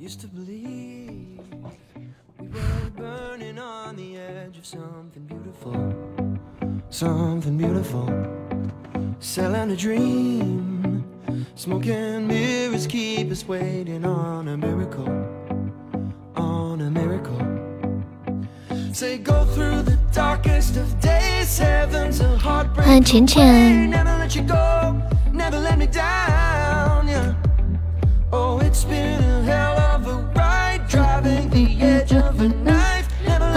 used to believe we were burning on the edge of something beautiful, something beautiful. Selling a dream, smoking mirrors keep us waiting on a miracle, on a miracle. Say go through the darkest of days, heaven's a heartbreak. Never let you go, never let me die.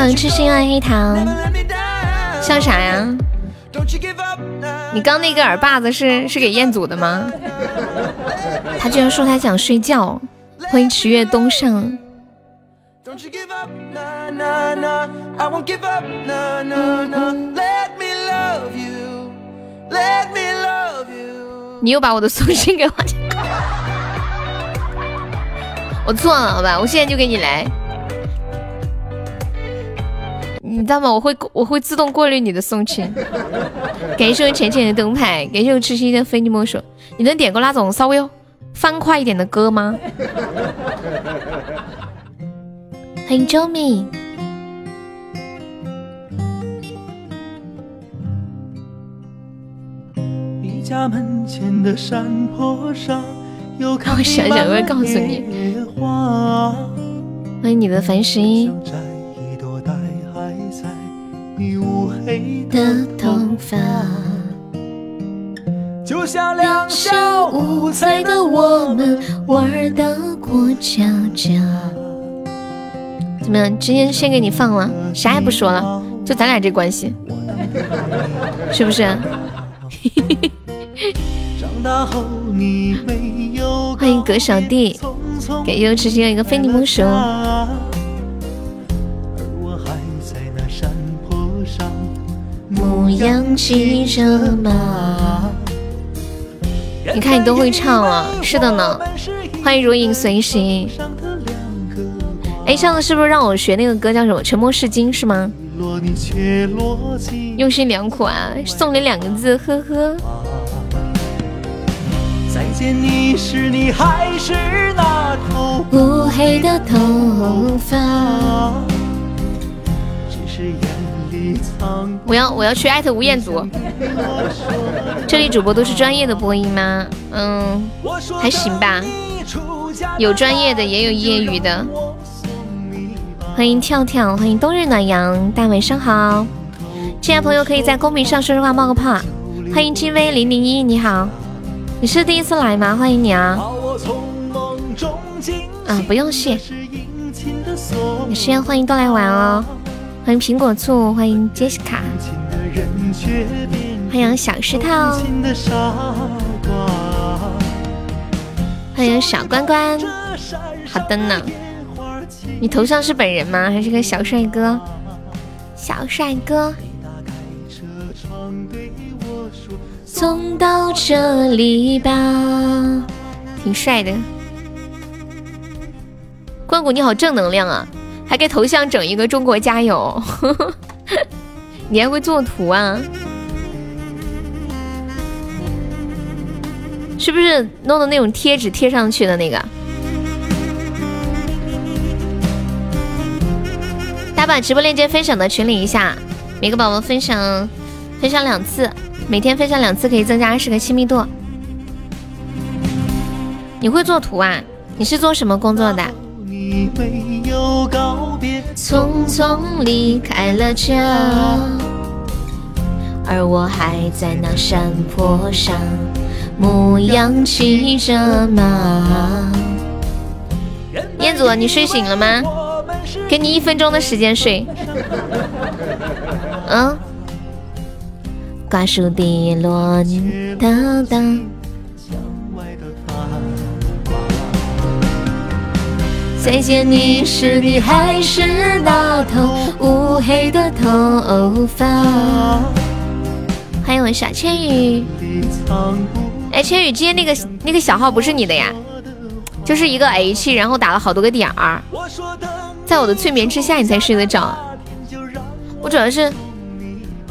迎痴心爱黑糖.笑啥呀.你刚那个耳把子是是给彦祖的吗？他居然说他想睡觉。欢迎池月东上.你又把我的送信给我，我错了，好吧，我现在就给你来。你知道吗？我会我会自动过滤你的送情。感谢我浅浅的灯牌，感谢我痴心的非你莫属。你能点个那种稍微欢快一点的歌吗？欢迎周敏，你家门前的山坡上有我想想我会告诉你野花，欢迎你的繁十一想摘一朵待还在你乌黑的头发。就像两小小无无猜猜的的我我们们玩的过家家。怎么样？今天先给你放了，啥也不说了，就咱俩这关系，是不是？长大后你没有欢迎葛小弟，给又吃心一个非你莫属。牧羊骑着马。你看你都会唱了，是的呢。欢迎如影随形。哎，上次是不是让我学那个歌叫什么《沉默是金》是吗？用心良苦啊，送你两个字，呵呵。再见你时，你还是那头乌黑的头发。只是眼我要我要去艾特吴彦祖。这里主播都是专业的播音吗？嗯，还行吧，有专业的也有业余的。欢迎跳跳，欢迎冬日暖阳，大家晚上好。亲爱的朋友可以在公屏上说说话冒个泡。欢迎 G V 零零一，你好，你是第一次来吗？欢迎你啊！啊，不用谢。你是要欢迎都来玩哦。欢迎苹果醋，欢迎 Jessica，欢迎小石头，欢迎小关关。好的呢，你头像是本人吗？还是个小帅哥？小帅哥，送到这里吧，挺帅的。关谷你好正能量啊，还给头像整一个中国加油，你还会做图啊？是不是弄的那种贴纸贴上去的那个？大家把直播链接分享到群里一下，每个宝宝分享分享两次，每天分享两次可以增加二十个亲密度。你会做图啊？你是做什么工作的？你没有告别，匆匆离开了家，而我还在那山坡上，牧羊骑着马。彦祖，你睡醒了吗？给你一分钟的时间睡。嗯。瓜熟蒂落哒哒。再见你时，你还是那头乌黑的头发。欢迎我小千羽。哎，千羽，今天那个那个小号不是你的呀？就是一个 H，然后打了好多个点儿，在我的催眠之下你才睡得着。我主要是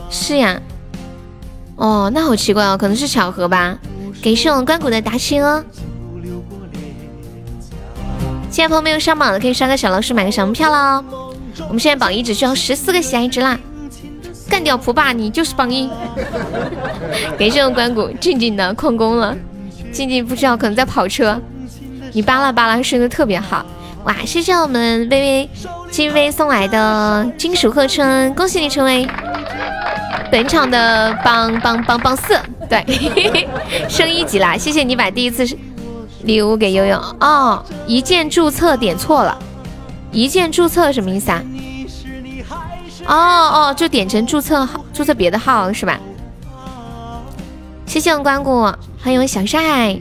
是呀，哦，那好奇怪哦，可能是巧合吧。给是我们关谷的达西哦。现在朋友没有上榜的可以刷个小老鼠，买个小门票喽。我们现在榜一只需要十四个喜爱值啦，干掉蒲爸，你就是榜一。感谢我关谷静静的旷工了，静静不知道可能在跑车。你巴拉巴拉说的特别好，哇！谢谢我们微微金微送来的金属贺春，恭喜你成为本场的榜榜榜榜四，对，升一级啦！谢谢你把第一次礼物给悠悠哦，一键注册点错了，一键注册什么意思啊？哦哦，就点成注册号，注册别的号是吧？谢谢我们关谷，欢迎我小帅。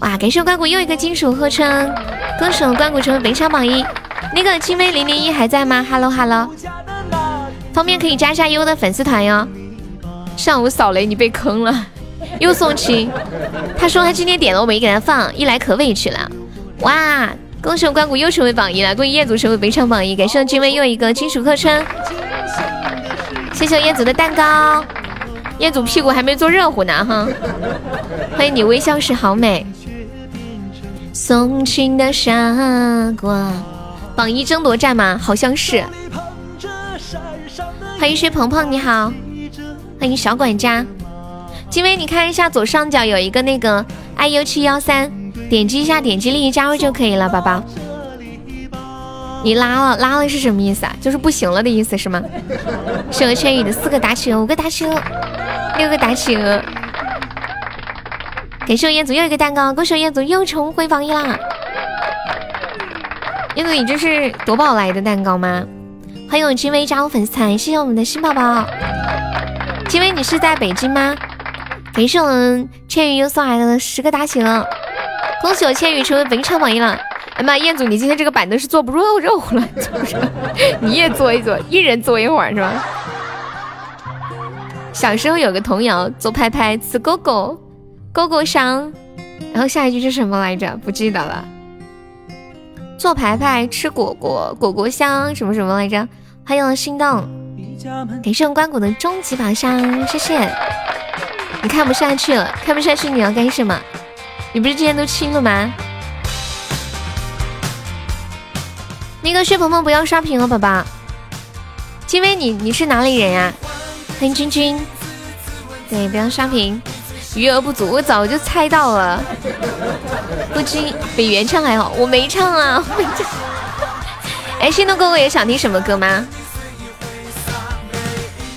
哇！感谢我关谷又一个金属合成，歌手关谷成为本场榜一。那个青微零零一还在吗？Hello Hello，方便可以加一下优的粉丝团哟。上午扫雷你被坑了，又送亲。他说他今天点了我没给他放，一来可委屈了。哇！恭喜关谷又成为榜一了，恭喜彦祖成为本场榜一。感谢君威又一个金属合成，谢谢彦祖的蛋糕。彦祖屁股还没坐热乎呢哈。欢迎你微笑时好美。送情的傻瓜，榜一争夺战吗？好像是。欢迎薛鹏鹏，你好。欢迎小管家，金威，你看一下左上角有一个那个 iu 七幺三，点击一下，点击立即加入就可以了，宝宝。你拉了，拉了是什么意思啊？就是不行了的意思是吗？是和千羽的四个打企鹅，五个打企鹅，六个打企鹅。感谢我彦祖又一个蛋糕，恭喜我彦祖又重回榜一啦！彦祖，你这是夺宝来的蛋糕吗？欢迎我金威加入粉丝团，谢谢我们的新宝宝。金威，你是在北京吗？感谢我们千羽又送来的十个大企鹅，恭喜我千羽成为本场榜一了。哎妈，彦祖，你今天这个板凳是坐不住肉了，是不是，你也坐一坐，一人坐一会儿是吧？小时候有个童谣，做拍拍吃狗狗。勾勾香，然后下一句是什么来着？不记得了。做牌牌吃果果，果果香，什么什么来着？欢迎心动，感谢关谷的终极宝箱，谢谢。你看不下去了，看不下去你要干什么？你不是之前都清了吗？那个薛鹏鹏不要刷屏了，宝宝。金威，你你是哪里人呀？欢迎君君，对，不要刷屏。余额不足，我早就猜到了。不知比原唱还好，我没唱啊，没唱。哎，心动哥哥也想听什么歌吗？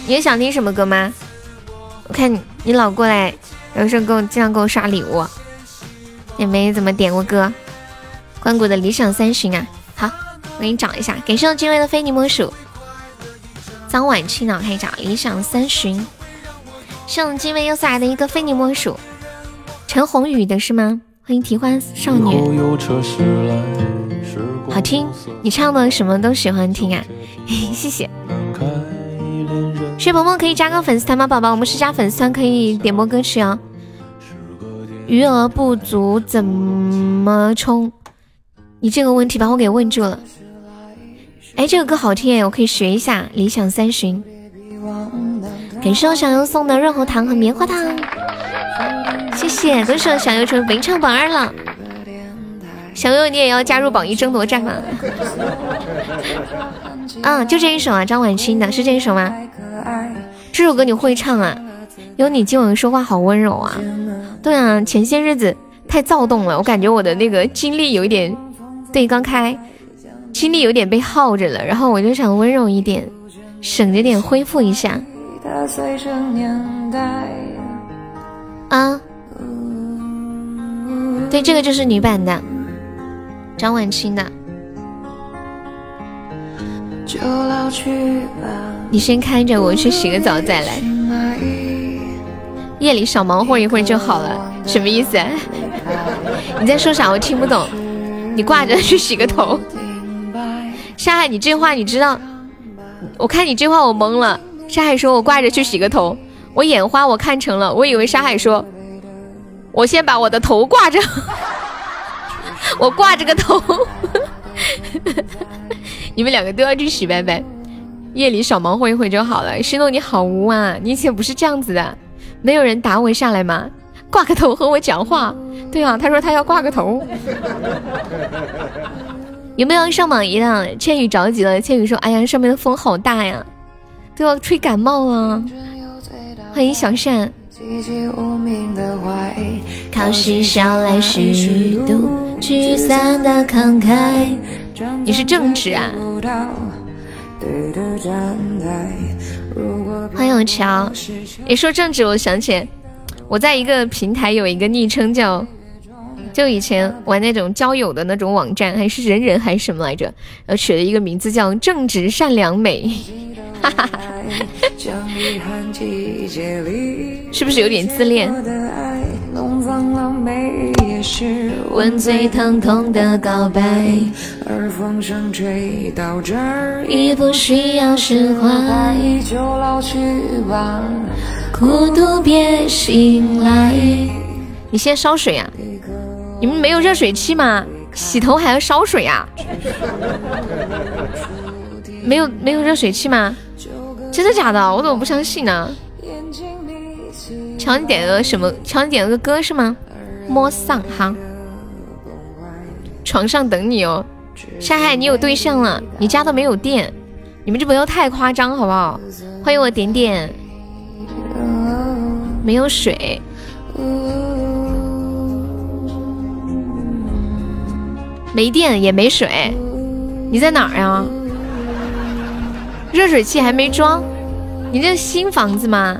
你也想听什么歌吗？我看你你老过来，有时候给我经常给我刷礼物，也没怎么点过歌。关谷的理想三旬啊，好，我给你找一下。感谢我金威的非你莫属。张晚清呢？可以找理想三旬。是我们今晚又送来的一个非你莫属，陈鸿宇的是吗？欢迎提花少女，好听，你唱的什么都喜欢听啊，谢谢。薛鹏鹏可以加个粉丝团吗，宝宝？我们是加粉丝团可以点播歌曲哦。余额不足怎么充？你这个问题把我给问住了。哎，这个歌好听哎，我可以学一下。理想三旬。感谢我小优送的润喉糖和棉花糖，谢谢。都是小优成本场榜二了。小优，你也要加入榜一争夺战吗？嗯，就这一首啊，张婉清的是这一首吗？这首歌你会唱啊？有你今晚说话好温柔啊。对啊，前些日子太躁动了，我感觉我的那个精力有一点，对，刚开，精力有点被耗着了，然后我就想温柔一点，省着点恢复一下。啊，对，这个就是女版的，张婉清的。你先看着，我去洗个澡再来。夜里少忙活一会儿就好了，什么意思？你在说啥？我听不懂。你挂着去洗个头。沙海，你这话你知道？我看你这话我懵了。沙海说：“我挂着去洗个头。”我眼花，我看成了，我以为沙海说：“我先把我的头挂着，我挂着个头。”你们两个都要去洗白白，夜里少忙活一会就好了。石头，你好污啊！你以前不是这样子的，没有人打我下来吗？挂个头和我讲话。对啊，他说他要挂个头。有没有上榜一的？千羽着急了。千羽说：“哎呀，上面的风好大呀，都要吹感冒了。”欢迎小善。考试少来虚度，聚散的慷慨。你是正直啊。欢迎我乔。你说正直，我想起我在一个平台有一个昵称叫。就以前玩那种交友的那种网站，还是人人还是什么来着？然后取了一个名字叫正直善良美，哈哈哈，是不是有点自恋？吻最疼痛的告白，而风声吹到这儿，已不需要释怀，就老去吧，孤独别醒来。你先烧水呀。你们没有热水器吗？洗头还要烧水啊？没有没有热水器吗？真的假的？我怎么不相信呢？瞧你点了个什么？瞧你点了个歌是吗？摸上哈，床上等你哦。山海，你有对象了？你家都没有电？你们就不要太夸张好不好？欢迎我点点，没有水。没电也没水，你在哪儿呀？热水器还没装，你这新房子吗？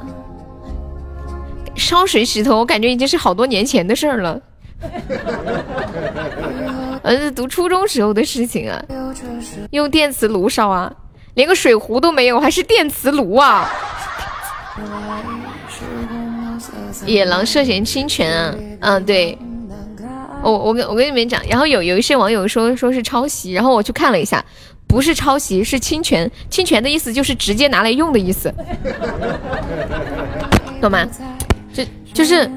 烧水洗头，我感觉已经是好多年前的事儿了。儿 子读初中时候的事情啊，用电磁炉烧啊，连个水壶都没有，还是电磁炉啊？野狼涉嫌侵权啊？嗯，对。我我跟我跟你们讲，然后有有一些网友说说是抄袭，然后我去看了一下，不是抄袭，是侵权。侵权的意思就是直接拿来用的意思，懂吗？就是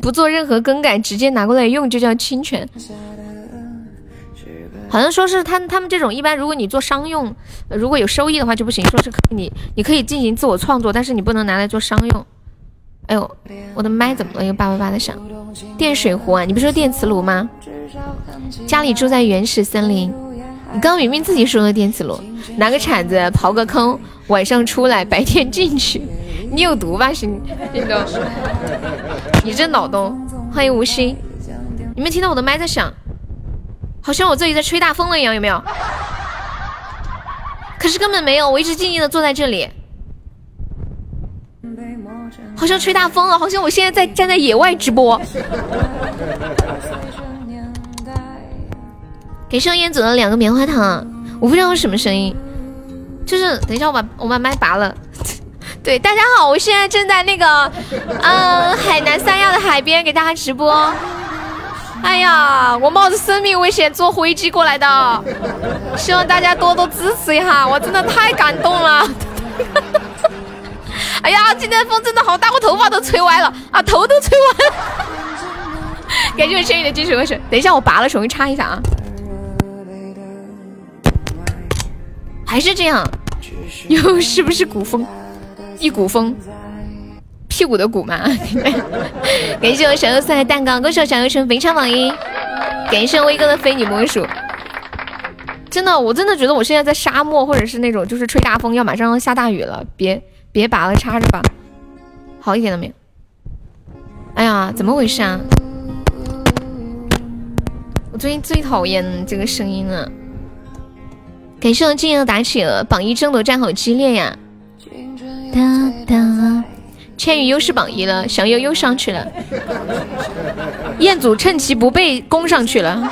不做任何更改，直接拿过来用就叫侵权。好像说是他他们这种一般，如果你做商用，如果有收益的话就不行。说是可以你你可以进行自我创作，但是你不能拿来做商用。哎呦，我的麦怎么了？又叭叭叭的响。电水壶啊，你不是说电磁炉吗？家里住在原始森林，你刚明明自己说的电磁炉，拿个铲子刨个坑，晚上出来，白天进去，你有毒吧？是，那个，你这脑洞。欢迎无心，你们听到我的麦在响？好像我这里在吹大风了一样，有没有？可是根本没有，我一直静静的坐在这里。好像吹大风了，好像我现在在站在野外直播。给盛烟走了两个棉花糖，我不知道是什么声音，就是等一下我把我把麦拔了。对，大家好，我现在正在那个嗯海南三亚的海边给大家直播。哎呀，我冒着生命危险坐飞机过来的，希望大家多多支持一下，我真的太感动了。哎呀，今天风真的好大，我头发都吹歪了啊，头都吹歪了。感谢我仙女的金水和水，等一下我拔了，重新插一下啊。还是这样，又是不是古风？一股风，屁股的股嘛。感谢我小优送来蛋糕，恭喜我小优成非常榜一。感谢威哥的非你莫属。真的，我真的觉得我现在在沙漠，或者是那种就是吹大风，要马上要下大雨了，别。别拔了，插着吧，好一点了没有？哎呀，怎么回事啊？我最近最讨厌这个声音了。感谢我静言打起了榜一，争夺战好激烈呀！哒哒，千羽又是榜一了，小优又上去了，彦祖趁其不备攻上去了。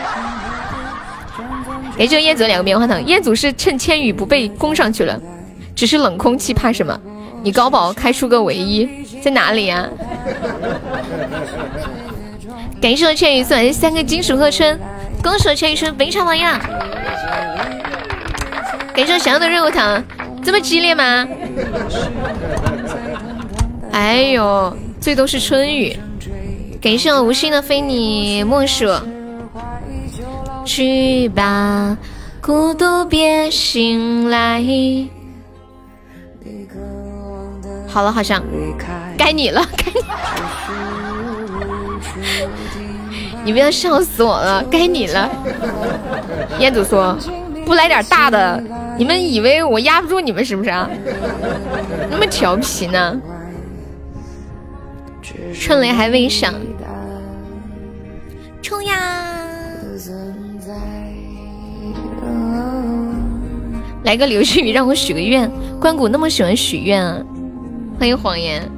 感谢彦祖两个棉花糖，彦祖是趁千羽不备攻上去了，只是冷空气，怕什么？你高保开出个唯一在哪里呀？感谢我千羽送来的三个金属贺春，恭喜我千羽春非常榜样。感谢我想要的热乎糖，这么激烈吗？哎呦，最多是春雨。感谢我无心的非你莫属。去吧，孤独别醒来。好了，好像该你了，该你。你们要笑死我了，该你了。彦祖说，不来点大的，你们以为我压不住你们是不是啊？那么调皮呢？春雷还未响，冲呀！来个流星雨，让我许个愿。关谷那么喜欢许愿啊！欢迎谎言。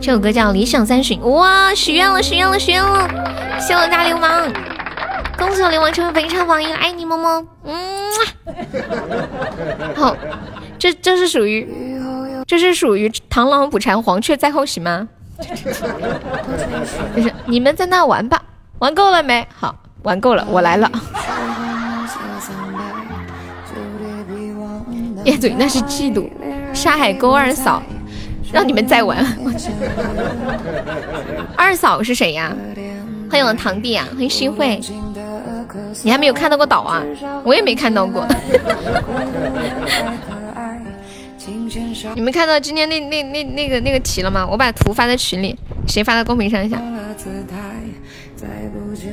这首歌叫《理想三旬》。哇，许愿了，许愿了，许愿了！谢我大流氓，恭喜我流氓成为本场榜一，爱你么么。嗯。好，这这是属于，这是属于螳螂捕蝉，黄雀在后，行吗？就是你们在那玩吧，玩够了没？好，玩够了，我来了。叶嘴那是嫉妒，沙海沟二嫂，让你们再玩。二嫂是谁呀？欢迎我堂弟啊，欢迎新会。你还没有看到过岛啊？我也没看到过。你们看到今天那那那那个那个题了吗？我把图发在群里，谁发到公屏上一下？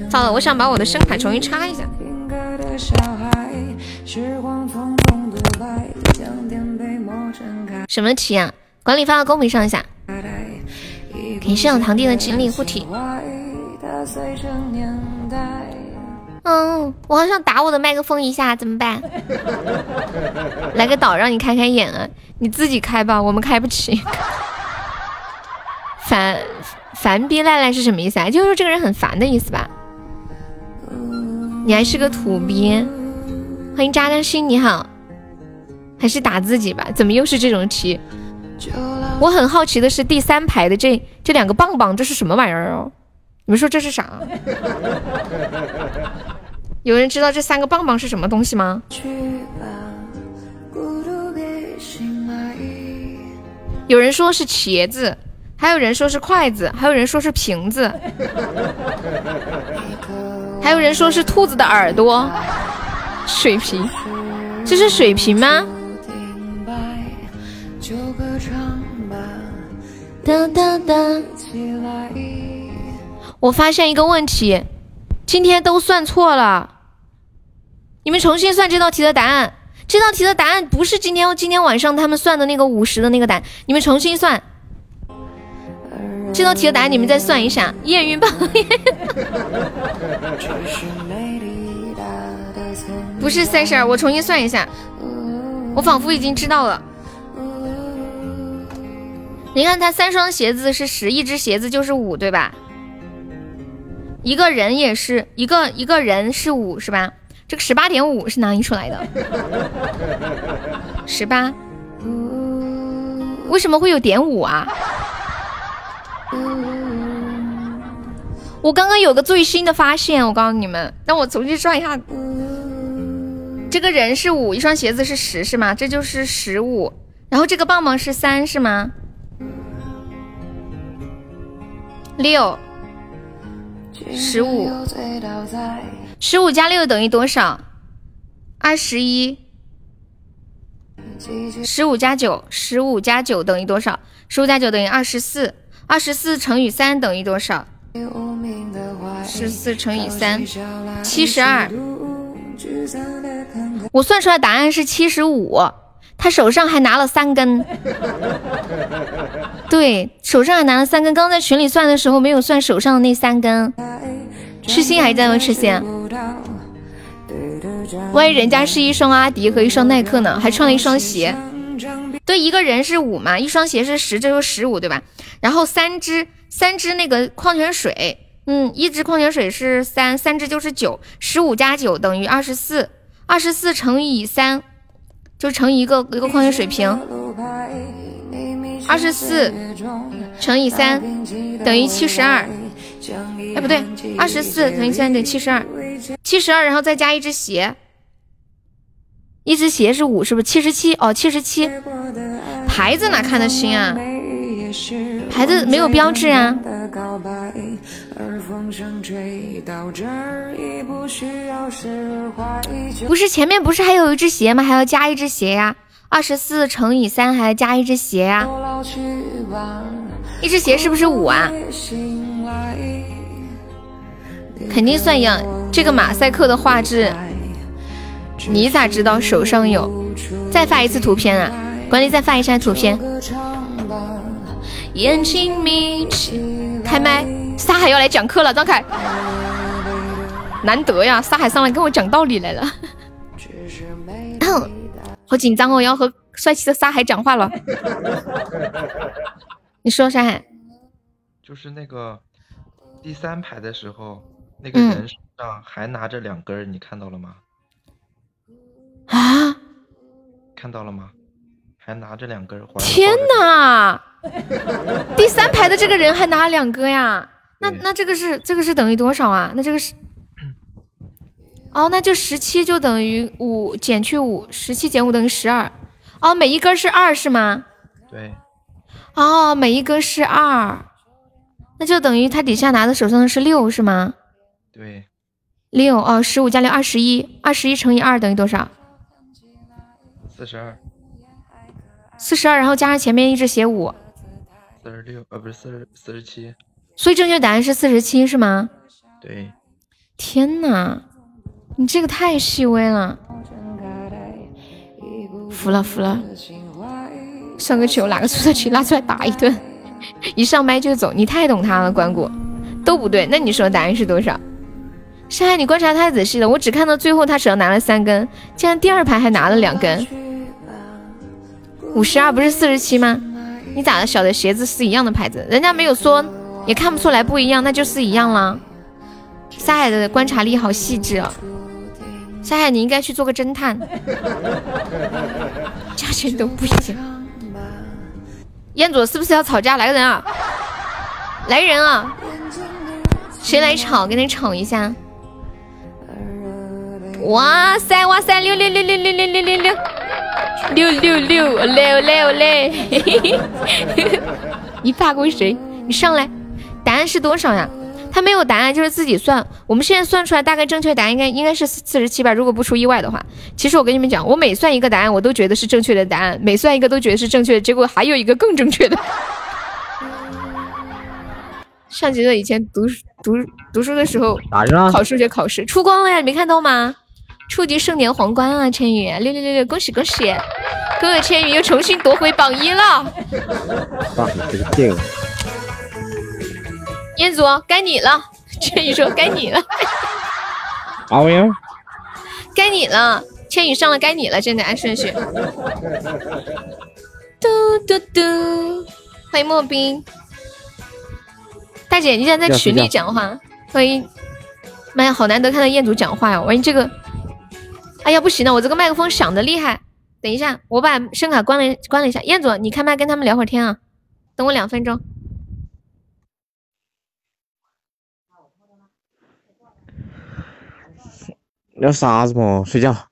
糟了，我想把我的声卡重新插一下。什么题啊？管理发到公屏上一下。感谢我堂弟的锦鲤护体。嗯，我好想打我的麦克风一下，怎么办？来个岛让你开开眼啊！你自己开吧，我们开不起。烦烦逼赖赖是什么意思啊？就是说这个人很烦的意思吧？你还是个土逼。欢迎扎扎心，你好。还是打自己吧？怎么又是这种题？我很好奇的是第三排的这这两个棒棒，这是什么玩意儿哦？你们说这是啥？有人知道这三个棒棒是什么东西吗？有人说是茄子，还有人说是筷子，还有人说是瓶子，还有人说是兔子的耳朵。水瓶，这是水瓶吗？我发现一个问题，今天都算错了。你们重新算这道题的答案。这道题的答案不是今天今天晚上他们算的那个五十的那个答案。你们重新算这道题的答案，你们再算一下。艳遇吧。不是三十二，我重新算一下。我仿佛已经知道了。你看，他三双鞋子是十，一只鞋子就是五，对吧？一个人也是一个一个人是五，是吧？这个十八点五是哪里出来的？十八？为什么会有点五啊？我刚刚有个最新的发现，我告诉你们，让我重新算一下。这个人是五，一双鞋子是十，是吗？这就是十五。然后这个棒棒是三，是吗？六十五，十五加六等于多少？二十一。十五加九，十五加九等于多少？十五加九等于二十四。二十四乘以三等于多少？十四乘以三，七十二。我算出来答案是七十五。他手上还拿了三根，对，手上还拿了三根。刚在群里算的时候没有算手上的那三根。痴心还在吗？痴心，万一人家是一双阿迪和一双耐克呢？还穿了一双鞋。对，一个人是五嘛，一双鞋是十，这就十五对吧？然后三支三支那个矿泉水，嗯，一支矿泉水是三，三支就是九，十五加九等于二十四，二十四乘以三。就乘一个一个矿泉水瓶，二十四乘以三等于七十二，哎不对，二十四乘以三等于七十二，七十二然后再加一只鞋，一只鞋是五是不是？七十七哦，七十七，牌子哪看得清啊？牌子没有标志啊。不是前面不是还有一只鞋吗？还要加一只鞋呀。二十四乘以三还要加一只鞋呀。一只鞋是不是五啊？肯定算一样。这个马赛克的画质，你咋知道手上有？再发一次图片啊！管理再发一下图片。眼睛眯起，开麦，沙海要来讲课了，张凯，难得呀，沙海上来跟我讲道理来了，好紧张哦，要和帅气的沙海讲话了。你说沙海，就是那个第三排的时候，那个人手上还拿着两根，你看到了吗？啊？看到了吗？还拿着两根。天哪！第三排的这个人还拿了两个呀？那那这个是这个是等于多少啊？那这个是 哦，那就十七就等于五减去五，十七减五等于十二。哦，每一根是二是吗？对。哦，每一根是二，那就等于他底下拿的手上的是六是吗？对。六哦，十五加六二十一，二十一乘以二等于多少？四十二。四十二，然后加上前面一直写五。四十六，呃，不是四十四十七，所以正确答案是四十七，是吗？对。天哪，你这个太细微了，服了服了。上个球，哪个出色球拉出来打一顿，一上麦就走，你太懂他了，关谷都不对。那你说答案是多少？山海，你观察太仔细了，我只看到最后他手上拿了三根，竟然第二排还拿了两根。五十二不是四十七吗？你咋的？小的鞋子是一样的牌子，人家没有说，也看不出来不一样，那就是一样啦。沙海的观察力好细致啊！沙海，你应该去做个侦探。价钱都不一样。彦祖是不是要吵架？来个人啊！来人啊！谁来吵？给你吵一下！哇塞哇塞！六六六六六六六六六！六六六六六六，你发过谁？你上来，答案是多少呀？他没有答案，就是自己算。我们现在算出来，大概正确答案应该应该是四十七吧，如果不出意外的话。其实我跟你们讲，我每算一个答案，我都觉得是正确的答案，每算一个都觉得是正确的，结果还有一个更正确的。上节课以前读读读书的时候，考数学考试出光了呀，你没看到吗？初级盛典皇冠啊，千羽六六六六，恭喜恭喜！哥哥千羽又重新夺回榜一了。彦祖，该你了。千羽说该你了。阿威该你了。千羽上了，该你了。现在按顺序。嘟嘟嘟，欢迎莫冰。大姐，你竟然在群里讲话？欢迎。妈呀，好难得看到彦祖讲话呀！欢迎这个。哎呀，不行了，我这个麦克风响的厉害。等一下，我把声卡关了，关了一下。彦祖，你开麦跟他们聊会儿天啊。等我两分钟。聊啥子嘛？睡觉。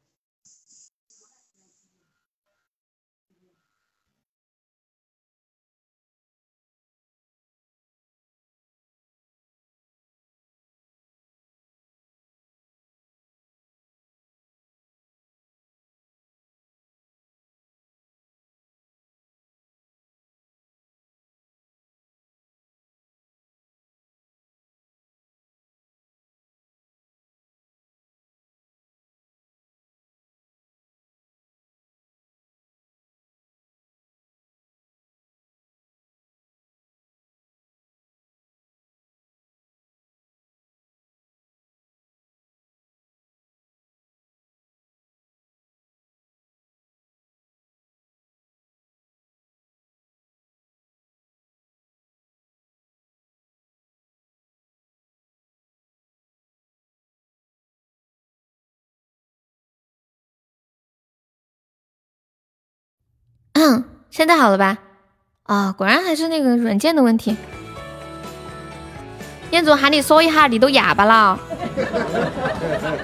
嗯，现在好了吧？啊，果然还是那个软件的问题。彦祖喊你说一下，你都哑巴了。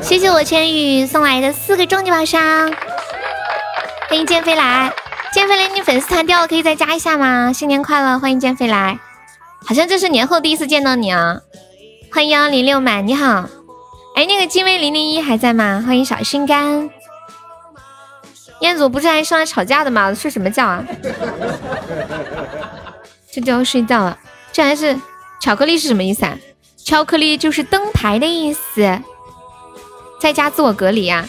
谢谢我千羽送来的四个终极宝箱。欢迎剑飞来，剑飞来，你粉丝团掉了，可以再加一下吗？新年快乐，欢迎剑飞来。好像这是年后第一次见到你啊。欢迎幺零六满，你好。哎，那个金威零零一还在吗？欢迎小心肝。彦祖不是还上来吵架的吗？睡什么觉啊？这就要睡觉了。这还是巧克力是什么意思啊？巧克力就是灯牌的意思，在家自我隔离呀？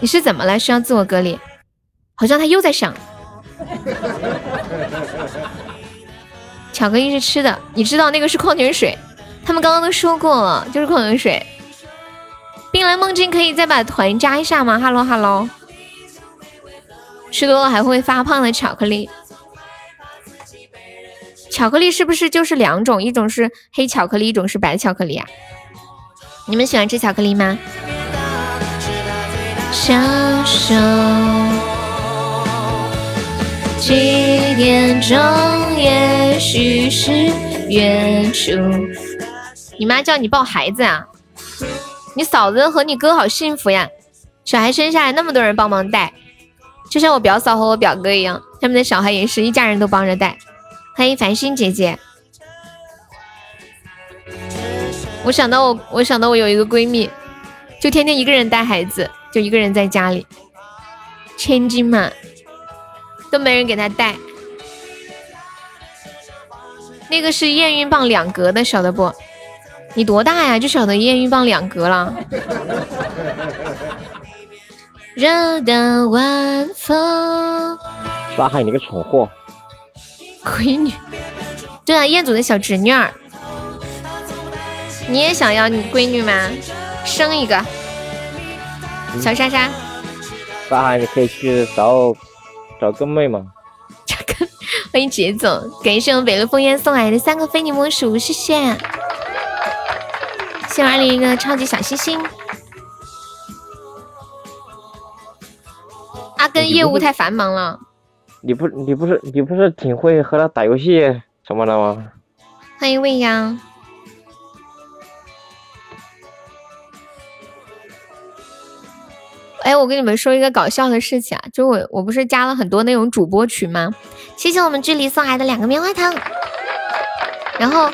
你是怎么了？需要自我隔离？好像他又在想。巧克力是吃的，你知道那个是矿泉水，他们刚刚都说过了，就是矿泉水。冰蓝梦境可以再把团加一下吗？Hello Hello，吃多了还会发胖的巧克力。巧克力是不是就是两种？一种是黑巧克力，一种是白巧克力啊？你们喜欢吃巧克力吗？享受。几点钟？也许是远处。你妈叫你抱孩子啊？你嫂子和你哥好幸福呀！小孩生下来那么多人帮忙带，就像我表嫂和我表哥一样，他们的小孩也是一家人都帮着带。欢迎繁星姐姐，我想到我，我想到我有一个闺蜜，就天天一个人带孩子，就一个人在家里，千金嘛，都没人给她带。那个是验孕棒两格的，晓得不？你多大呀？就晓得验孕棒两格了。热的晚风，杀害你个蠢货！闺女，对啊，彦祖的小侄女儿，你也想要你闺女吗？生一个，小莎莎。沙海，你可以去找找个妹吗？欢迎杰总，感谢我们北陆烽烟送来的三个非你莫属，谢谢，谢谢二零一个超级小星星。阿根业务太繁忙了。你不，你不是，你不是挺会和他打游戏什么的吗？欢迎未央。哎，我跟你们说一个搞笑的事情啊，就我我不是加了很多那种主播群吗？谢谢我们距离送来的两个棉花糖。然后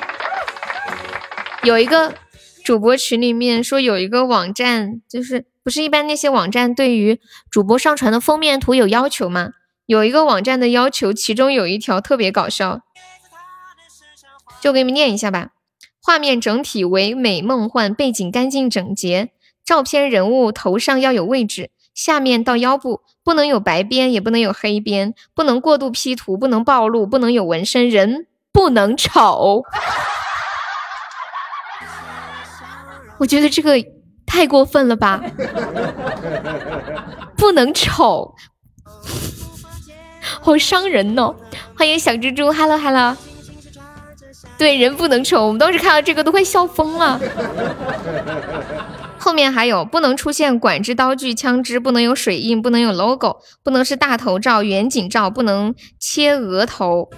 有一个主播群里面说有一个网站，就是不是一般那些网站对于主播上传的封面图有要求吗？有一个网站的要求，其中有一条特别搞笑，就给你们念一下吧。画面整体唯美梦幻，背景干净整洁，照片人物头上要有位置，下面到腰部不能有白边，也不能有黑边，不能过度 P 图，不能暴露，不能有纹身，人不能丑。我觉得这个太过分了吧，不能丑。好伤人哦！欢迎小蜘蛛，Hello Hello。对，人不能丑，我们当时看到这个都快笑疯了。后面还有，不能出现管制刀具、枪支，不能有水印，不能有 logo，不能是大头照、远景照，不能切额头。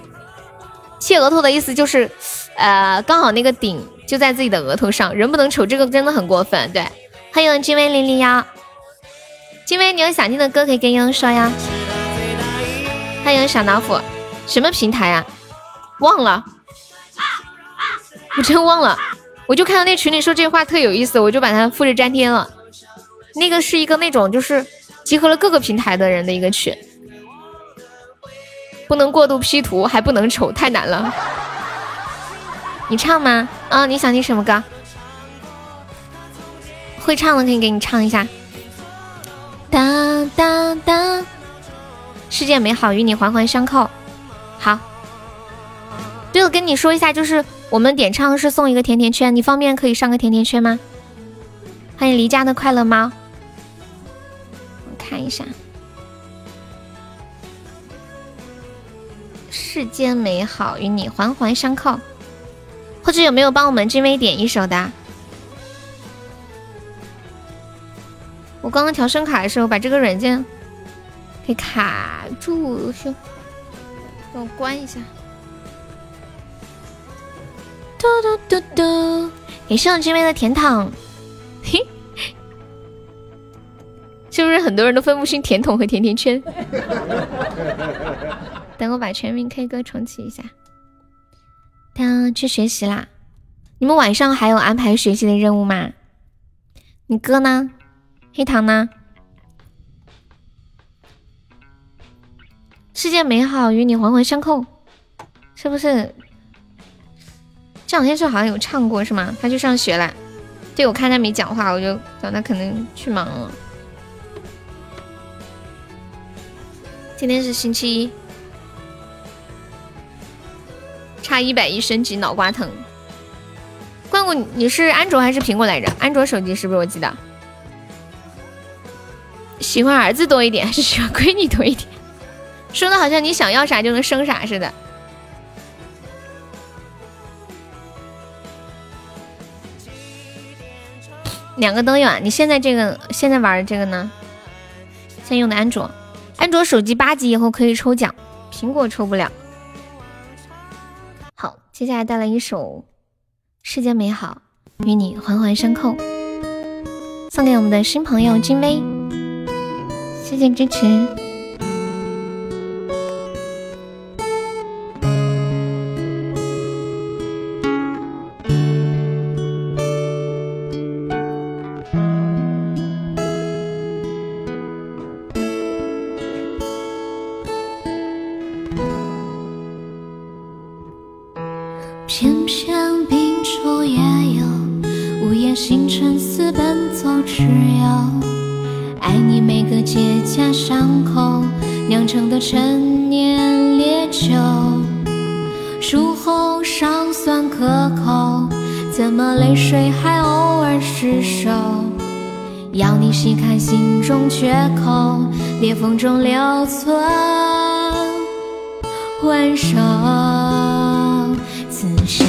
切额头的意思就是，呃，刚好那个顶就在自己的额头上，人不能丑，这个真的很过分。对，欢迎君威零零幺，君威，你有想听的歌可以跟悠悠说呀。欢迎小老虎，什么平台啊？忘了，我真忘了。我就看到那群里说这话特有意思，我就把它复制粘贴了。那个是一个那种就是集合了各个平台的人的一个群，不能过度 P 图，还不能丑，太难了。你唱吗？啊，你想听什么歌？会唱的可以给你唱一下。当当当。世界美好与你环环相扣。好，对了，跟你说一下，就是我们点唱是送一个甜甜圈，你方便可以上个甜甜圈吗？欢迎离家的快乐猫，我看一下。世间美好与你环环相扣，或者有没有帮我们君威点一首的？我刚刚调声卡的时候把这个软件。给卡住，兄，让我关一下。嘟嘟嘟嘟，给上这边的甜筒，嘿，是不是很多人都分不清甜筒和甜甜圈？等我把全民 K 歌重启一下。他去学习啦，你们晚上还有安排学习的任务吗？你哥呢？黑糖呢？世界美好与你环环相扣，是不是？这两天是好像有唱过是吗？他去上学了。对，我看他没讲话，我就想他可能去忙了。今天是星期一，差一百一升级脑瓜疼。关谷，你是安卓还是苹果来着？安卓手机是不是？我记得喜欢儿子多一点，还是喜欢闺女多一点？说的好像你想要啥就能生啥似的。两个都有啊！你现在这个现在玩的这个呢？现在用的安卓，安卓手机八级以后可以抽奖，苹果抽不了。好，接下来带来一首《世间美好与你环环相扣》，送给我们的新朋友金威，谢谢支持。中留存温柔。此时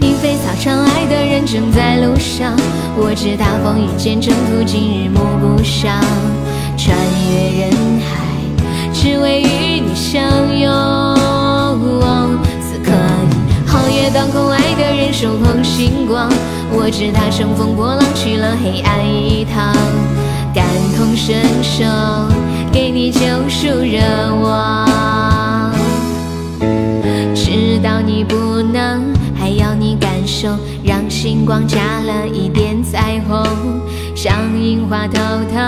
已莺飞草长，爱的人正在路上。我知大风雨兼程途，今日暮不赏，穿越人海。只为与你相拥，此刻已皓月当空，爱的人手捧星光。我知他乘风破浪去了黑暗一趟，感同身受，你救赎热望。知道你不能，还要你感受，让星光加了一点彩虹，像樱花偷偷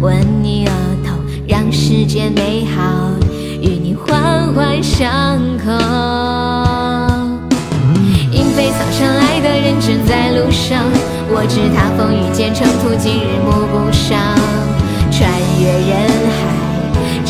吻你额头。让世间美好与你环环相扣。莺飞草长，爱的人正在路上。我知他风雨兼程途，今日暮不赏。穿越人海，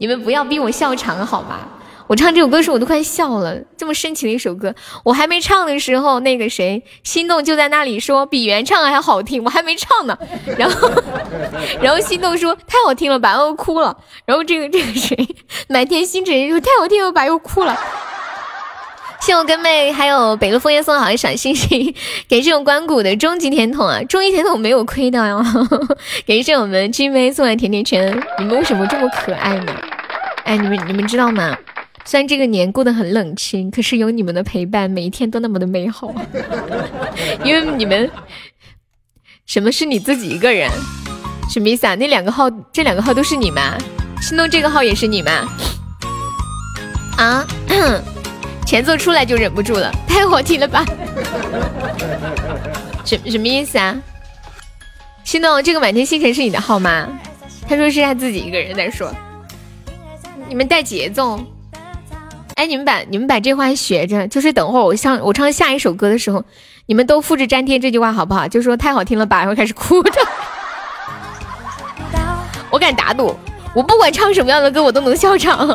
你们不要逼我笑场好吗？我唱这首歌时，我都快笑了。这么深情的一首歌，我还没唱的时候，那个谁心动就在那里说比原唱还好听。我还没唱呢，然后，然后心动说太好听了吧，又哭了。然后这个这个谁满天星辰说太好听了吧，又哭了。谢我根妹，还有北路枫叶送的好一小星星，感谢我关谷的终极甜筒啊，终极甜筒没有亏到哟。感谢我们君妹送来甜甜圈，你们为什么这么可爱呢？哎，你们你们知道吗？虽然这个年过得很冷清，可是有你们的陪伴，每一天都那么的美好。因为你们，什么是你自己一个人？什么意思啊？那两个号，这两个号都是你吗？心动这个号也是你吗？啊？前奏出来就忍不住了，太好听了吧？什什么意思啊？心动这个满天星辰是你的号吗？他说是他自己一个人在说，你们带节奏。哎，你们把你们把这话学着，就是等会儿我唱我唱下一首歌的时候，你们都复制粘贴这句话好不好？就说太好听了吧，然后开始哭着。我敢打赌，我不管唱什么样的歌，我都能笑场。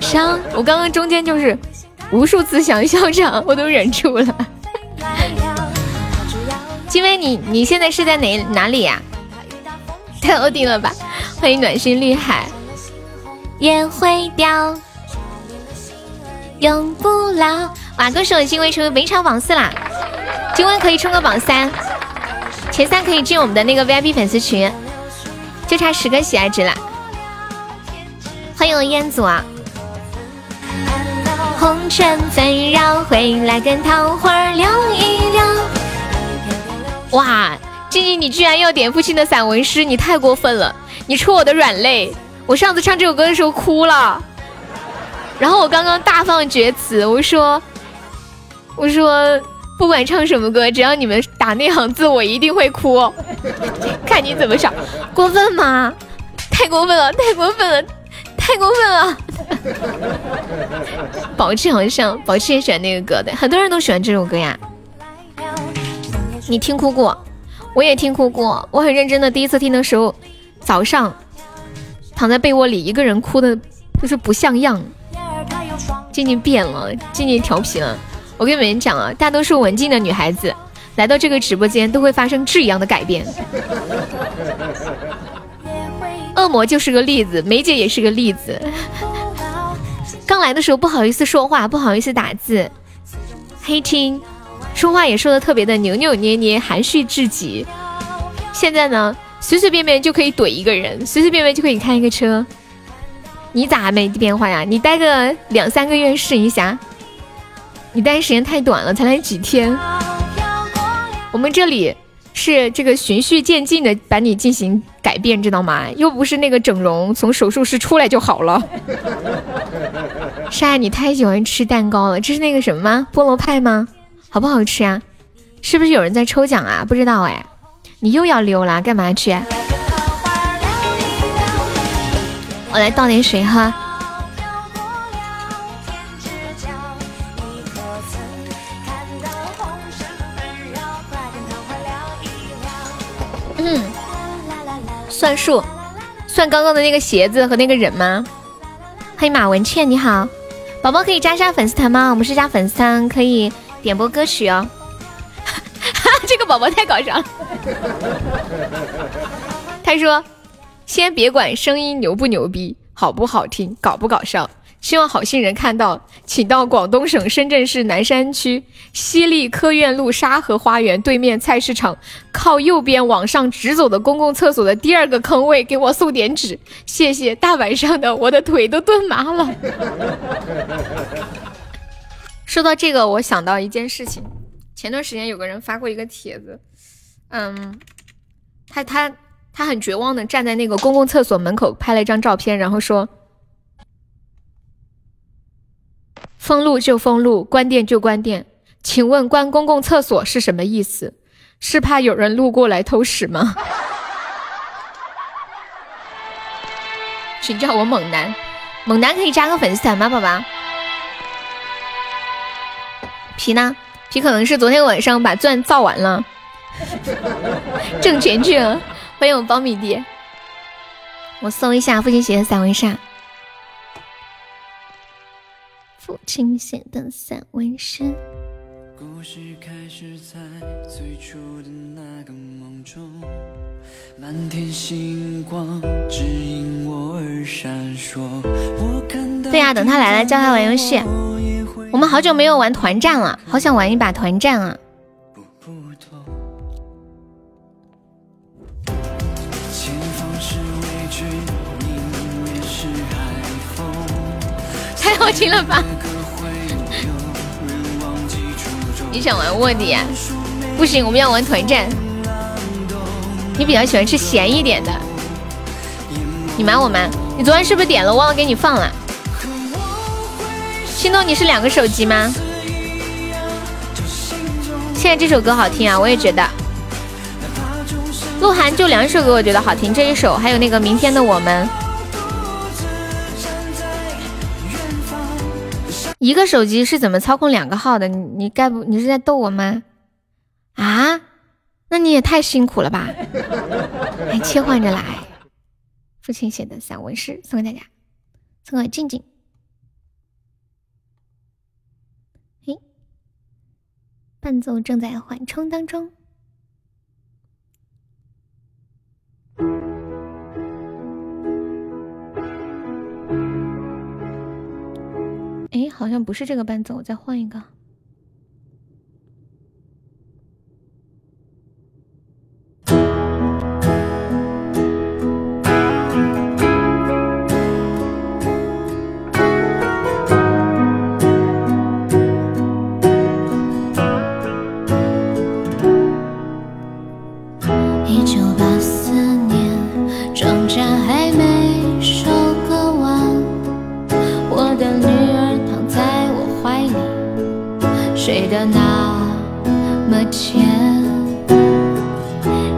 伤，我刚刚中间就是无数次想笑场，我都忍住了。金威，你你现在是在哪哪里呀？太欧弟了吧！欢迎暖心绿海。也会掉，永不老。哇，恭喜我金威成为本场榜四啦！今晚可以冲个榜三，前三可以进我们的那个 VIP 粉丝群，就差十个喜爱值了。欢迎我烟祖啊！红尘纷扰，回来跟桃花聊一聊。哇，静静，你居然要点父亲的散文诗，你太过分了！你戳我的软肋。我上次唱这首歌的时候哭了，然后我刚刚大放厥词，我说，我说不管唱什么歌，只要你们打那行字，我一定会哭，看你怎么想，过分吗？太过分了，太过分了，太过分了！宝气好像宝气也喜欢那个歌的，很多人都喜欢这首歌呀。你听哭过，我也听哭过，我很认真的，第一次听的时候，早上。躺在被窝里一个人哭的，就是不像样。静静变了，静静调皮了。我跟你们讲啊，大多数文静的女孩子来到这个直播间都会发生质一样的改变。恶魔就是个例子，梅姐也是个例子。刚来的时候不好意思说话，不好意思打字，黑青，说话也说的特别的扭扭捏捏，含蓄至极。现在呢？随随便便就可以怼一个人，随随便便就可以开一个车。你咋没变化呀？你待个两三个月试一下。你待时间太短了，才来几天。我们这里是这个循序渐进的把你进行改变，知道吗？又不是那个整容，从手术室出来就好了。沙，你太喜欢吃蛋糕了，这是那个什么吗？菠萝派吗？好不好吃啊？是不是有人在抽奖啊？不知道哎。你又要溜啦，干嘛去？我来倒点水喝。嗯，算数，算刚刚的那个鞋子和那个人吗？欢迎马文倩，你好，宝宝可以加一下粉丝团吗？我们是加粉丝团，可以点播歌曲哦。这个宝宝太搞笑了。他说：“先别管声音牛不牛逼，好不好听，搞不搞笑。希望好心人看到，请到广东省深圳市南山区西丽科苑路沙河花园对面菜市场靠右边往上直走的公共厕所的第二个坑位给我送点纸，谢谢。大晚上的，我的腿都蹲麻了。”说到这个，我想到一件事情。前段时间有个人发过一个帖子，嗯，他他他很绝望的站在那个公共厕所门口拍了一张照片，然后说：“封路就封路，关店就关店，请问关公共厕所是什么意思？是怕有人路过来偷屎吗？” 请叫我猛男，猛男可以加个粉丝团吗，宝宝？皮呢？皮可能是昨天晚上把钻造完了，挣钱去了。欢迎我苞米爹，我搜一下父亲写的散文诗。父亲写的散文诗。对呀，等他来了，教他玩游戏。我们好久没有玩团战了，好想玩一把团战啊！太好听了吧！你想玩卧底啊？不行，我们要玩团战。你比较喜欢吃咸一点的？你瞒我瞒？你昨天是不是点了？忘了给你放了。心动，你是两个手机吗？现在这首歌好听啊，我也觉得。鹿晗就两首歌，我觉得好听，这一首还有那个明天的我们。一个手机是怎么操控两个号的？你你该不你是在逗我吗？啊？那你也太辛苦了吧？还切换着来。父亲写的散文诗送给大家，送给静静。嘿，伴奏正在缓冲当中。哎，好像不是这个伴奏，我再换一个。前。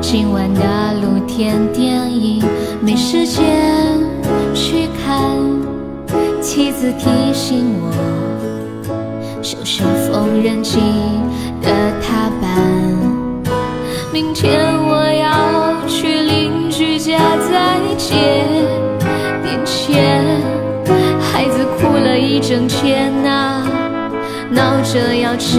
今晚的露天电影没时间去看，妻子提醒我收拾缝纫机的踏板。明天我要去邻居家再借点钱，孩子哭了一整天呐、闹着要吃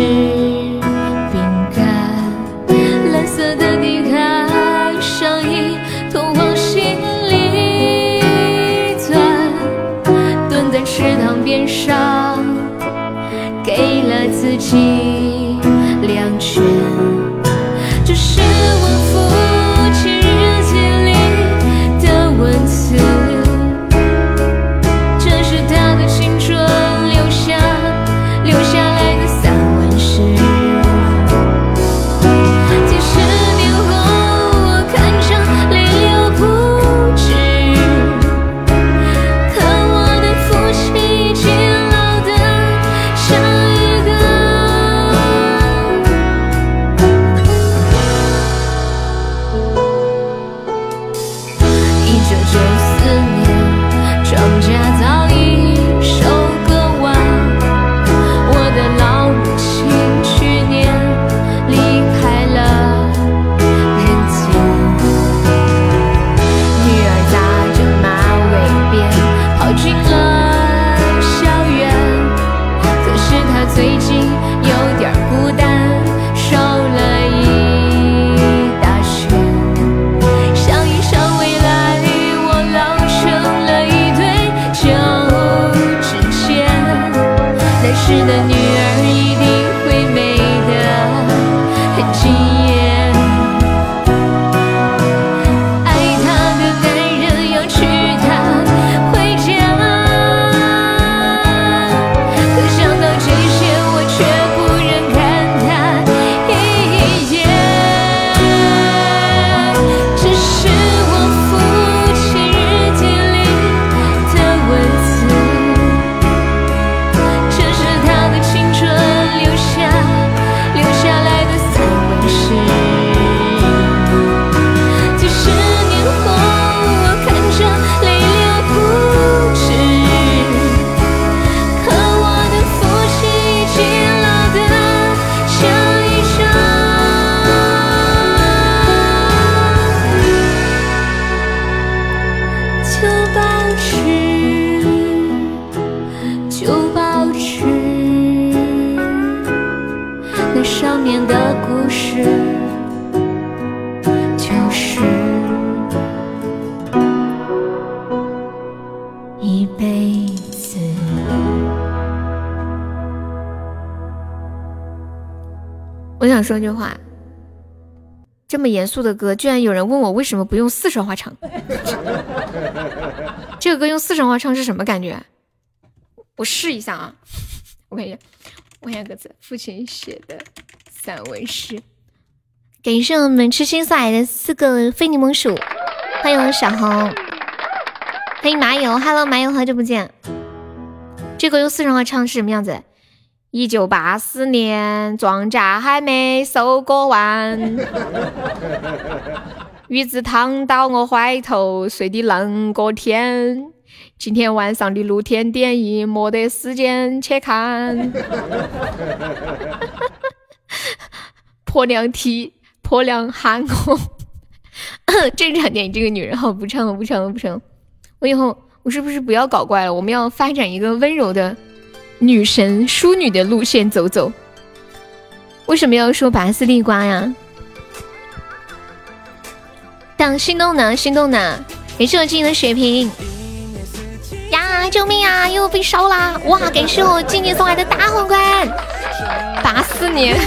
想说句话，这么严肃的歌，居然有人问我为什么不用四川话唱？这个歌用四川话唱是什么感觉？我试一下啊，我看一下，我看一下歌词，父亲写的散文诗。感谢我们痴心送来的四个非柠檬鼠，欢迎小红，欢迎麻油，Hello 麻油，好久不见。这个用四川话唱是什么样子？一九八四年，庄稼还没收割完，鱼子躺到我怀头，睡的啷个甜。今天晚上的露天电影没得时间去看。婆娘踢，婆娘喊我。正 常电影，这个女人好不唱，我不唱，我不唱。我以后我是不是不要搞怪了？我们要发展一个温柔的女神淑女的路线走走。为什么要说拔丝地瓜呀？当心动呢，心动呢！感谢我静静的血瓶呀！救命啊！又被烧啦！哇！感谢我静静送来的大皇冠，八四年，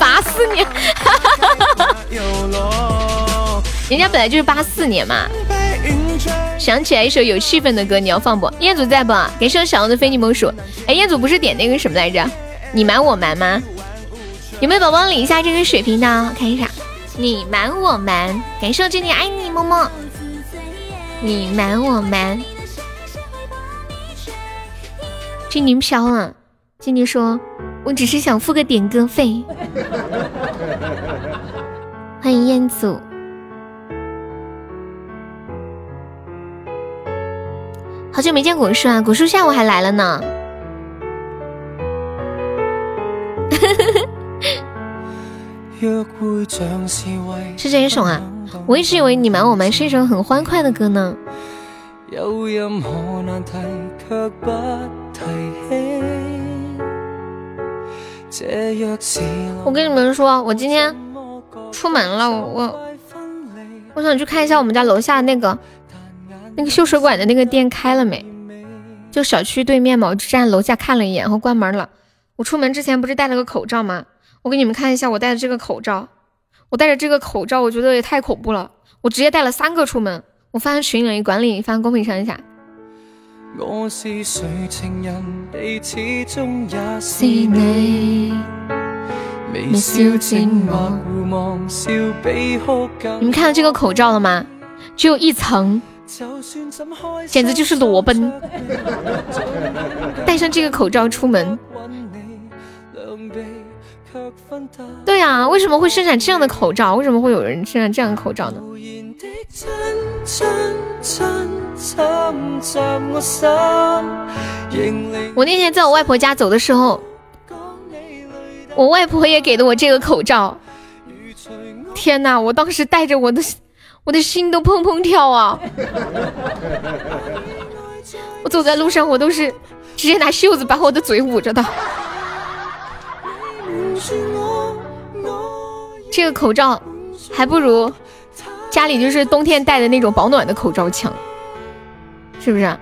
八四年，人家本来就是八四年嘛。想起来一首有气氛的歌，你要放不？彦祖在不？感谢我小王的非你莫属。哎，彦祖不是点那个什么来着？你瞒我瞒吗？有没有宝宝领一下这个水瓶的？看一下。你瞒我瞒，感谢我静静爱你么么。你瞒我瞒，静静飘了。静静说：“我只是想付个点歌费。”欢迎彦祖，好久没见果树啊！果树下午还来了呢。是这一首啊！我一直以为你瞒我瞒是一首很欢快的歌呢。我跟你们说，我今天出门了，我我想去看一下我们家楼下那个那个修水管的那个店开了没？就小区对面嘛，我就站楼下看了一眼，然后关门了。我出门之前不是戴了个口罩吗？我给你们看一下，我戴的这个口罩，我戴着这个口罩，我觉得也太恐怖了。我直接带了三个出门，我发群里管理，发公屏上一下。你们看到这个口罩了吗？只有一层，简直就是裸奔。戴上这个口罩出门。对呀，为什么会生产这样的口罩？为什么会有人生产这样的口罩呢？我那天在我外婆家走的时候，我外婆也给了我这个口罩。天哪，我当时戴着我的，我的心都砰砰跳啊！我走在路上，我都是直接拿袖子把我的嘴捂着的。这个口罩还不如家里就是冬天戴的那种保暖的口罩强，是不是？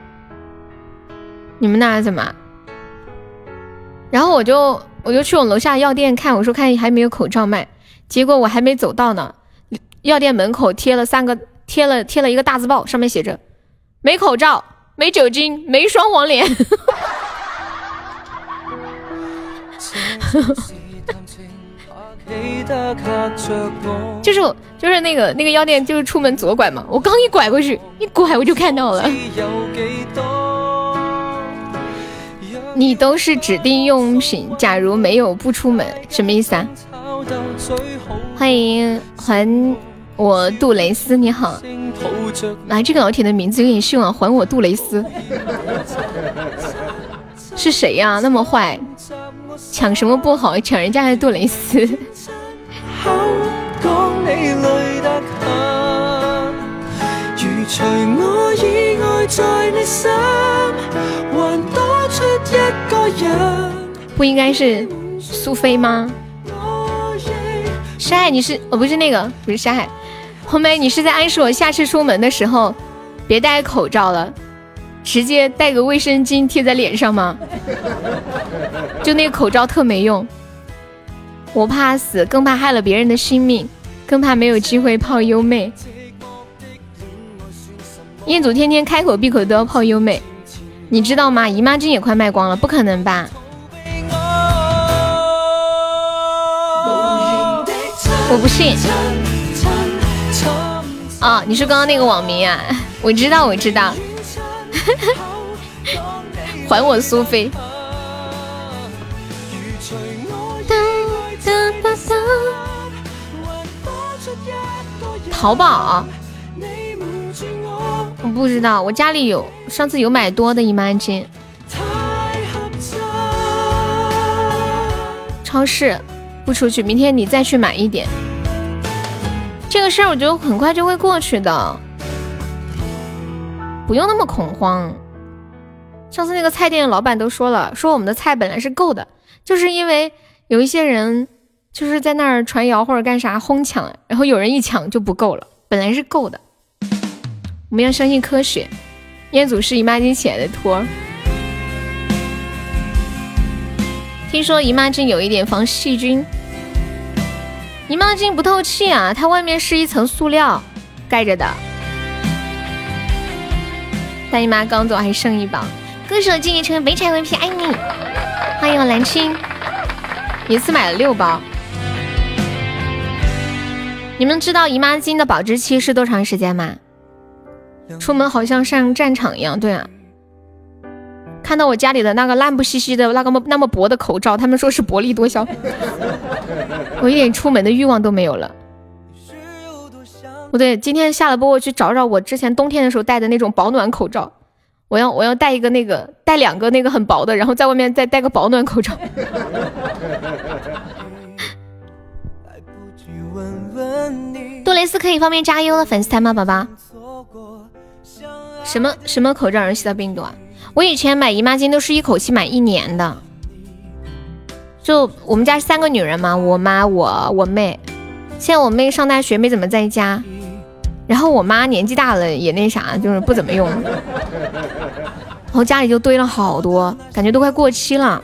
你们那怎么？然后我就我就去我楼下药店看，我说看还没有口罩卖，结果我还没走到呢，药店门口贴了三个贴了贴了一个大字报，上面写着没口罩、没酒精、没双黄连。就是就是那个那个药店，就是出门左拐嘛。我刚一拐过去，一拐我就看到了。你都是指定用品，假如没有不出门，什么意思啊？欢迎环我杜蕾斯，你好。啊，这个老铁的名字有点凶啊！还我杜蕾斯，是谁呀？那么坏，抢什么不好？抢人家的杜蕾斯。不应该是苏菲吗？沙海，你是哦，不是那个，不是沙海。红梅，你是在暗示我下次出门的时候别戴口罩了，直接带个卫生巾贴在脸上吗？就那个口罩特没用。我怕死，更怕害了别人的性命，更怕没有机会泡优妹。彦祖天天开口闭口都要泡优妹，你知道吗？姨妈巾也快卖光了，不可能吧？我不信。哦，你是刚刚那个网名啊？我知道，我知道。还我苏菲。淘宝，我不知道，我家里有，上次有买多的姨妈巾。超市不出去，明天你再去买一点。这个事儿我觉得很快就会过去的。不用那么恐慌。上次那个菜店的老板都说了，说我们的菜本来是够的，就是因为有一些人就是在那儿传谣或者干啥哄抢，然后有人一抢就不够了，本来是够的。我们要相信科学。彦祖是姨妈巾起来的托。听说姨妈巾有一点防细菌。姨妈巾不透气啊，它外面是一层塑料盖着的。大姨妈刚走还剩一包。歌手进一成为北彩 VP，爱你。欢迎我蓝青，一次买了六包。你们知道姨妈巾的保质期是多长时间吗？出门好像上战场一样，对啊。看到我家里的那个烂不兮兮的那个那么薄的口罩，他们说是薄利多销，我一点出门的欲望都没有了。不对，今天下了播我去找找我之前冬天的时候戴的那种保暖口罩，我要我要戴一个那个戴两个那个很薄的，然后在外面再戴个保暖口罩。杜蕾斯可以方便加优的粉丝团吗，宝宝？什么什么口罩能吸到病毒啊？我以前买姨妈巾都是一口气买一年的，就我们家三个女人嘛，我妈我我妹，现在我妹上大学没怎么在家，然后我妈年纪大了也那啥，就是不怎么用，然后家里就堆了好多，感觉都快过期了，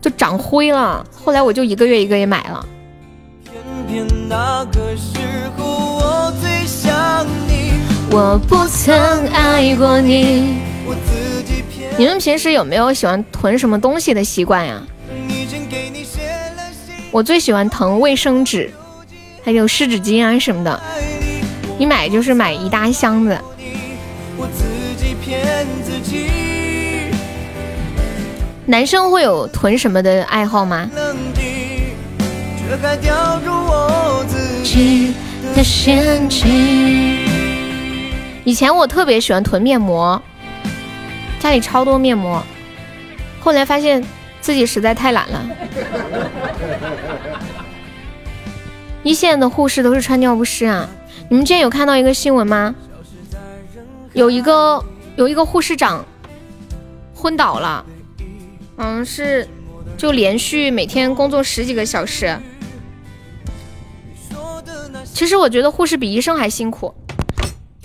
就长灰了。后来我就一个月一个月买了。我不曾爱过你。你们平时有没有喜欢囤什么东西的习惯呀？我最喜欢囤卫生纸，还有湿纸巾啊什么的。一买就是买一大箱子。男生会有囤什么的爱好吗？以前我特别喜欢囤面膜，家里超多面膜，后来发现自己实在太懒了。一线的护士都是穿尿不湿啊！你们之前有看到一个新闻吗？有一个有一个护士长昏倒了，嗯，是就连续每天工作十几个小时。其实我觉得护士比医生还辛苦。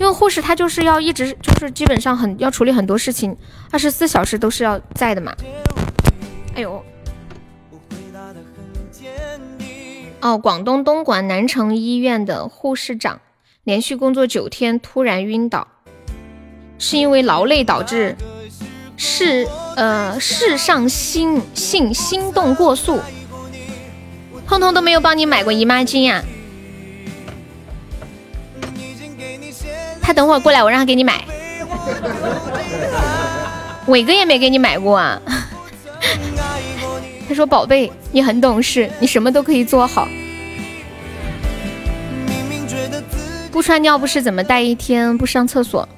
因为护士他就是要一直就是基本上很要处理很多事情，二十四小时都是要在的嘛。哎呦，哦，广东东莞南城医院的护士长连续工作九天突然晕倒，是因为劳累导致室呃室上心性心动过速。通通都没有帮你买过姨妈巾呀？他等会儿过来，我让他给你买。伟哥也没给你买过啊。他说：“宝贝，你很懂事，你什么都可以做好。不穿尿不湿怎么待一天？不上厕所？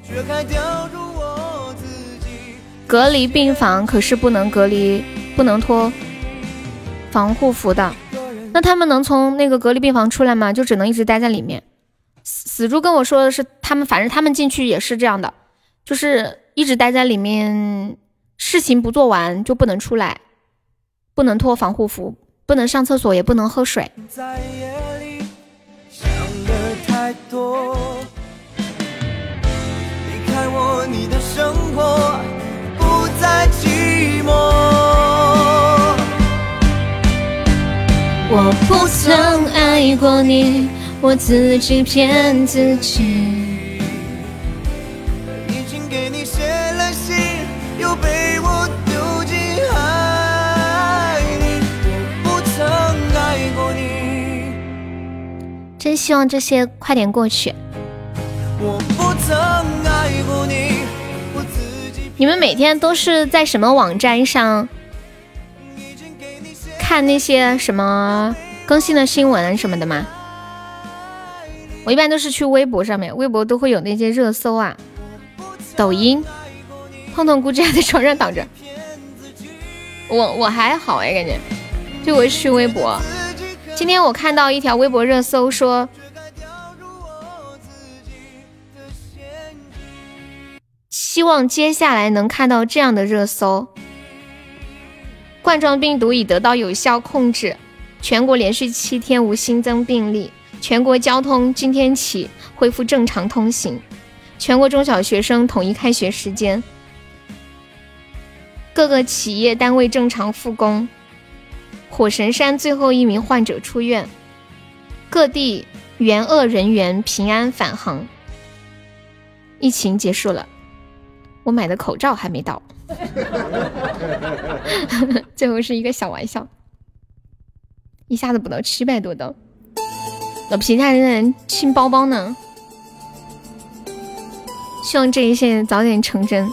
隔离病房可是不能隔离，不能脱防护服的。那他们能从那个隔离病房出来吗？就只能一直待在里面。”死猪跟我说的是，他们反正他们进去也是这样的，就是一直待在里面，事情不做完就不能出来，不能脱防护服，不能上厕所，也不能喝水。在夜里想的太多，离开我，你的生活不再寂寞我不曾爱过你。我自己骗自己。已经给你写了信，又被我丢进海里。我不曾爱过你真希望这些快点过去。我不曾爱过你你们每天都是在什么网站上看那些什么更新的新闻什么的吗？我一般都是去微博上面，微博都会有那些热搜啊。抖音，痛痛估计还在床上躺着。我我还好哎，感觉。就我去微博，今天我看到一条微博热搜说，希望接下来能看到这样的热搜：冠状病毒已得到有效控制，全国连续七天无新增病例，全国交通今天起恢复正常通行，全国中小学生统一开学时间，各个企业单位正常复工，火神山最后一名患者出院，各地援鄂人员平安返航，疫情结束了。我买的口罩还没到，最后是一个小玩笑，一下子补到七百多刀，老皮他仍然清包包呢，希望这一切早点成真。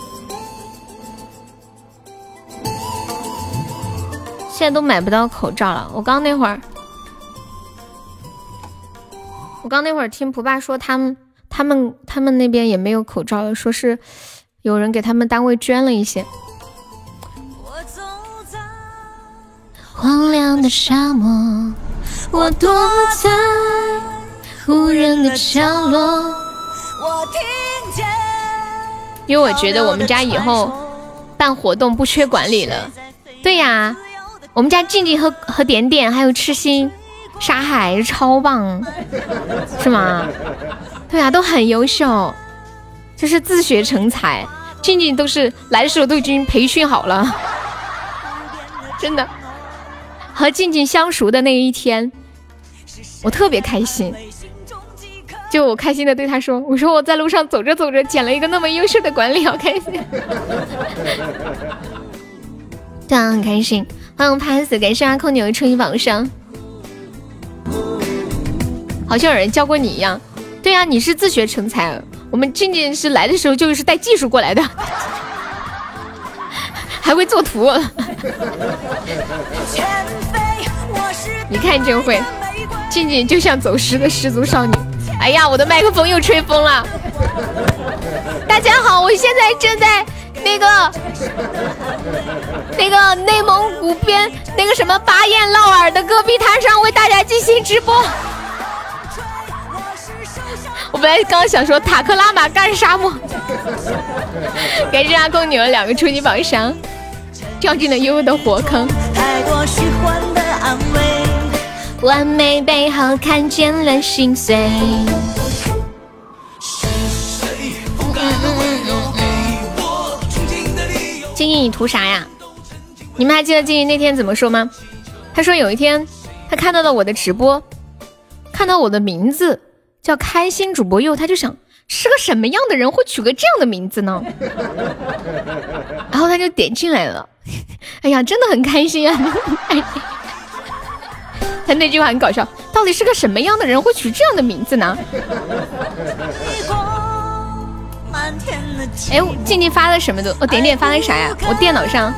现在都买不到口罩了，我刚那会儿，我刚那会儿听蒲爸说他们他们他们那边也没有口罩了，说是。有人给他们单位捐了一些。荒凉的沙漠，我躲在无人的角落。我听见。因为我觉得我们家以后办活动不缺管理了。对呀，我们家静静和和点点还有痴心、沙海超棒，是吗？对呀，都很优秀。就是自学成才，静静都是来的时候都已经培训好了，真的。和静静相熟的那一天，我特别开心，就我开心的对他说：“我说我在路上走着走着捡了一个那么优秀的管理，好开心。”对啊，很开心。欢迎 pass，感谢阿空牛冲一榜上，好像有人教过你一样。对啊，你是自学成才。我们静静是来的时候就是带技术过来的，还会做图。你看真会，静静就像走失的失足少女。哎呀，我的麦克风又吹风了。大家好，我现在正在那个那个内蒙古边那个什么巴彦淖尔的戈壁滩上为大家进行直播。我本来刚想说塔克拉玛干沙漠，感谢阿公女儿两个初级宝箱，掉进了悠悠的火坑。太过虚幻的安慰完美背后看见了心碎。静静，你图啥呀？你们还记得静静那天怎么说吗？他说有一天他看到了我的直播，看到我的名字。叫开心主播又，他就想是个什么样的人会取个这样的名字呢？然后他就点进来了。哎呀，真的很开心啊！他那句话很搞笑，到底是个什么样的人会取这样的名字呢？哎，静静发的什么的？我点点发的啥呀？我电脑上，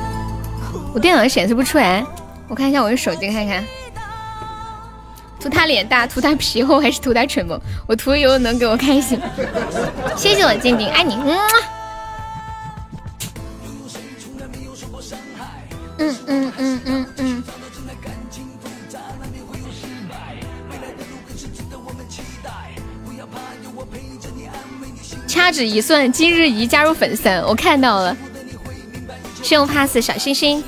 我电脑上显示不出来。我看一下我的手机，看看。涂他脸大，涂他皮厚，还是涂他蠢萌？我图有能给我开心。谢谢我静静，爱你。嗯嗯嗯嗯嗯。掐指一算，今日已加入粉丝，我看到了。信用 pass 小星星。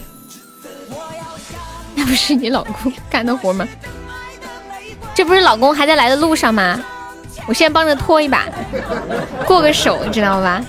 那不是你老公干的活吗？这不是老公还在来的路上吗？我现在帮着拖一把，过个手，你知道吧？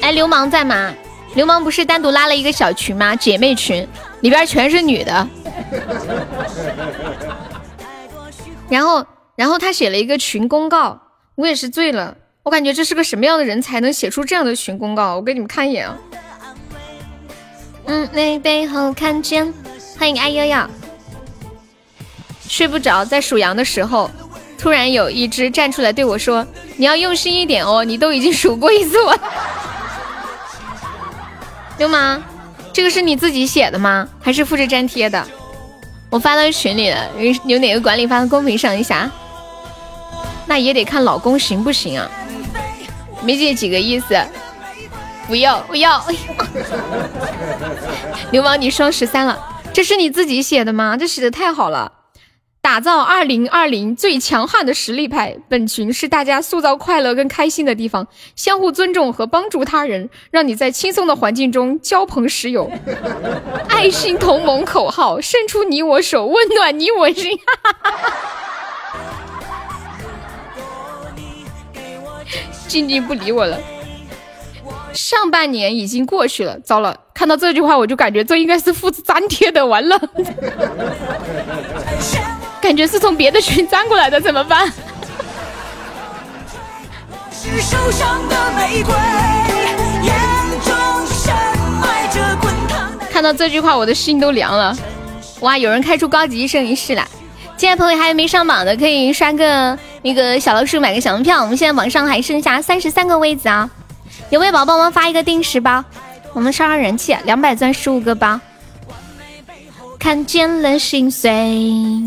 哎，流氓在吗？流氓不是单独拉了一个小群吗？姐妹群里边全是女的。然后，然后他写了一个群公告。我也是醉了，我感觉这是个什么样的人才能写出这样的群公告？我给你们看一眼啊。嗯，那背后看见，欢迎爱悠悠。睡不着，在数羊的时候，突然有一只站出来对我说：“你要用心一点哦，你都已经数过一次我。”流氓，这个是你自己写的吗？还是复制粘贴的？我发到群里了，有哪个管理发到公屏上一下？那也得看老公行不行啊？梅姐几个意思。不要不要！流氓，你双十三了，这是你自己写的吗？这写的太好了！打造二零二零最强悍的实力派，本群是大家塑造快乐跟开心的地方，相互尊重和帮助他人，让你在轻松的环境中交朋识友。爱心同盟口号：伸出你我手，温暖你我心。静静不理我了。上半年已经过去了，糟了！看到这句话，我就感觉这应该是复制粘贴的，完了，感觉是从别的群粘过来的，怎么办？看到这句话，我的心都凉了。哇，有人开出高级一生一世了！进来朋友还有没上榜的，可以刷个那个小老鼠，买个小门票。我们现在榜上还剩下三十三个位子啊！有位宝宝们发一个定时包，我们上上人气，两百钻十五个包。看见了心碎，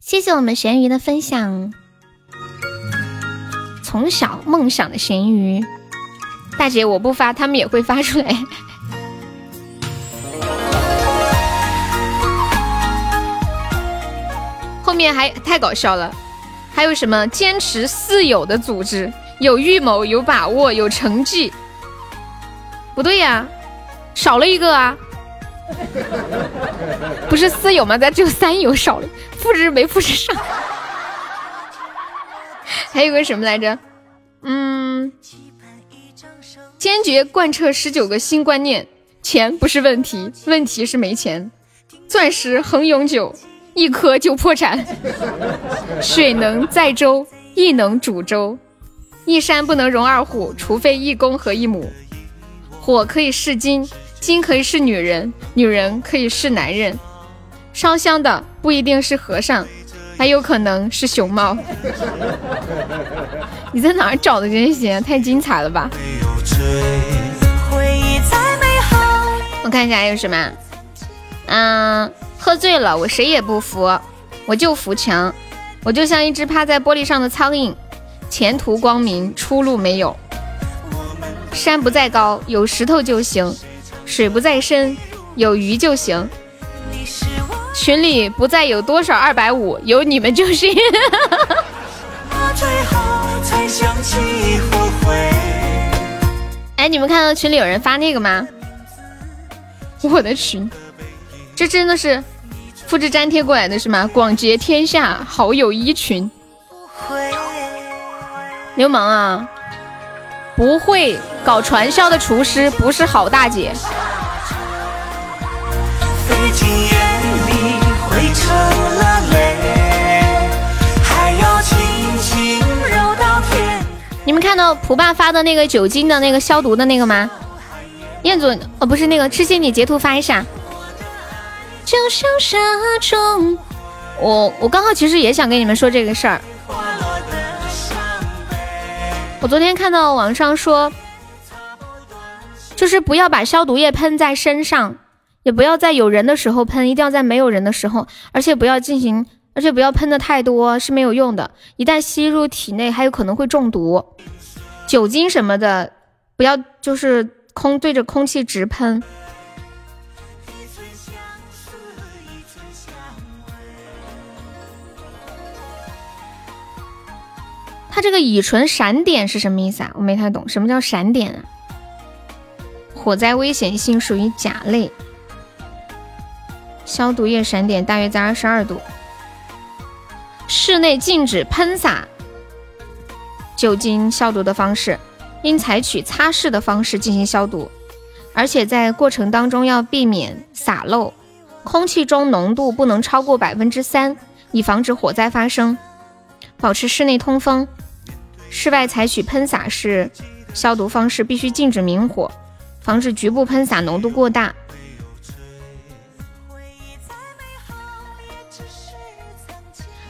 谢谢我们咸鱼的分享。从小梦想的咸鱼，大姐我不发，他们也会发出来。面还太搞笑了，还有什么坚持四有的组织？有预谋，有把握，有成绩。不对呀，少了一个啊！不是四有吗？咱只有三有，少了复制没复制上。还有个什么来着？嗯，坚决贯彻十九个新观念：钱不是问题，问题是没钱；钻石恒永久，一颗就破产；水能载舟，亦能煮粥。一山不能容二虎，除非一公和一母。火可以是金，金可以是女人，女人可以是男人。烧香的不一定是和尚，还有可能是熊猫。你在哪儿找的这些？太精彩了吧！我看一下还有什么。嗯，喝醉了我谁也不服，我就扶墙，我就像一只趴在玻璃上的苍蝇。前途光明，出路没有。山不在高，有石头就行；水不在深，有鱼就行。群里不再有多少二百五，有你们就行。哎，你们看到群里有人发那个吗？我的群，这真的是复制粘贴过来的是吗？广结天下好友一群。流氓啊！不会搞传销的厨师不是好大姐。你们看到蒲爸发的那个酒精的那个消毒的那个吗？彦祖，哦，不是那个，痴心，你截图发一下。就像沙中，我我刚好其实也想跟你们说这个事儿。我昨天看到网上说，就是不要把消毒液喷在身上，也不要在有人的时候喷，一定要在没有人的时候，而且不要进行，而且不要喷的太多，是没有用的。一旦吸入体内，还有可能会中毒。酒精什么的，不要就是空对着空气直喷。它这个乙醇闪点是什么意思啊？我没太懂，什么叫闪点啊？火灾危险性属于甲类，消毒液闪点大约在二十二度，室内禁止喷洒酒精消毒的方式，应采取擦拭的方式进行消毒，而且在过程当中要避免洒漏，空气中浓度不能超过百分之三，以防止火灾发生，保持室内通风。室外采取喷洒式消毒方式，必须禁止明火，防止局部喷洒浓度过大。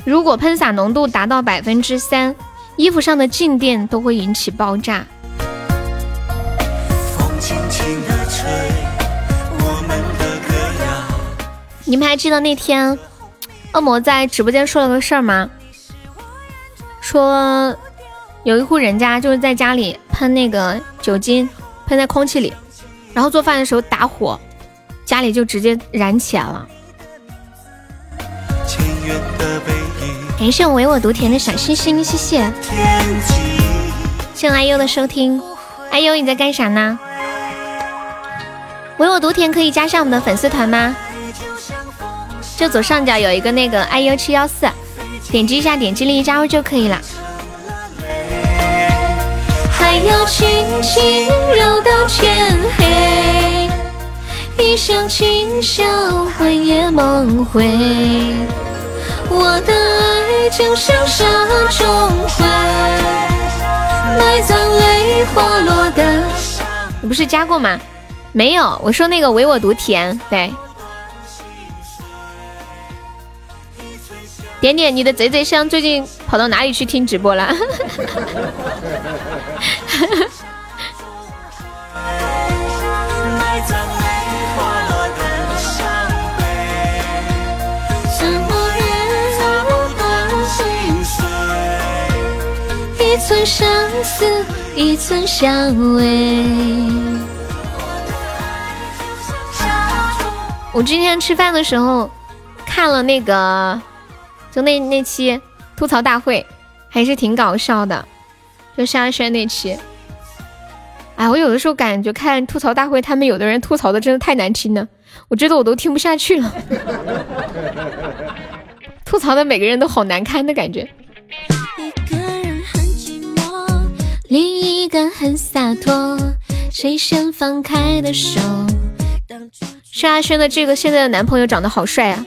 如果喷洒浓度达到百分之三，衣服上的静电都会引起爆炸。你们还记得那天恶魔在直播间说了个事儿吗？说。有一户人家就是在家里喷喷那个酒精，喷在空气里，然后做饭的时候打火，家里就直接燃起来了。感谢我唯我独甜的小星星，谢谢。谢谢阿优的收听，阿优你在干啥呢？唯我独甜可以加上我们的粉丝团吗？就左上角有一个那个 IU 七幺四，点击一下，点击立即加入就可以了。还要轻轻绕到天黑，一厢情笑，魂也梦回。我的爱就像沙中灰，埋葬泪滑落的。你不是加过吗？没有，我说那个唯我独甜，对。点点，你的贼贼香最近跑到哪里去听直播了？一寸相思，一寸香味。我今天吃饭的时候看了那个。就那那期吐槽大会还是挺搞笑的，就沙宣那期。哎，我有的时候感觉看吐槽大会，他们有的人吐槽的真的太难听了，我觉得我都听不下去了。吐槽的每个人都好难堪的感觉。另一个很洒脱，谁先放开的手？沙宣的这个现在的男朋友长得好帅啊！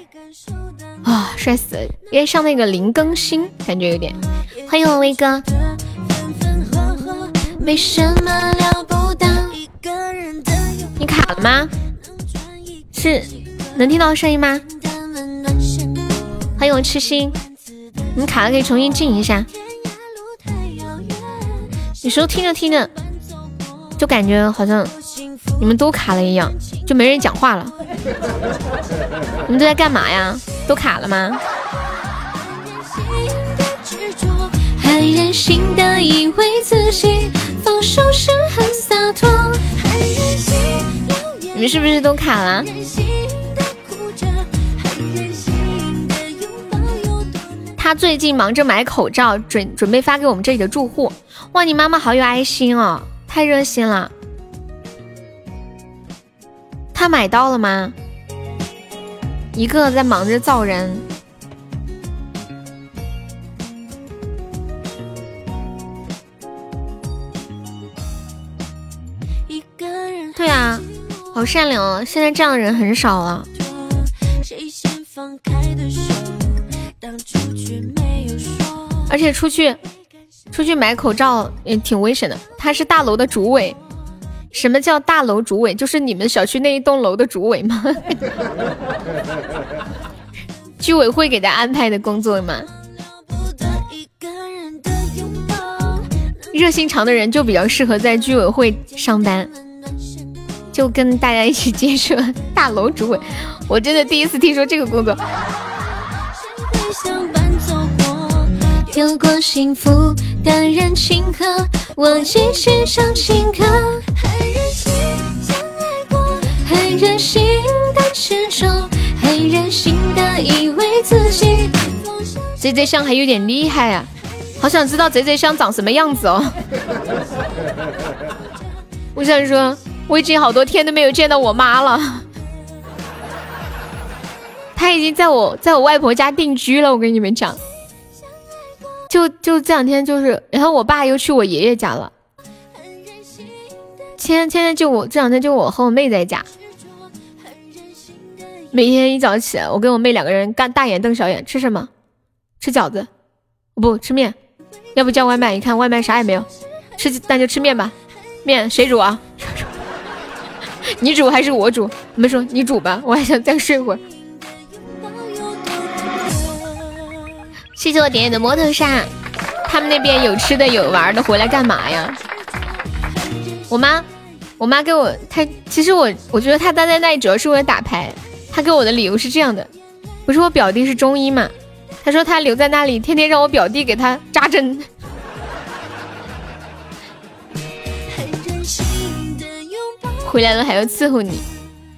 啊，帅死了！因为像那个林更新，感觉有点。欢迎我威哥。你卡了吗？是能听到声音吗？欢迎我痴心。你卡了可以重新进一下。有时候听着听着，就感觉好像你们都卡了一样，就没人讲话了。你们都在干嘛呀？都卡了吗？你们是不是都卡了？他最近忙着买口罩，准准备发给我们这里的住户。哇，你妈妈好有爱心哦，太热心了。他买到了吗？一个在忙着造人，对啊，好善良啊！现在这样的人很少了。而且出去出去买口罩也挺危险的。他是大楼的主委。什么叫大楼主委？就是你们小区那一栋楼的主委吗？居委会给他安排的工作吗？热心肠的人就比较适合在居委会上班，就跟大家一起建设大楼主委。我真的第一次听说这个工作。有过幸福的人请和我一起唱情歌。很任性的牵手，很任性的以为自己。贼贼香还有点厉害啊，好想知道贼贼香长什么样子哦。我想说，我已经好多天都没有见到我妈了，她已经在我在我外婆家定居了。我跟你们讲，就就这两天就是，然后我爸又去我爷爷家了。现现在就我这两天就我和我妹在家。每天一早起来，我跟我妹两个人干大眼瞪小眼，吃什么？吃饺子？不吃面？要不叫外卖？你看外卖啥也没有，吃那就吃面吧。面谁煮啊？你煮还是我煮？我们说你煮吧，我还想再睡会儿。谢谢我点点的摩托沙，他们那边有吃的有玩的，回来干嘛呀？我妈，我妈给我，她其实我我觉得她待在那里主要是为了打牌。他给我的理由是这样的，不是我表弟是中医嘛？他说他留在那里，天天让我表弟给他扎针。回来了还要伺候你。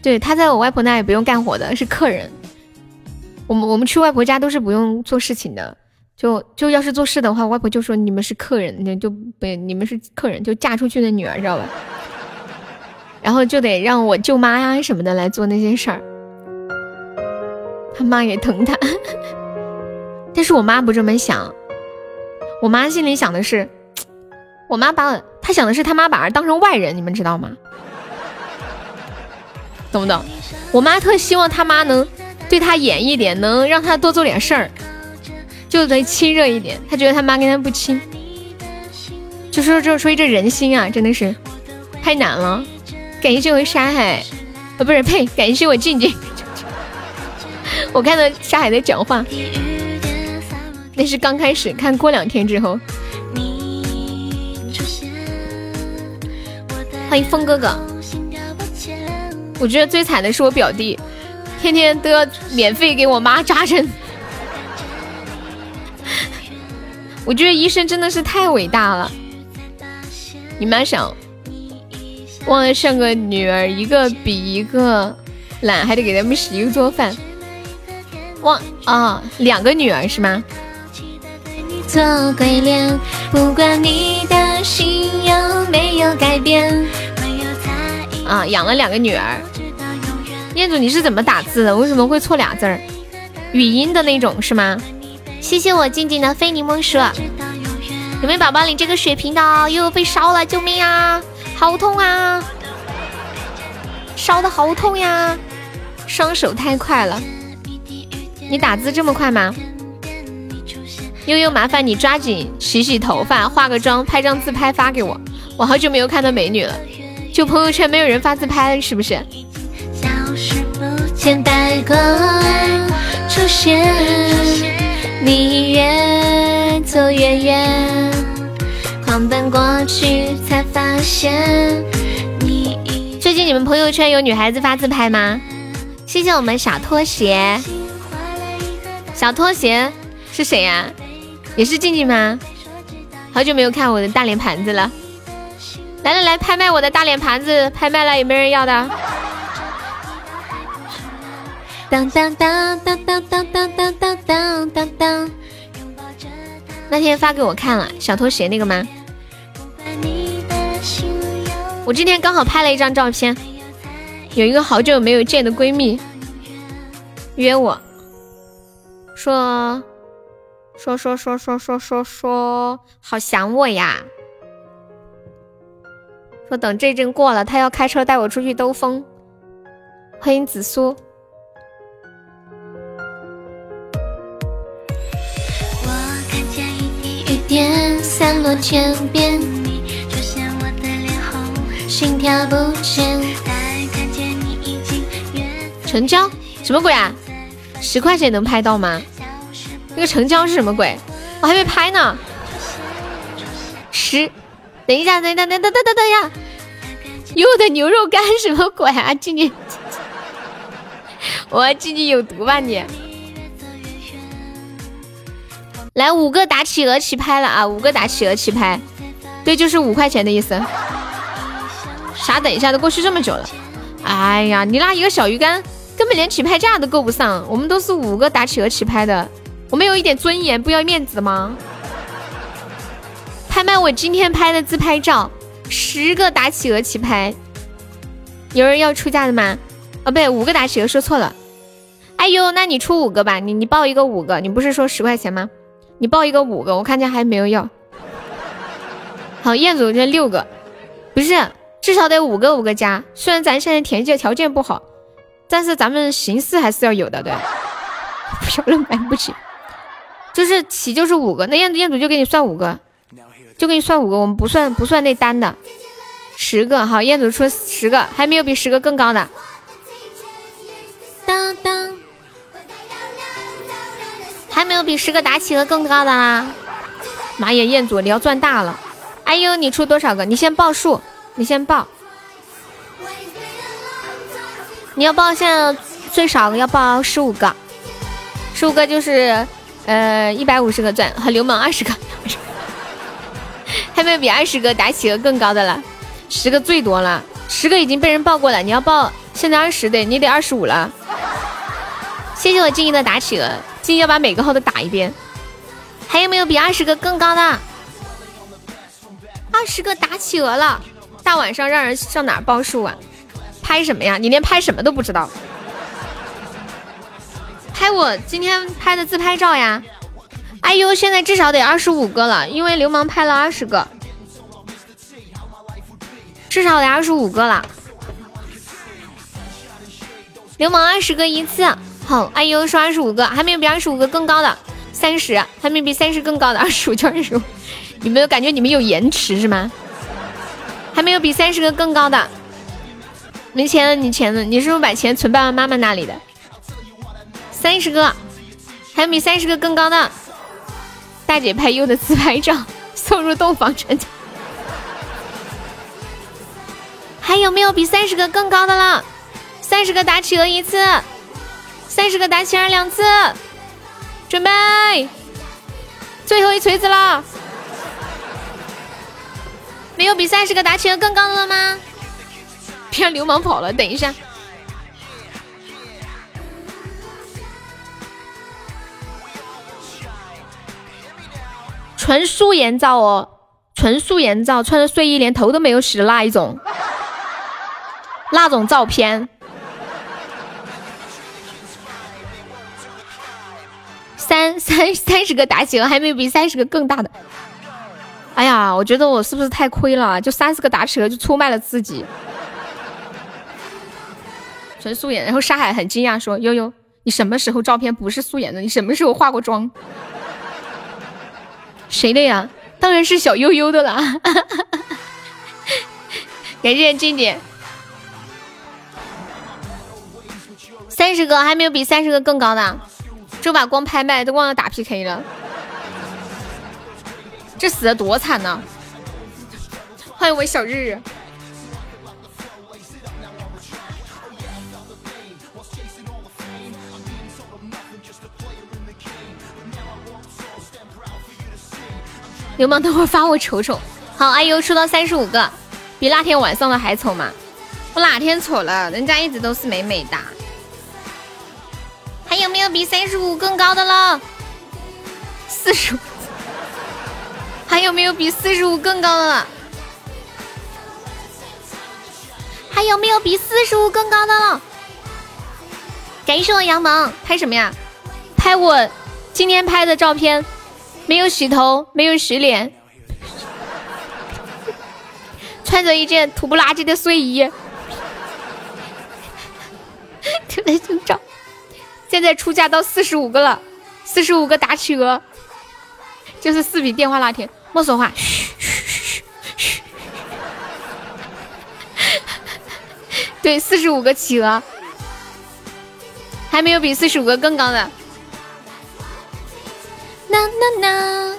对，他在我外婆那也不用干活的，是客人。我们我们去外婆家都是不用做事情的，就就要是做事的话，外婆就说你们是客人，那就不你们是客人，就嫁出去的女儿，知道吧？然后就得让我舅妈呀什么的来做那些事儿。他妈也疼他，但是我妈不这么想，我妈心里想的是，我妈把她想的是他妈把儿当成外人，你们知道吗？懂不懂？我妈特希望他妈能对她严一点，能让她多做点事儿，就得亲热一点。她觉得他妈跟她不亲，就说这所以这人心啊，真的是太难了。感谢我沙海，啊不是呸，感谢我静静。我看到沙海在讲话，那是刚开始，看过两天之后。欢迎风哥哥。我觉得最惨的是我表弟，天天都要免费给我妈扎针。我觉得医生真的是太伟大了。你妈想，忘了生个女儿，一个比一个懒，还得给他们洗衣做饭。忘啊，两个女儿是吗？做鬼脸，不管你的心有没有改变。啊，养了两个女儿。念祖，你是怎么打字的？为什么会错俩字儿？语音的那种是吗？谢谢我静静的非柠檬树。有没有宝宝领这个血瓶的？又被烧了，救命啊！好痛啊！烧的好痛呀！双手太快了。你打字这么快吗？悠悠，麻烦你抓紧洗洗头发，化个妆，拍张自拍发给我。我好久没有看到美女了。就朋友圈没有人发自拍，是不是？出现，你越走越远，狂奔过去才发现最近你们朋友圈有女孩子发自拍吗？谢谢我们小拖鞋。小拖鞋是谁呀？也是静静吗？好久没有看我的大脸盘子了。来来来，拍卖我的大脸盘子，拍卖了有没有人要的？当当当当当当当当当当当。那天发给我看了小拖鞋那个吗？我今天刚好拍了一张照片，有一个好久没有见的闺蜜约我说说说说说说说说，好想我呀。说等这阵过了，他要开车带我出去兜风。欢迎紫苏。成交？什么鬼啊？十块钱能拍到吗？那个成交是什么鬼？我还没拍呢。十。等一下，等等等等等等等呀！又的牛肉干什么鬼啊？静静，我静静有毒吧你？来五个打企鹅起拍了啊！五个打企鹅起拍，对，就是五块钱的意思。啥？等一下，都过去这么久了。哎呀，你拉一个小鱼干，根本连起拍价都够不上。我们都是五个打企鹅起拍的，我们有一点尊严，不要面子吗？拍卖我今天拍的自拍照，十个打企鹅起拍，有人要出价的吗？哦，不对，五个打企鹅说错了。哎呦，那你出五个吧，你你报一个五个，你不是说十块钱吗？你报一个五个，我看见还没有要。好，彦祖这六个，不是，至少得五个五个加。虽然咱现在条件条件不好，但是咱们形式还是要有的，对。漂亮买不起，就是起就是五个，那彦祖彦祖就给你算五个。就给你算五个，我们不算不算那单的，十个好，彦祖出十个，还没有比十个更高的。当当，还没有比十个打企鹅更高的啦！妈呀，彦祖你要赚大了！哎呦，你出多少个？你先报数，你先报。你要报，现在最少要报十五个，十五个就是呃一百五十个钻和流氓二十个。还没有比二十个打企鹅更高的了，十个最多了。十个已经被人报过了，你要报现在二十得，你得二十五了。谢谢我静怡的打企鹅，静怡要把每个号都打一遍。还有没有比二十个更高的？二十个打企鹅了，大晚上让人上哪报数啊？拍什么呀？你连拍什么都不知道？拍我今天拍的自拍照呀！哎呦，现在至少得二十五个了，因为流氓拍了二十个，至少得二十五个了。流氓二十个一次，好，哎呦说二十五个，还没有比二十五个更高的，三十，还没有比三十更高的，二十五就二十五。有没有感觉你们有延迟是吗？还没有比三十个更高的，没钱了，你钱呢？你是不是把钱存爸爸妈妈那里的？三十个，还有比三十个更高的，大姐拍优的自拍照 送入洞房成家。还有没有比三十个更高的了？三十个打企鹅一次，三十个打企鹅两次，准备，最后一锤子了。没有比三十个打企鹅更高的了吗？别让流氓跑了，等一下。纯素颜照哦，纯素颜照，穿着睡衣连头都没有洗的那一种，那种照片。三三三十个打企鹅，还没有比三十个更大的。哎呀，我觉得我是不是太亏了？就三十个打企鹅就出卖了自己。纯素颜，然后沙海很惊讶说：“悠悠，你什么时候照片不是素颜的？你什么时候化过妆？”谁的呀？当然是小悠悠的啦！感谢静姐，三十个还没有比三十个更高的，就把光拍卖都忘了打 PK 了。这死的多惨呢！欢迎我小日日。流氓，等会发我瞅瞅。好，哎呦，出到三十五个，比那天晚上的还丑吗？我哪天丑了？人家一直都是美美的。还有没有比三十五更高的了？四十五。还有没有比四十五更高的了？还有没有比四十五更高的了？感谢我杨萌，拍什么呀？拍我今天拍的照片，没有洗头，没有洗脸，穿着一件土不拉几的睡衣，特别正照。现在出价到四十五个了，四十五个打企鹅，就是视频电话那天。莫说话，嘘嘘嘘嘘。对，四十五个企鹅，还没有比四十五个更高的。呐呐！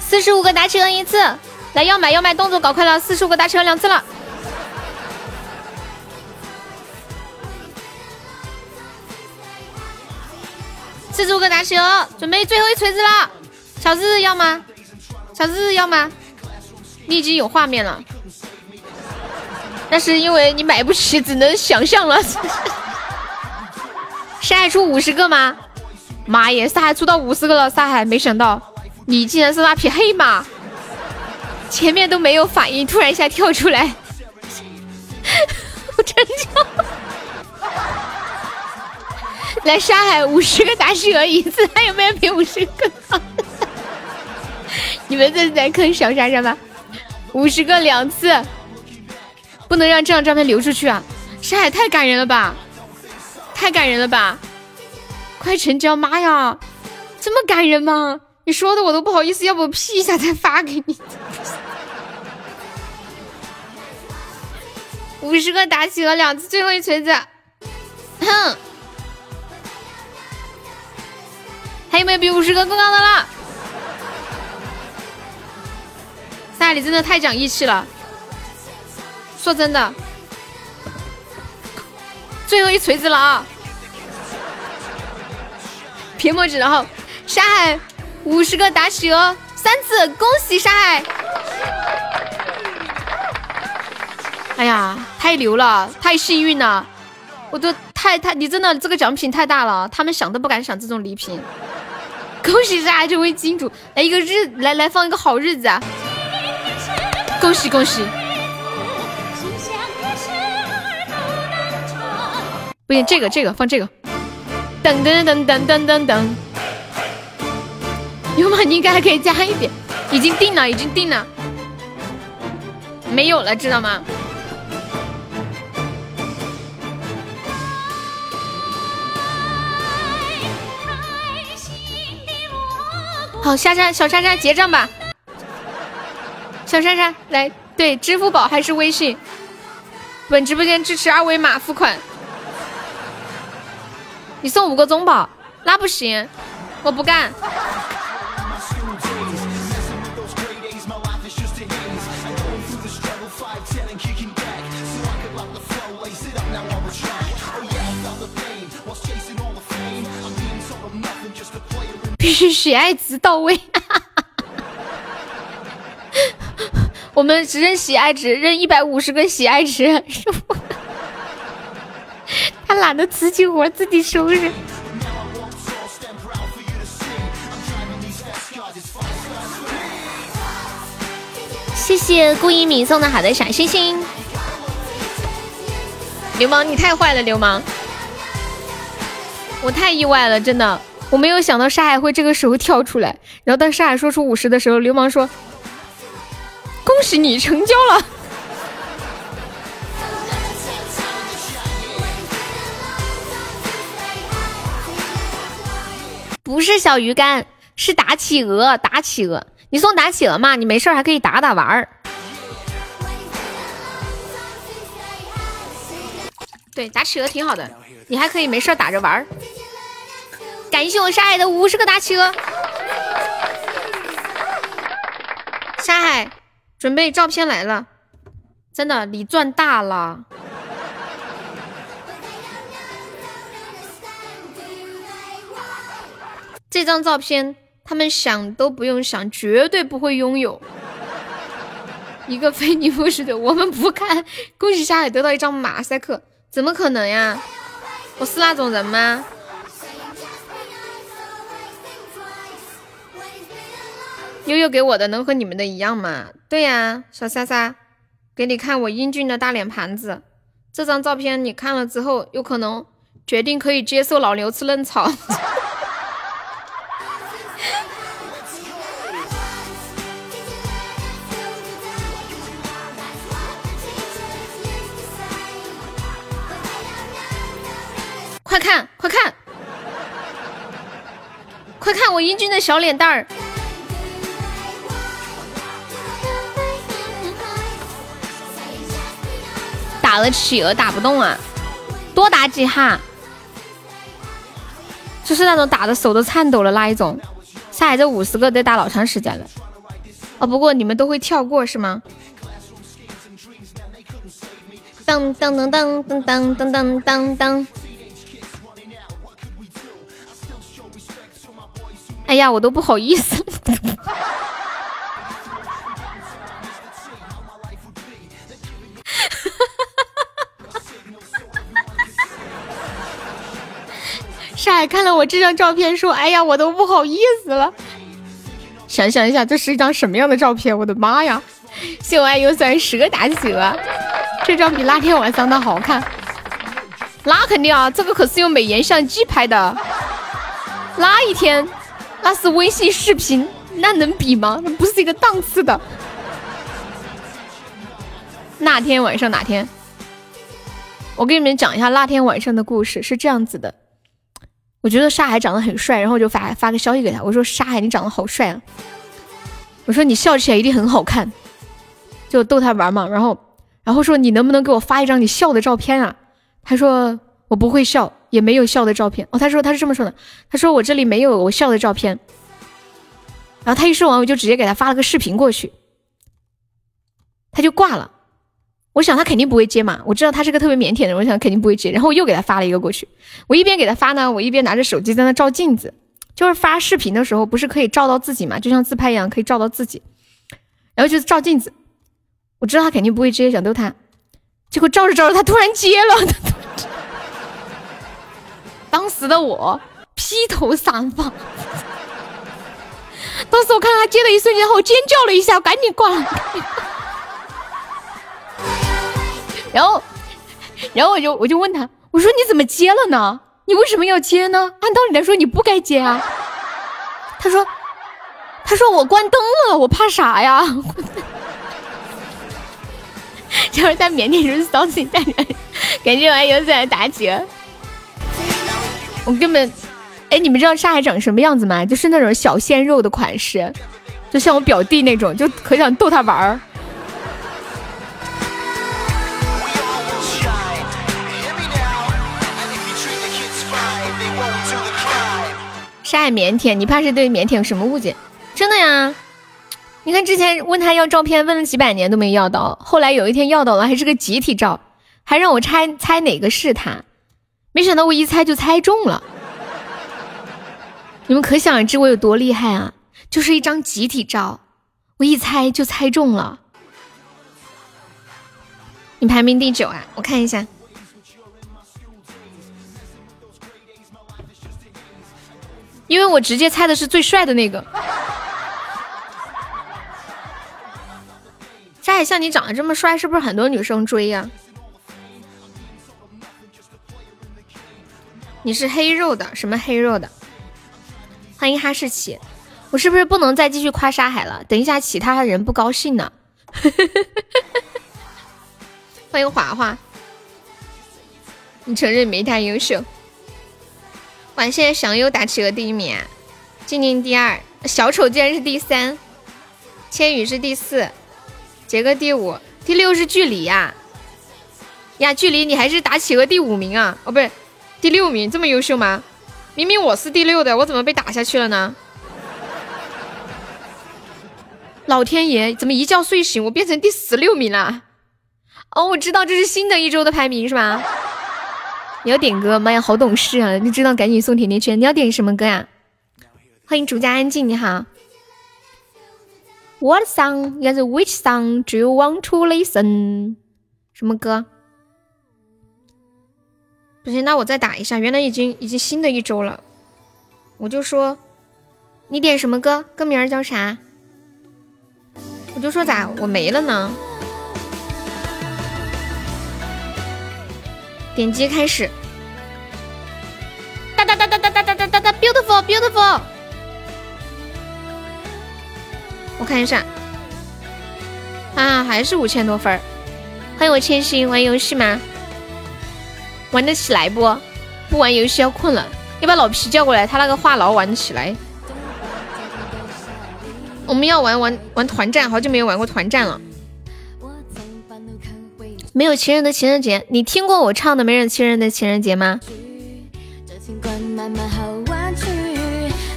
四十五个打企鹅一次，来要买要买，动作搞快了，四十五个打企鹅两次了。四十五个打企鹅，准备最后一锤子了。小日要吗？小日日要吗？你已经有画面了，但是因为你买不起，只能想象了。沙海出五十个吗？妈耶，沙海出到五十个了！沙海，没想到你竟然是那匹黑马，前面都没有反应，突然一下跳出来，我真叫。来沙海五十个打企鹅一次，还有没有比五十个？你们这是在坑小莎莎吗？五十个两次，不能让这张照片流出去啊！沙海太感人了吧，太感人了吧！快成交，妈呀，这么感人吗？你说的我都不好意思，要不我 P 一下再发给你。五十个打企鹅两次，最后一锤子，哼。还有没有比五十个更高的了？萨里真的太讲义气了。说真的，最后一锤子了啊！屏幕纸，然后沙海五十个打企鹅三次，恭喜沙海！哎呀，太牛了，太幸运了，我都太太，你真的这个奖品太大了，他们想都不敢想这种礼品。恭喜沙海成为金主，来一个日，来来放一个好日子啊！恭喜恭喜！不行，这个这个放这个，噔噔噔噔噔噔噔。有吗？你应该还可以加一点，已经定了，已经定了，没有了，知道吗？好，莎莎，小莎莎结账吧。小莎莎，来，对，支付宝还是微信？本直播间支持二维码付款。你送五个中宝，那不行，我不干。必须喜爱值到位，我们只认喜爱值，认一百五十个喜爱值。他懒得自己活自己收拾。谢谢顾一敏送的好的小星星。流氓，你太坏了，流氓！我太意外了，真的。我没有想到沙海会这个时候跳出来，然后当沙海说出五十的时候，流氓说：“恭喜你成交了。”不是小鱼干，是打企鹅，打企鹅。你送打企鹅嘛？你没事还可以打打玩儿。对，打企鹅挺好的，你还可以没事打着玩儿。感谢我沙海的五十个大企鹅，沙海准备照片来了，真的你赚大了。这张照片他们想都不用想，绝对不会拥有。一个非你莫属的，我们不看。恭喜沙海得到一张马赛克，怎么可能呀？我是那种人吗？悠悠给我的能和你们的一样吗？对呀，小莎莎，给你看我英俊的大脸盘子。这张照片你看了之后，有可能决定可以接受老牛吃嫩草。快看，快看，快看我英俊的小脸蛋儿！打了企鹅打不动啊，多打几下，就是那种打的手都颤抖了那一种。下来这五十个得打老长时间了。哦，不过你们都会跳过是吗？噔噔噔噔噔噔噔噔噔哎呀，我都不好意思。沙海看了我这张照片，说：“哎呀，我都不好意思了。”想想一下，这是一张什么样的照片？我的妈呀！秀爱有酸十个大企鹅，这张比那天晚上的好看。那肯定啊，这个可是用美颜相机拍的。那一天，那是微信视频，那能比吗？那不是一个档次的。那天晚上哪天？我给你们讲一下那天晚上的故事，是这样子的。我觉得沙海长得很帅，然后就发发个消息给他，我说沙海你长得好帅啊，我说你笑起来一定很好看，就逗他玩嘛。然后然后说你能不能给我发一张你笑的照片啊？他说我不会笑，也没有笑的照片。哦，他说他是这么说的，他说我这里没有我笑的照片。然后他一说完，我就直接给他发了个视频过去，他就挂了。我想他肯定不会接嘛，我知道他是个特别腼腆的人，我想肯定不会接。然后我又给他发了一个过去，我一边给他发呢，我一边拿着手机在那照镜子，就是发视频的时候不是可以照到自己嘛，就像自拍一样可以照到自己，然后就是照镜子。我知道他肯定不会接，想逗他，结果照着照着，他突然接了。当时的我披头散发。当时我看他接的一瞬间后，尖叫了一下，赶紧挂了。然后，然后我就我就问他，我说你怎么接了呢？你为什么要接呢？按道理来说你不该接啊。他说，他说我关灯了，我怕啥呀？就是在腼腆时骚气大人，感觉玩游戏来打起。我根本。哎，你们知道沙海长什么样子吗？就是那种小鲜肉的款式，就像我表弟那种，就可想逗他玩儿。沙海腼腆，你怕是对腼腆有什么误解？真的呀，你看之前问他要照片，问了几百年都没要到，后来有一天要到了，还是个集体照，还让我猜猜哪个是他，没想到我一猜就猜中了。你们可想而知我有多厉害啊！就是一张集体照，我一猜就猜中了。你排名第九啊？我看一下，因为我直接猜的是最帅的那个。沙海，像你长得这么帅，是不是很多女生追呀？你是黑肉的，什么黑肉的？欢迎哈士奇，我是不是不能再继续夸沙海了？等一下其他的人不高兴呢。欢迎华华，你承认没他优秀？哇，现在祥优打企鹅第一名，静静第二，小丑竟然是第三，千羽是第四，杰哥第五，第六是距离呀呀，距离你还是打企鹅第五名啊？哦，不是第六名，这么优秀吗？明明我是第六的，我怎么被打下去了呢？老天爷，怎么一觉睡醒我变成第十六名了？哦，我知道这是新的一周的排名是吧？你要点歌？妈呀，好懂事啊！你知道赶紧送甜甜圈。你要点什么歌呀？欢迎主家安静，你好。What song? 应该是 Which song do you want to listen？什么歌？不行，那我再打一下。原来已经已经新的一周了，我就说，你点什么歌？歌名叫啥？我就说咋我没了呢？点击开始，哒哒哒哒哒哒哒哒哒哒，beautiful beautiful。我看一下，啊，还是五千多分欢迎我千心，玩游戏吗？玩得起来不？不玩游戏要困了，你把老皮叫过来，他那个话痨玩得起来。我们要玩玩玩团战，好久没有玩过团战了。没有情人的情人节，你听过我唱的《没人情人的情人节》吗？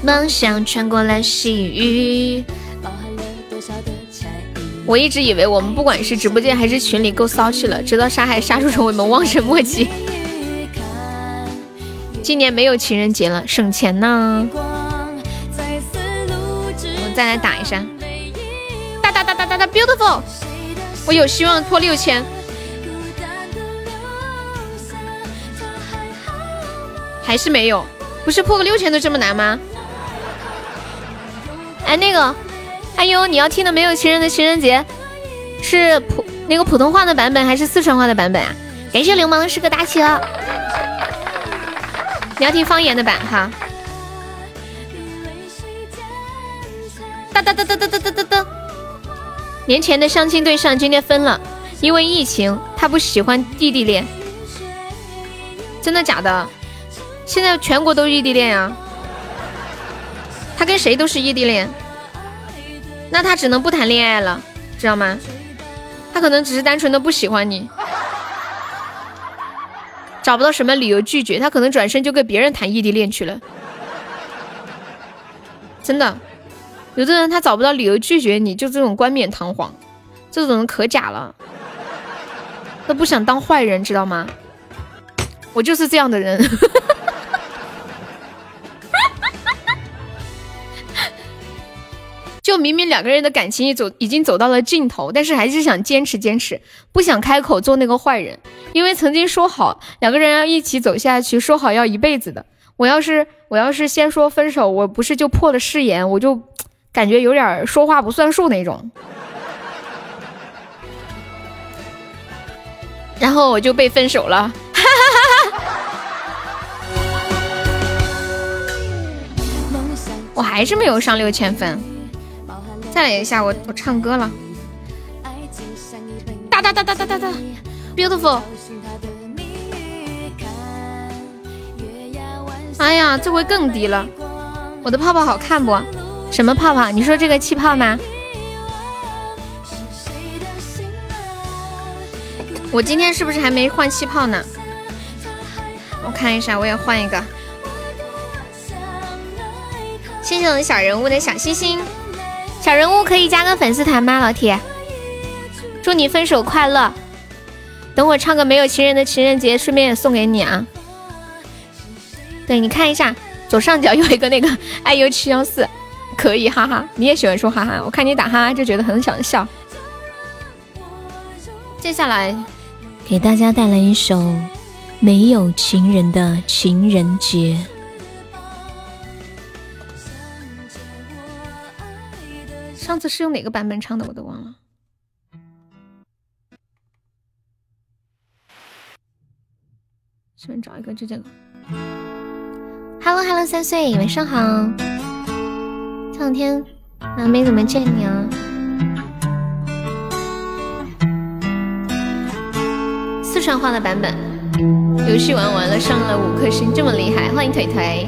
梦想穿过了细雨。我一直以为我们不管是直播间还是群里够骚气了，直到杀害杀出重围，们望尘莫及。今年没有情人节了，省钱呢。我们再来打一下，哒哒哒哒哒哒，beautiful！我有希望破六千，还是没有？不是破个六千都这么难吗？哎，那个，哎呦，你要听的没有情人的情人节，是普那个普通话的版本还是四川话的版本啊？感谢流氓的是个大企鹅。你要听方言的版哈。哒哒哒哒哒哒哒哒哒。年前的相亲对象今天分了，因为疫情，他不喜欢异地恋。真的假的？现在全国都异地恋呀？他跟谁都是异地恋？那他只能不谈恋爱了，知道吗？他可能只是单纯的不喜欢你。找不到什么理由拒绝他，可能转身就跟别人谈异地恋去了。真的，有的人他找不到理由拒绝你，就这种冠冕堂皇，这种人可假了，都不想当坏人，知道吗？我就是这样的人。就明明两个人的感情已走已经走到了尽头，但是还是想坚持坚持，不想开口做那个坏人，因为曾经说好两个人要一起走下去，说好要一辈子的。我要是我要是先说分手，我不是就破了誓言，我就感觉有点说话不算数那种。然后我就被分手了，我还是没有上六千分，再来一下，我我唱歌了，哒哒哒哒哒哒哒，beautiful。哎呀，这回更低了，我的泡泡好看不？什么泡泡？你说这个气泡吗？我今天是不是还没换气泡呢？我看一下，我也换一个。谢谢我的小人物的小心心，小人物可以加个粉丝团吗？老铁，祝你分手快乐。等我唱个没有情人的情人节，顺便也送给你啊。对，你看一下左上角有一个那个 iu 七幺四，可以哈哈。你也喜欢说哈哈，我看你打哈哈就觉得很想笑。接下来。给大家带来一首《没有情人的情人节》。上次是用哪个版本唱的，我都忘了。随便找一个，就这个。Hello Hello，三岁，晚上好。这两天啊，没怎么见你啊。四川话的版本，游戏玩完了，上了五颗星，这么厉害！欢迎腿腿。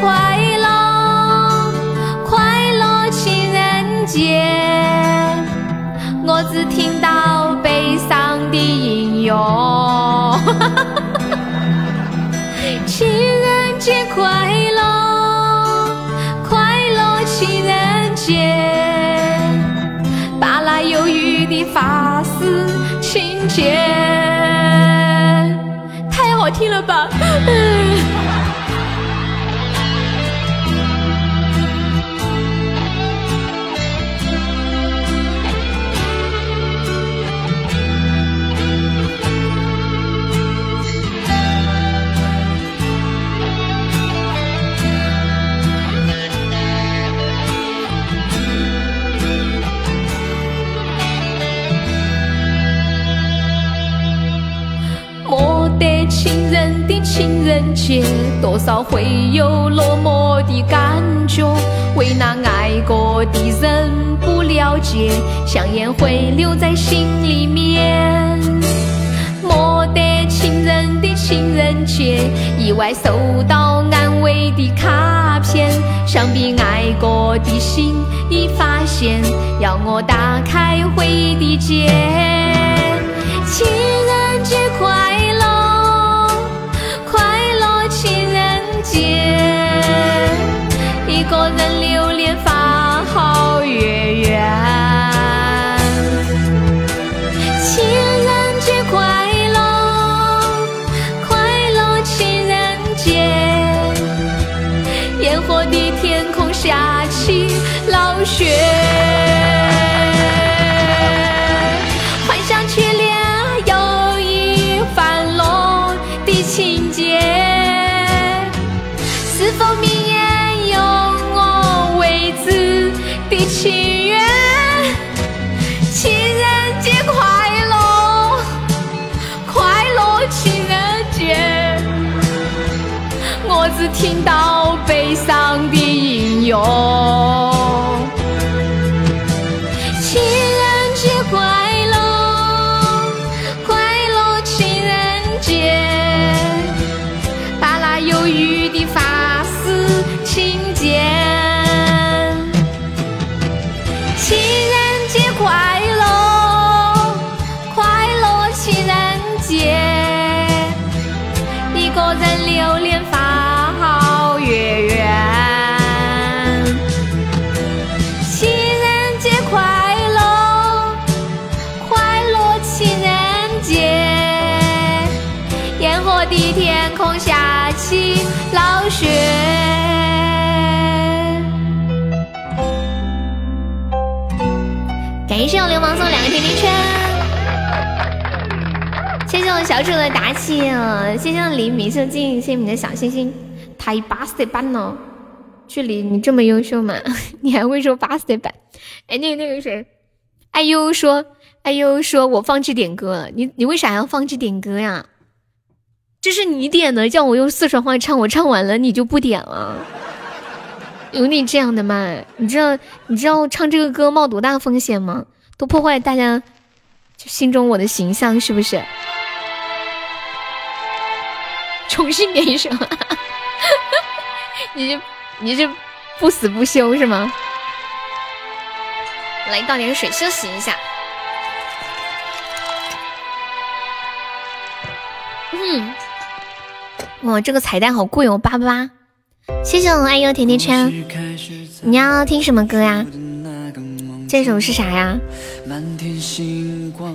快乐，快乐情人节，我只听到悲伤的音乐。情人节快乐，快乐情人节，把那忧郁的发丝轻剪，太好听了吧！多少会有落寞的感觉。为那爱过的人不了解，香烟会留在心里面。没得情人的情人节，意外收到安慰的卡片，想必爱过的心已发现，要我打开回忆的结。情音流氓送两个甜甜圈，谢谢我小主的打气，谢谢我黎明秀静，谢谢你的小心心，太巴适版了，距离你这么优秀吗？你还会说巴适版？哎，那个那个谁，哎呦说，哎呦说我放弃点歌了，你你为啥要放弃点歌呀？这是你点的，叫我用四川话唱，我唱完了你就不点了。有你这样的吗？你知道你知道唱这个歌冒多大风险吗？都破坏大家就心中我的形象，是不是？重新点一首，你这你这不死不休是吗？来倒点水休息一下。嗯，哇，这个彩蛋好贵哦，八八八。谢谢我爱优甜甜圈，你要听什么歌呀？这首是啥呀？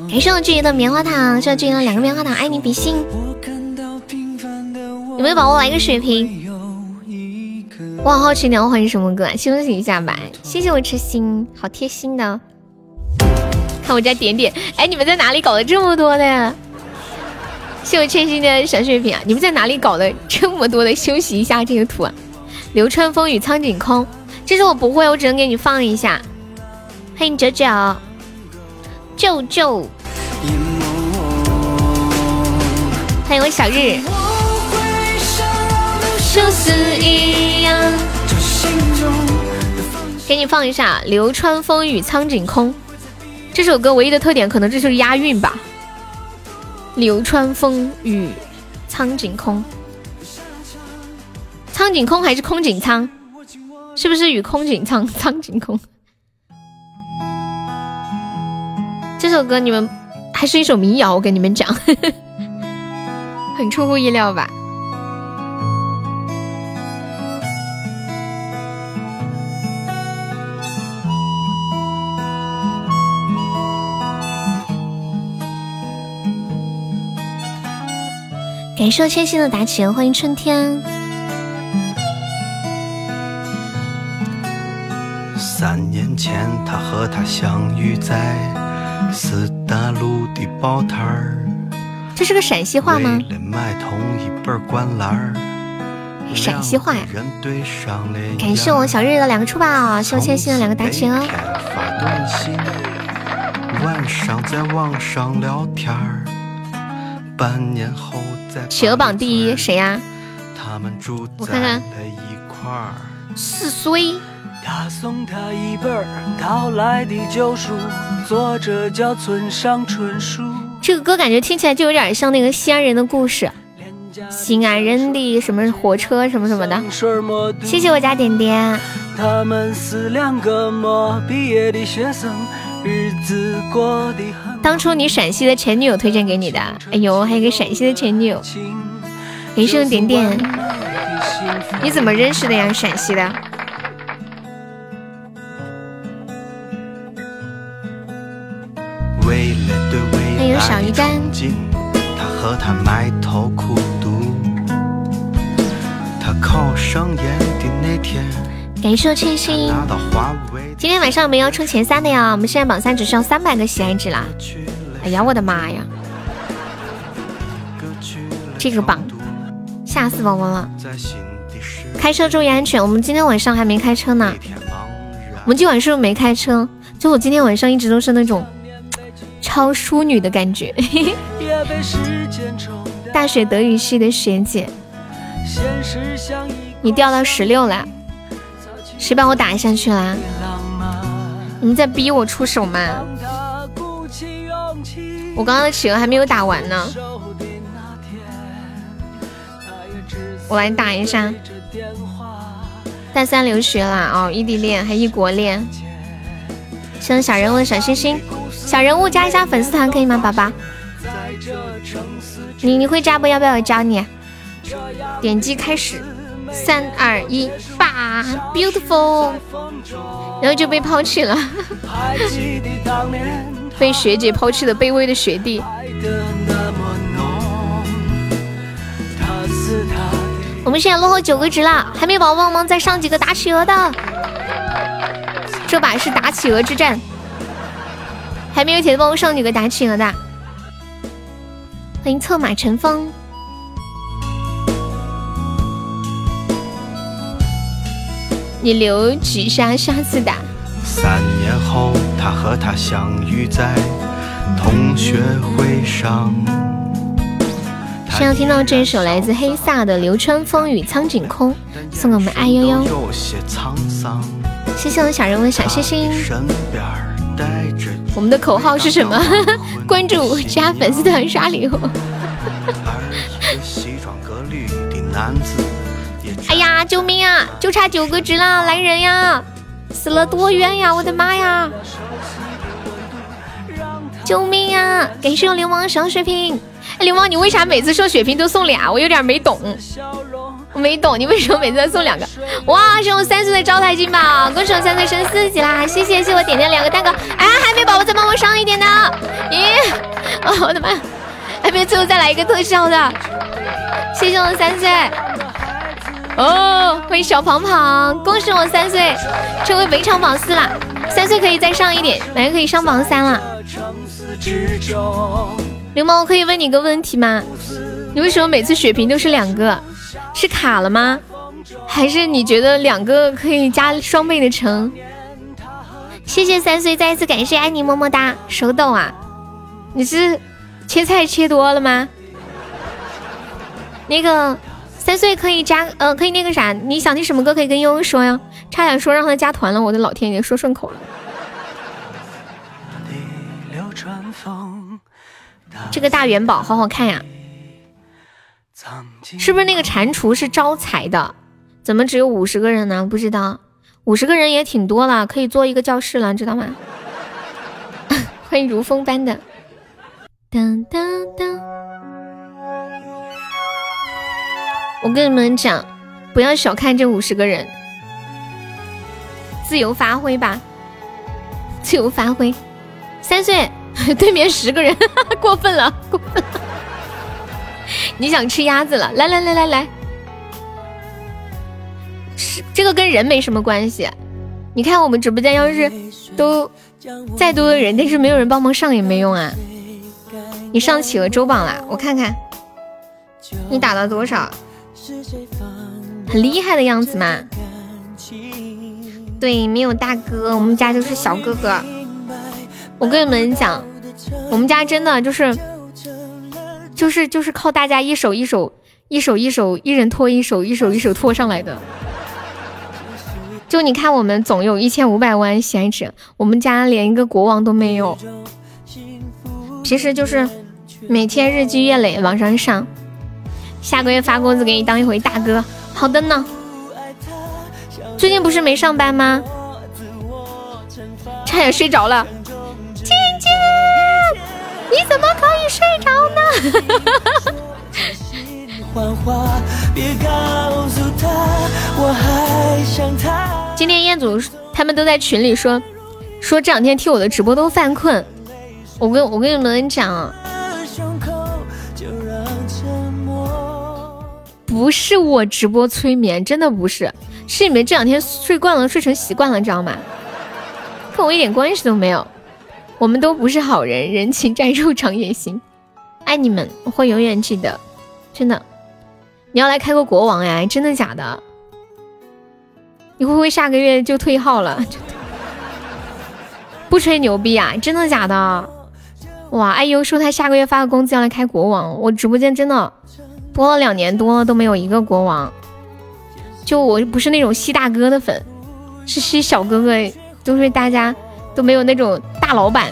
感谢我俊怡的棉花糖，谢我俊怡的两个棉花糖，爱你比心。有没有宝宝来个血瓶？我好好奇你要换什么歌，啊休息一下吧。谢谢我痴心，好贴心的。看我家点点，哎，你们在哪里搞的这么多的呀？谢我千心的小血瓶啊！你们在哪里搞的这么多的？休息一下这个图啊！流川枫与苍井空，这是我不会，我只能给你放一下。欢迎九九，舅舅，欢迎我小日。给你放一下《流川枫与苍井空》这首歌，唯一的特点可能这就是押韵吧。流川枫与苍井空。苍井空还是空井苍？是不是与空井苍？苍井空。这首歌你们还是一首民谣，我跟你们讲，很出乎意料吧？感谢千心的打起，欢迎春天。三年前，他和她相遇在四大路的报摊儿。这是个陕西话吗？买同一本灌篮陕西话呀！感谢我小日的两个出宝，谢我千心的两个打钱哦。发短信，晚上在网上聊天儿，半年后在企鹅榜第一谁呀？他们住我看看，四岁。他送他一本淘来的旧书，作者叫村上春树。这个歌感觉听起来就有点像那个西安人的故事，西安人的什么火车什么什么的。谢谢我家点点。他们是两个没毕业的学生，日子过得很。当初你陕西的前女友推荐给你的，哎呦，还有个陕西的前女友。人生点点，你怎么认识的呀？陕西的？干。感谢千心。今天晚上我们要冲前三的呀！我们现在榜三只需要三百个喜爱值啦！哎呀，我的妈呀！这个榜吓死宝宝了！开车注意安全。我们今天晚上还没开车呢。我们今晚是不是没开车？就我今天晚上一直都是那种。超淑女的感觉，大学德语系的学姐，你掉到十六了，谁帮我打下去啦？你们在逼我出手吗？我刚刚的企鹅还没有打完呢，我来打一下。大三留学啦，哦，异地恋还异国恋，谢谢小人物的小心心。小人物加一下粉丝团可以吗，宝宝？你你会加不？要不要我教你？点击开始，三二一，吧，beautiful，然后就被抛弃了，被学姐抛弃的卑微的学弟。我们现在落后九个值了，还没有宝宝帮忙再上几个打企鹅的，这把是打企鹅之战，还没有铁的帮我上几个打企鹅的，欢迎策马乘风。你留几下，下次打。三年后，他和她相遇在同学会上。现在听到这首来自黑撒的《流川枫与苍井空》，送给我们爱悠悠。谢谢我小人物的小心心。我们的口号是什么？关注加粉丝团刷礼物。哎呀，救命啊！就差九个值了，来人呀！死了多冤呀！我的妈呀！救命呀！感谢我流氓小血瓶。哎，流氓，你为啥每次送血瓶都送俩？我有点没懂，我没懂你为什么每次都送两个？哇，是我三岁的招财进宝，恭喜我三岁升四级啦！谢谢，谢我点亮两个蛋糕。哎，海绵宝宝再帮我上一点呢。咦，哦，我的妈！海绵最后再来一个特效的。谢谢我三岁。哦，欢迎小胖胖，恭喜我三岁成为围场榜四啦。三岁可以再上一点，马上可以上榜三了。流氓，我可以问你个问题吗？你为什么每次血瓶都是两个？是卡了吗？还是你觉得两个可以加双倍的成？谢谢三岁，再一次感谢爱你么么哒，手抖啊！你是切菜切多了吗？那个三岁可以加呃，可以那个啥？你想听什么歌可以跟悠悠说呀？差点说让他加团了，我的老天爷，说顺口了。这个大元宝好好看呀，是不是那个蟾蜍是招财的？怎么只有五十个人呢？不知道，五十个人也挺多了，可以做一个教室了，知道吗？欢迎如风般的。当当当！我跟你们讲，不要小看这五十个人，自由发挥吧，自由发挥。三岁。对面十个人，过分了，过分了！你想吃鸭子了？来来来来来，是这个跟人没什么关系。你看我们直播间要是都再多的人，但是没有人帮忙上也没用啊。你上企鹅周榜了，我看看，你打了多少？很厉害的样子嘛。对，没有大哥，我们家就是小哥哥。我跟你们讲，我们家真的就是，就是就是靠大家一手一手、一手一手、一人拖一手、一手一手拖上来的。就你看，我们总有一千五百万闲置，我们家连一个国王都没有。平时就是每天日积月累往上上，下个月发工资给你当一回大哥。好的呢。最近不是没上班吗？差点睡着了。你怎么可以睡着呢？今天彦祖他们都在群里说，说这两天听我的直播都犯困。我跟我跟你们讲，不是我直播催眠，真的不是，是你们这两天睡惯了，睡成习惯了，知道吗？跟我一点关系都没有。我们都不是好人，人情债肉偿也行。爱你们，我会永远记得，真的。你要来开个国王呀？真的假的？你会不会下个月就退号了？不吹牛逼啊！真的假的？哇！哎呦，说他下个月发个工资要来开国王，我直播间真的播了两年多了都没有一个国王。就我不是那种吸大哥的粉，是吸小哥哥，都是大家。都没有那种大老板，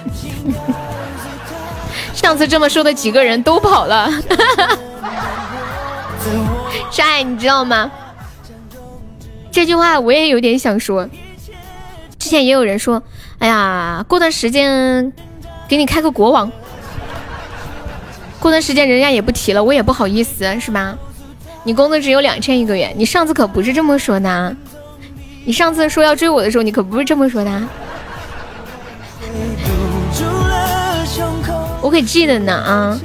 上次这么说的几个人都跑了。沙爱，你知道吗？这句话我也有点想说。之前也有人说，哎呀，过段时间给你开个国王。过段时间人家也不提了，我也不好意思，是吧？你工资只有两千一个月，你上次可不是这么说的。你上次说要追我的时候，你可不是这么说的。我可记得呢啊！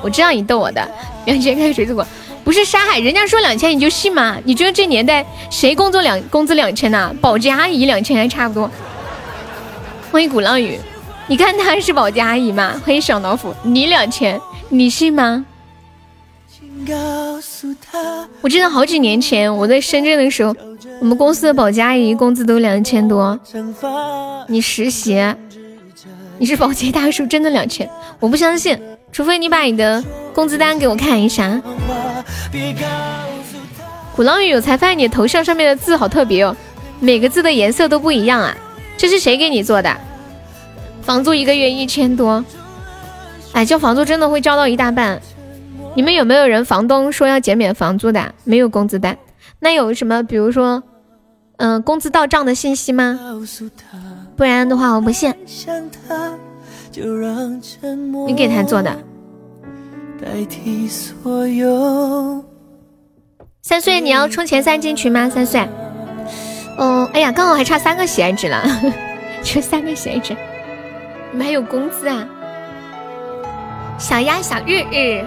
我知道你逗我的，两千开水果不是沙海，人家说两千你就信吗？你觉得这年代谁工作两工资两千呢？保洁阿姨两千还差不多。欢迎鼓浪屿，你看她是保洁阿姨吗？欢迎小老虎，你两千，你信吗？我记得好几年前我在深圳的时候，我们公司的保洁阿姨工资都两千多。你实习，你是保洁大叔，真的两千？我不相信，除非你把你的工资单给我看一下。鼓浪屿，我才发现你头像上面的字好特别哦，每个字的颜色都不一样啊。这是谁给你做的？房租一个月一千多，哎，交房租真的会交到一大半。你们有没有人房东说要减免房租的？没有工资单，那有什么？比如说，嗯，工资到账的信息吗？不然的话，我不信。你给他做的。三岁，你要充前三进群吗？三岁。哦，哎呀，刚好还差三个喜爱值了，就三个喜爱值。你们还有工资啊？小鸭小日日，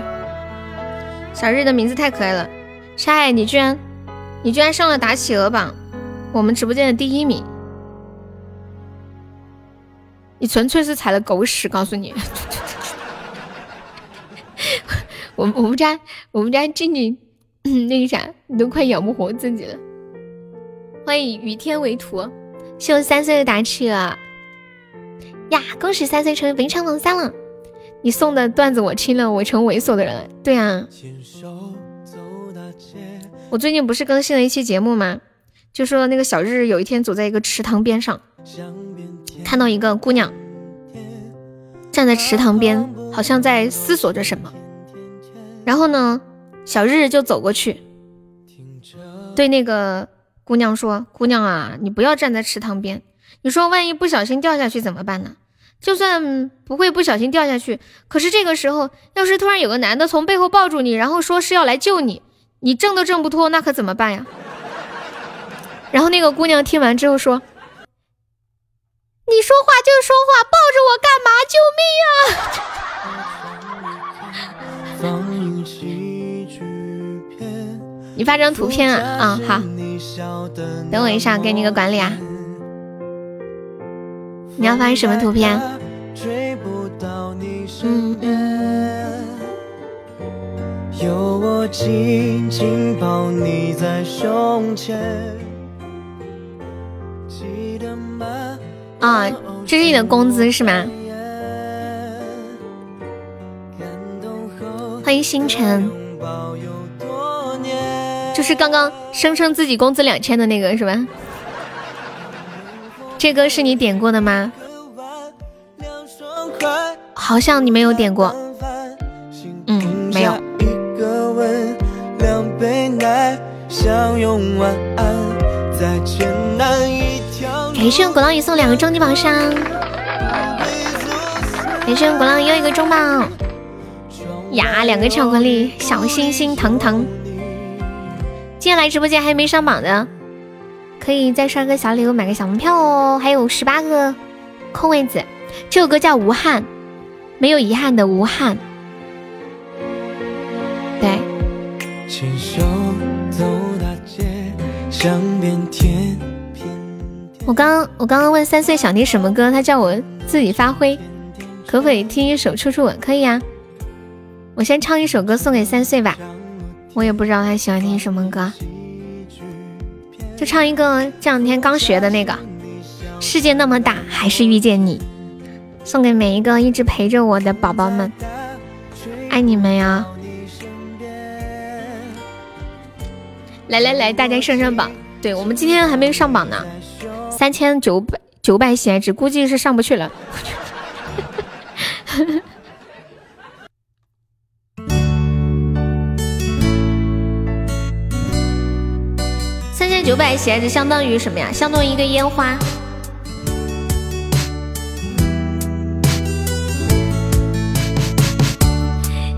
小日的名字太可爱了。沙海，你居然，你居然上了打企鹅榜，我们直播间的第一名。你纯粹是踩了狗屎，告诉你。我我们家我们家静静，那个啥，你都快养不活自己了。欢迎雨天为徒，谢我三岁的打企鹅呀！恭喜三岁成为本场榜三了。你送的段子我听了，我成猥琐的人了。对啊，我最近不是更新了一期节目吗？就说那个小日有一天走在一个池塘边上，看到一个姑娘站在池塘边，好像在思索着什么。然后呢，小日就走过去，对那个。姑娘说：“姑娘啊，你不要站在池塘边。你说万一不小心掉下去怎么办呢？就算不会不小心掉下去，可是这个时候要是突然有个男的从背后抱住你，然后说是要来救你，你挣都挣不脱，那可怎么办呀？”然后那个姑娘听完之后说：“你说话就说话，抱着我干嘛？救命啊！”你发张图片啊，啊好。等我一下，给你个管理啊！你要发什么图片？嗯嗯。啊，这是你的工资是吗？欢迎星辰。就是刚刚声称自己工资两千的那个是吧？这歌是你点过的吗？好像你没有点过。嗯，没有。感谢果浪屿送两个终极宝箱，感谢果浪屿又一个中宝呀，两个巧克力小心心疼疼。今天来直播间还没上榜的，可以再刷个小礼物，买个小门票哦。还有十八个空位子。这首歌叫《无憾》，没有遗憾的无憾。对。我刚我刚刚问三岁想听什么歌，他叫我自己发挥，可不可以听一首《处处吻》？可以啊。我先唱一首歌送给三岁吧。我也不知道他喜欢听什么歌，就唱一个这两天刚学的那个。世界那么大，还是遇见你，送给每一个一直陪着我的宝宝们，爱你们呀！来来来，大家上上榜。对我们今天还没上榜呢，三千九百九百喜爱值，估计是上不去了。千九百鞋子相当于什么呀？相当于一个烟花。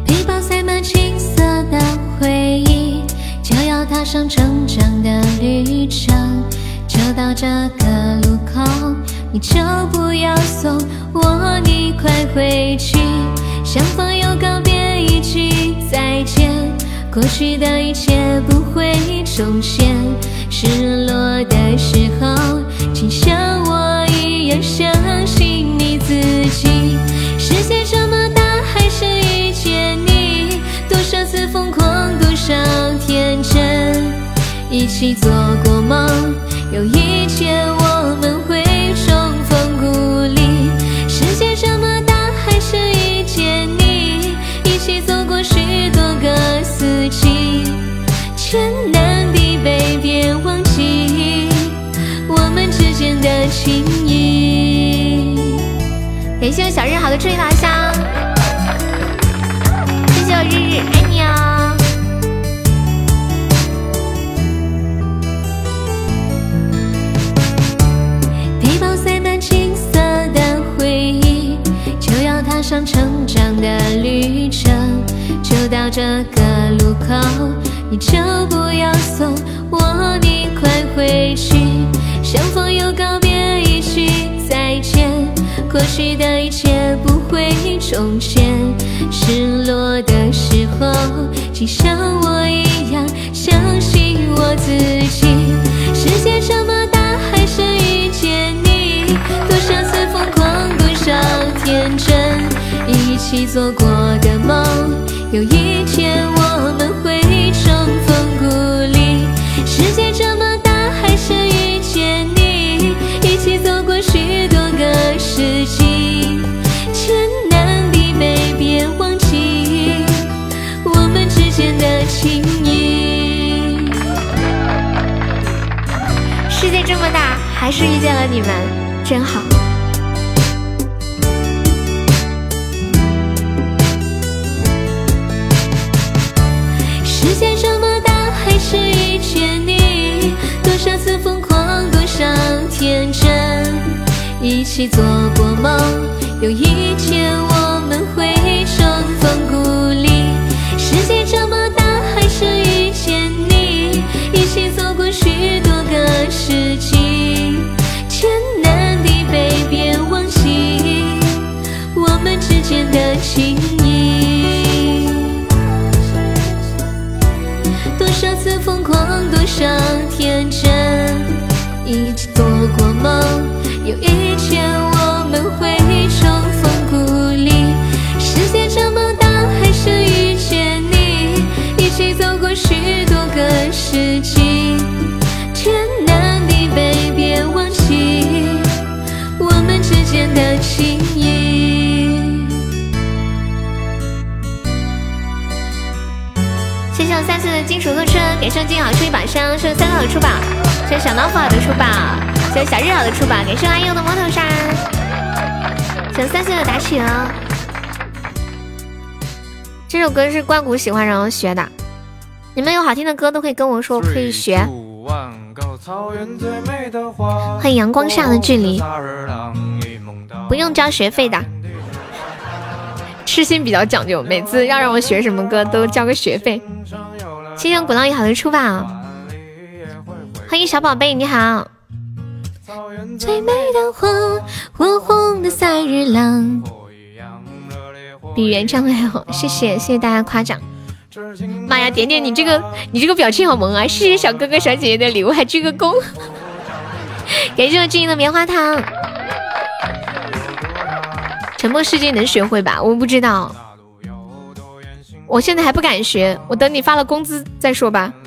背包塞满青涩的回忆，就要踏上成长的旅程。就到这个路口，你就不要送我，你快回去。相逢又告别，一句再见。过去的一切不会重现。失落的时候，请像我一样相信你自己。世界这么大，还是遇见你，多少次疯狂，多少天真，一起做过梦，有一天我情谊。感谢我小日好的祝福宝箱，谢谢我日日爱你哦。背包塞满青涩的回忆，就要踏上成长的旅程。就到这个路口，你就不要送我，你快回去。相逢又告别，一句再见，过去的一切不会重现。失落的时候，请像我一样相信我自己。世界这么大，还是遇见你，多少次疯狂，多少天真，一起做过的梦，有一天我们会重逢故里。世界这么情谊。世界这么大，还是遇见了你们，真好。世界这么大，还是遇见你，多少次疯狂，多少天真，一起做过梦，有一天的情谊。多少次疯狂，多少天真，一起做过梦，有一金属路车，给上金好出一把香，谢谢三个好的出宝，谢谢小老虎好的出宝，谢谢小日好的出宝，给上阿佑的摩头杀，谢谢三岁的打起哦。这首歌是关谷喜欢然后学的，你们有好听的歌都可以跟我说，我可以学。欢迎阳光下的距离，不用交学费的。痴心比较讲究，每次要让我学什么歌都交个学费。谢谢鼓浪屿好的出宝，欢迎小宝贝，你好。最美的花，火红的赛日郎。比原唱还好，谢谢谢谢大家夸奖。妈呀，点点你这个你这个表情好萌啊！谢谢小哥哥小姐姐的礼物，还鞠个躬。感谢我静音的棉花糖。沉默世界能学会吧？我不知道，我现在还不敢学，我等你发了工资再说吧。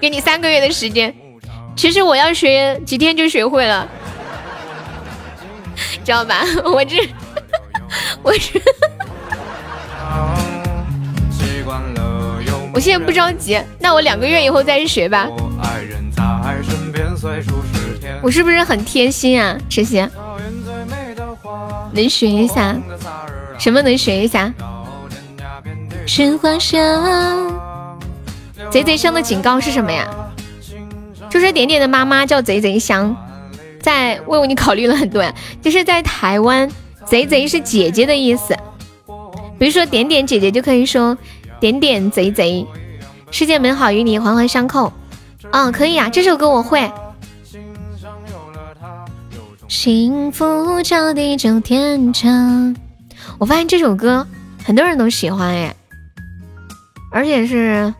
给你三个月的时间，其实我要学几天就学会了，知道吧？我这，我这，我现在不着急，那我两个月以后再学吧。我是不是很贴心啊，痴心？能学一下？什么能学一下？春花香。贼贼香的警告是什么呀？就是点点的妈妈叫贼贼香，在为你考虑了很多呀。就是在台湾，贼贼是姐姐的意思，比如说点点姐姐就可以说点点贼贼，世界美好与你环环相扣。嗯，可以啊，这首歌我会。幸福叫地久天长。我发现这首歌很多人都喜欢哎，而且是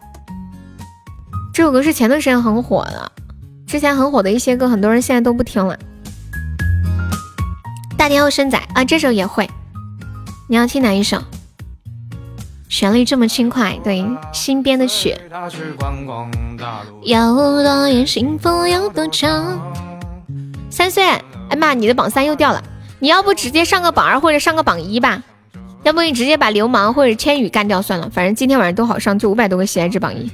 这首歌是前段时间很火的，之前很火的一些歌，很多人现在都不听了。大天后生仔啊，这首也会。你要听哪一首？旋律这么轻快，对，新编的曲。有多远，幸福有多长？三岁，哎妈，你的榜三又掉了。你要不直接上个榜二或者上个榜一吧？要不你直接把流氓或者千羽干掉算了。反正今天晚上都好上，就五百多个喜爱值榜一，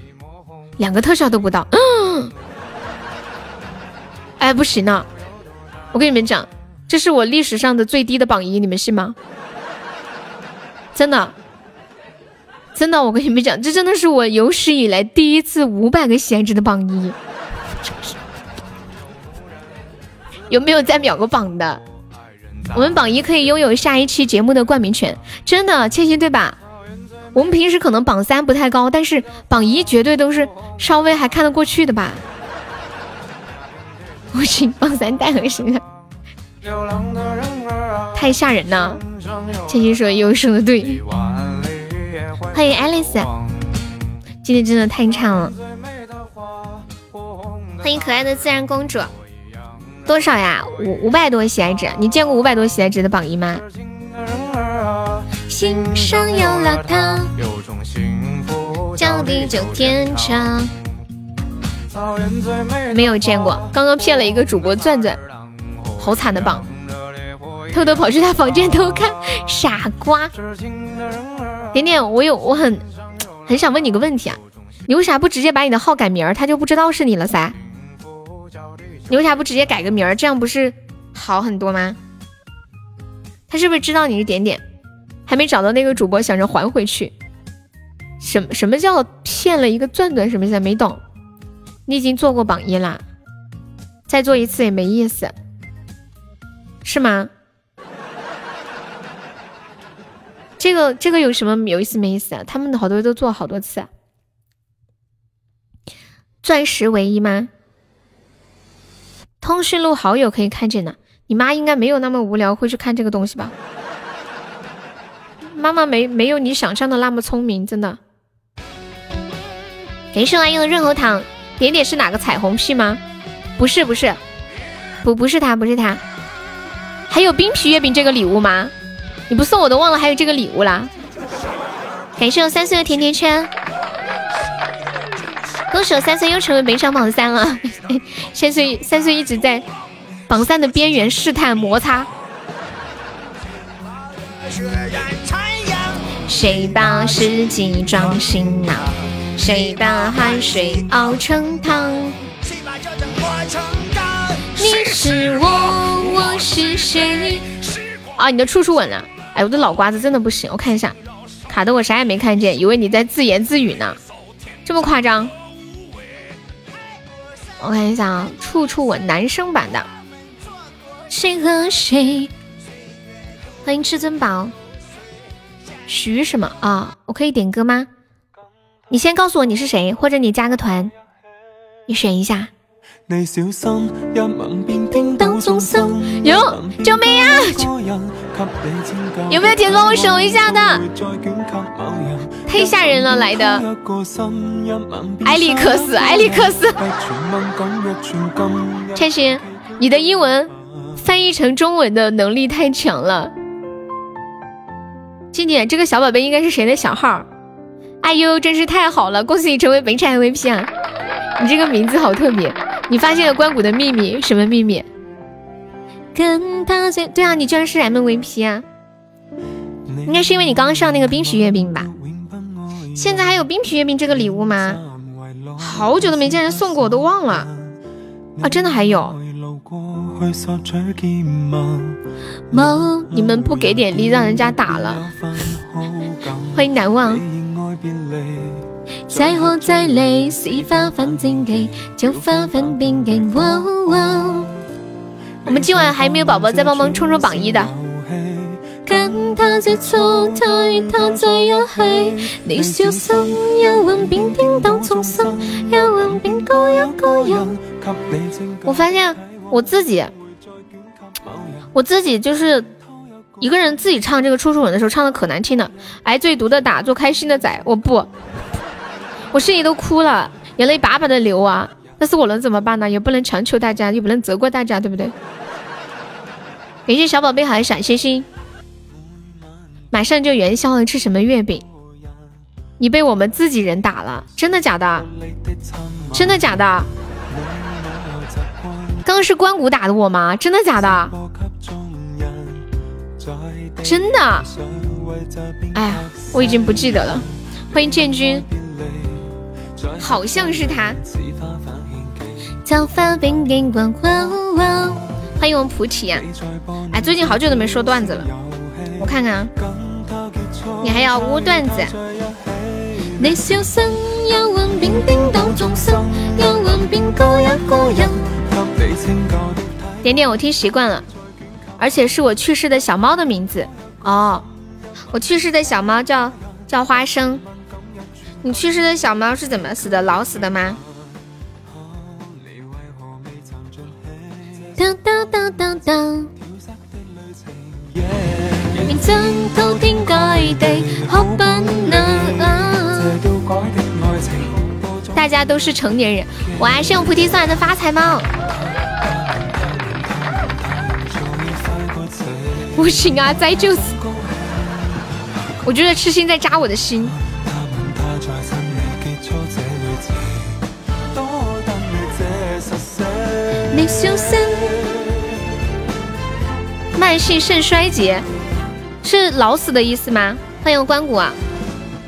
两个特效都不到。哎，不行啊！我跟你们讲，这是我历史上的最低的榜一，你们信吗？真的，真的，我跟你们讲，这真的是我有史以来第一次五百个喜爱值的榜一。有没有再秒个榜的？我们榜一可以拥有下一期节目的冠名权，真的，千玺对吧？我们平时可能榜三不太高，但是榜一绝对都是稍微还看得过去的吧？不行，榜三太恶心了，太吓人了。千玺说又说的对，欢迎爱丽丝，今天真的太差了。欢迎可爱的自然公主。多少呀？五五百多喜爱值，你见过五百多喜爱值的榜一吗？心上有了他，叫地久天长。没有见过，刚刚骗了一个主播钻钻，好惨的榜，偷偷跑去他房间偷看，傻瓜。点点，我有我很很想问你个问题啊，你为啥不直接把你的号改名儿，他就不知道是你了噻？你为啥不直接改个名儿？这样不是好很多吗？他是不是知道你是点点，还没找到那个主播，想着还回去？什什么叫骗了一个钻钻？什么意思？没懂？你已经做过榜一啦，再做一次也没意思，是吗？这个这个有什么有意思没意思啊？他们好多都做好多次，啊钻石唯一吗？通讯录好友可以看见的，你妈应该没有那么无聊会去看这个东西吧？妈妈没没有你想象的那么聪明，真的。感谢阿英的润喉糖，点点是哪个彩虹屁吗？不是不是，不不是他不是他。还有冰皮月饼这个礼物吗？你不送我都忘了还有这个礼物啦。感谢我三岁的甜甜圈。歌手三岁又成为本场榜三了，三岁三岁一直在榜三的边缘试探摩擦。谁把世纪装行囊？谁把汗水熬成汤？你是我，我是谁？啊，你的处处吻啊！哎，我的老瓜子真的不行，我看一下，卡的我啥也没看见，以为你在自言自语呢，这么夸张？我看一下啊，处处吻男生版的，谁和谁？欢迎至尊宝，徐什么啊？我可以点歌吗？你先告诉我你是谁，或者你加个团，你选一下。有救命啊！有没有铁哥我守一下的？太吓人了，来的。艾利克斯，艾利克斯。千寻，你的英文翻译成中文的能力太强了。静静，这个小宝贝应该是谁的小号？哎呦，真是太好了，恭喜你成为本场 MVP 啊！你这个名字好特别。你发现了关谷的秘密？什么秘密？跟他最对啊，你居然是 MVP 啊！应该是因为你刚刚上那个冰皮月饼吧？现在还有冰皮月饼这个礼物吗？好久都没见人送过，我都忘了啊！真的还有？猫，你们不给点力，让人家打了。欢迎难忘。再活再累，是发奋进给，就发奋变劲。我们今晚还没有宝宝在帮忙冲冲榜一的，跟他接触，他与他在一起，你小心，幽魂便颠倒众生，幽魂便高一个人。我发现我自己，我自己就是一个人自己唱这个《处处吻》的时候，唱的可难听了。挨最毒的打，做开心的仔，我不，我心里都哭了，眼泪巴巴的流啊。但是我能怎么办呢？也不能强求大家，又不能责怪大家，对不对？感谢小宝贝好的小心心。马上就元宵了，吃什么月饼？你被我们自己人打了，真的假的？真的假的？刚刚是关谷打的我吗？真的假的？真的？哎呀，我已经不记得了。欢迎建军，好像是他。欢迎我们菩提呀！哎，最近好久都没说段子了，我看看。你还要污段子？点点，我听习惯了，而且是我去世的小猫的名字哦。我去世的小猫叫叫花生。你去世的小猫是怎么死的？老死的吗？当当当当当。大家都是成年人，我还是用菩提送来的发财猫。不行啊，再就是，我觉得痴心在扎我的心。慢性肾衰竭。是老死的意思吗？欢迎关谷啊，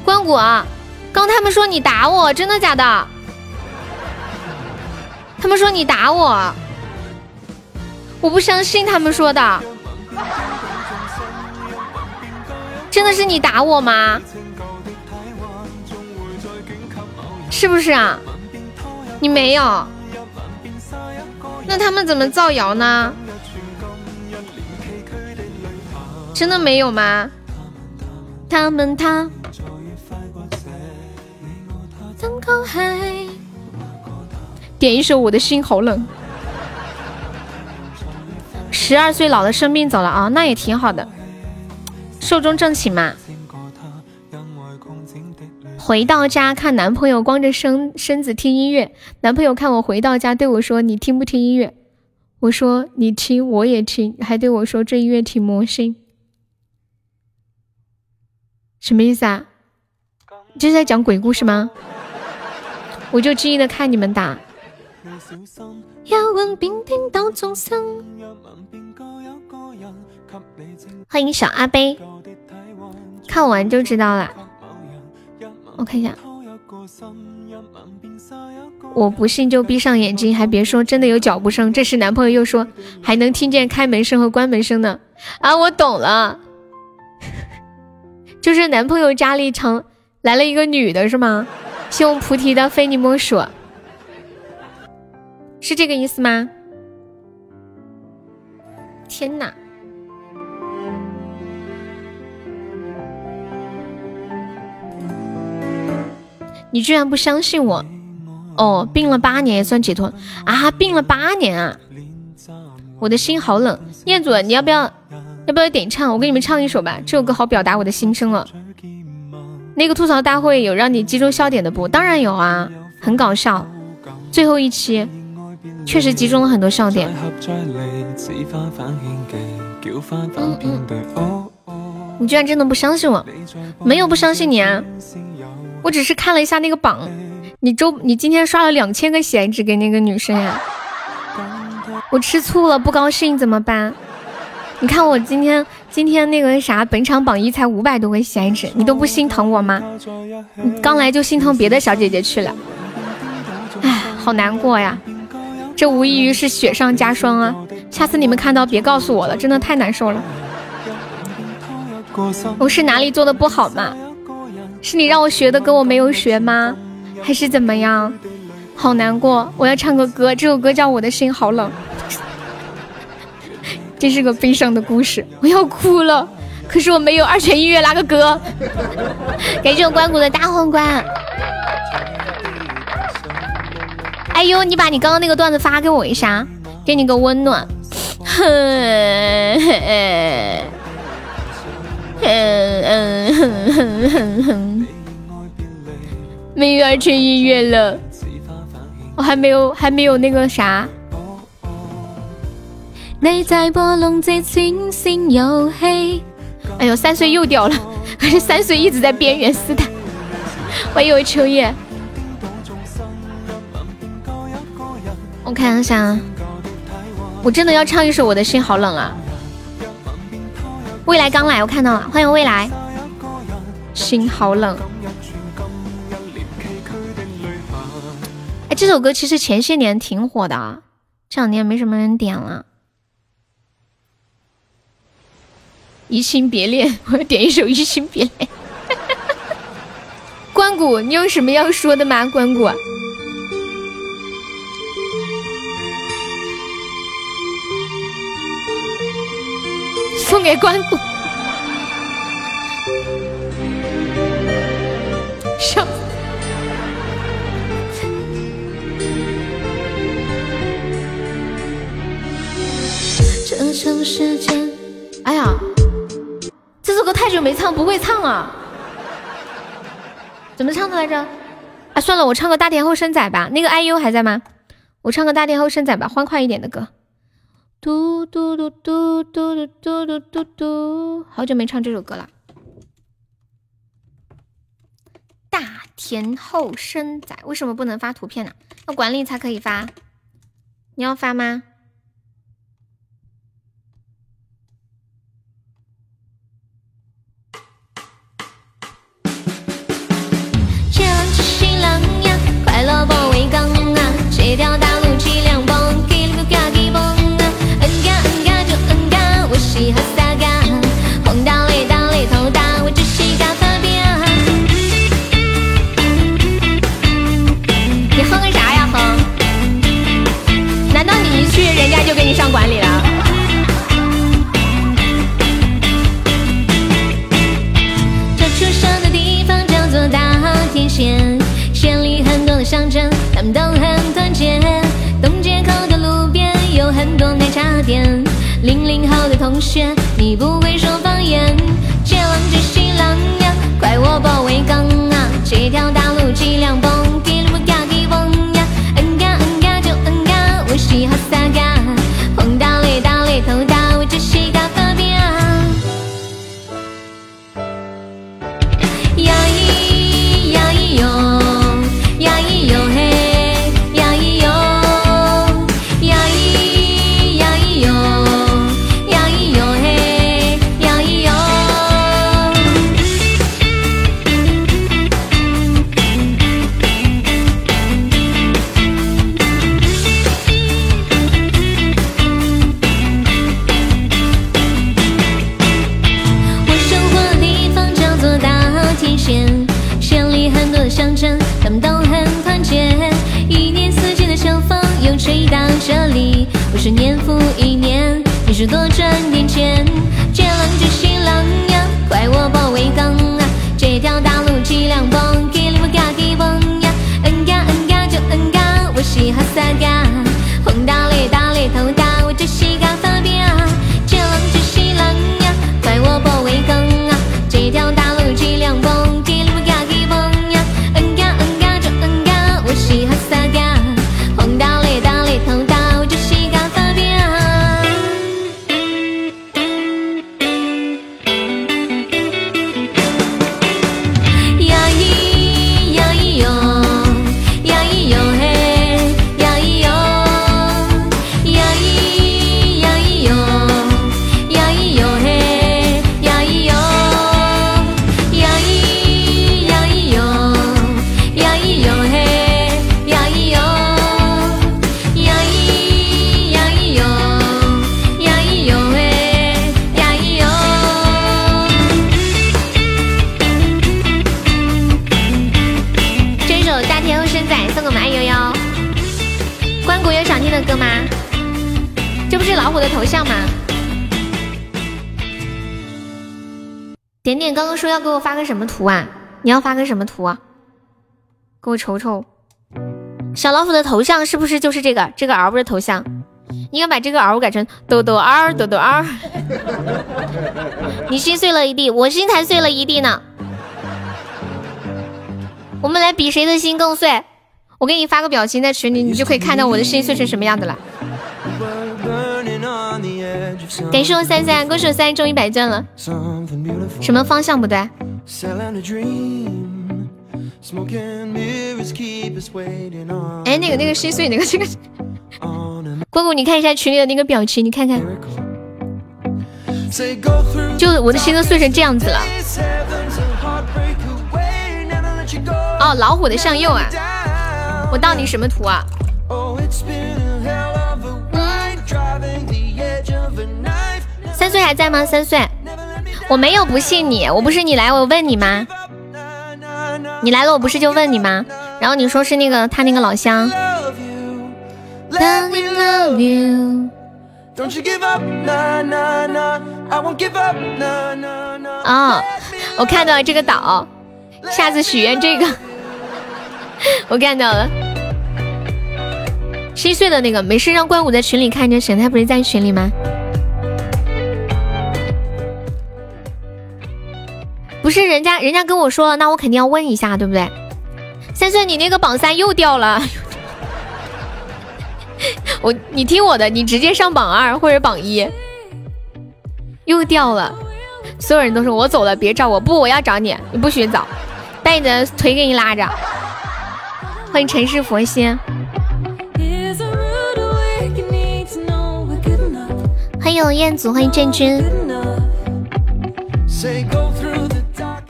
关谷啊！刚他们说你打我，真的假的？他们说你打我，我不相信他们说的。真的是你打我吗？是不是啊？你没有？那他们怎么造谣呢？真的没有吗？他们他。点一首《我的心好冷》。十二岁老了生病走了啊，那也挺好的，寿终正寝嘛。回到家看男朋友光着身身子听音乐，男朋友看我回到家对我说：“你听不听音乐？”我说：“你听，我也听。”还对我说：“这音乐挺魔性。”什么意思啊？这是在讲鬼故事吗？我就静静的看你们打。欢迎小阿杯，看完就知道了。我看一下，我不信就闭上眼睛，还别说，真的有脚步声。这时男朋友又说，还能听见开门声和关门声呢。啊，我懂了。就是男朋友家里常来了一个女的，是吗？谢我菩提的非你莫属，是这个意思吗？天哪！你居然不相信我？哦，病了八年也算解脱啊！病了八年啊！我的心好冷，彦祖，你要不要？要不要点唱？我给你们唱一首吧，这首歌好表达我的心声了。那个吐槽大会有让你集中笑点的不？当然有啊，很搞笑。最后一期确实集中了很多笑点。嗯嗯你居然真的不相信我？没有不相信你啊，我只是看了一下那个榜，你周你今天刷了两千个闲置给那个女生呀，我吃醋了，不高兴怎么办？你看我今天今天那个啥，本场榜一才五百多个闲置，你都不心疼我吗？你刚来就心疼别的小姐姐去了，哎，好难过呀！这无异于是雪上加霜啊！下次你们看到别告诉我了，真的太难受了。我是哪里做的不好吗？是你让我学的歌我没有学吗？还是怎么样？好难过！我要唱个歌，这首歌叫《我的心好冷》。这是个悲伤的故事，我要哭了。可是我没有二泉音乐那个歌。感谢我关谷的大皇冠。哎呦，你把你刚刚那个段子发给我一下，给你个温暖。哼，嗯哼哼哼哼，没有二泉音乐了，我还没有还没有那个啥。你在播弄这清醒游戏。哎呦，三岁又掉了，而且三岁一直在边缘试探。我以为秋叶。我看一下，我真的要唱一首《我的心好冷》啊！未来刚来，我看到了，欢迎未来。心好冷。哎，这首歌其实前些年挺火的，这两年没什么人点了。移情别恋，我要点一首《移情别恋》。关谷，你有什么要说的吗？关谷。送给关谷，笑。这城市间，哎呀，这首歌太久没唱，不会唱啊！怎么唱的来着？啊，算了，我唱个大天后生仔吧。那个 IU 还在吗？我唱个大天后生仔吧，欢快一点的歌。嘟嘟嘟嘟嘟嘟嘟嘟嘟嘟，好久没唱这首歌了。大田后生仔为什么不能发图片呢？要管理才可以发。你要发吗？新郎呀，快乐保卫岗啊，这条大你不会说只多赚点钱。给我发个什么图啊？你要发个什么图啊？给我瞅瞅。小老虎的头像是不是就是这个？这个 R 不是头像，应该把这个 R 改成豆豆 R 豆豆 R。你心碎了一地，我心才碎了一地呢。我们来比谁的心更碎。我给你发个表情在群里，你就可以看到我的心碎成什么样子了。感谢我三三，恭喜我三中一百钻了。什么方向不对？哎，那个那个心碎那个这个，姑姑你看一下群里的那个表情，你看看，就我的心都碎成这样子了。哦，老虎的向右啊，我盗你什么图啊？还在吗？三岁，我没有不信你，我不是你来我问你吗？你来了我不是就问你吗？然后你说是那个他那个老乡。啊，我看到了这个岛，下次许愿这个，我看到了。七岁的那个，没事让关谷在群里看着，沈他不是在群里吗？不是人家，人家跟我说了，那我肯定要问一下，对不对？三岁，你那个榜三又掉了，我你听我的，你直接上榜二或者榜一，又掉了，所有人都说我走了，别找我，不，我要找你，你不许走，带你的腿给你拉着。欢迎尘世佛心。欢迎燕祖，欢迎郑钧。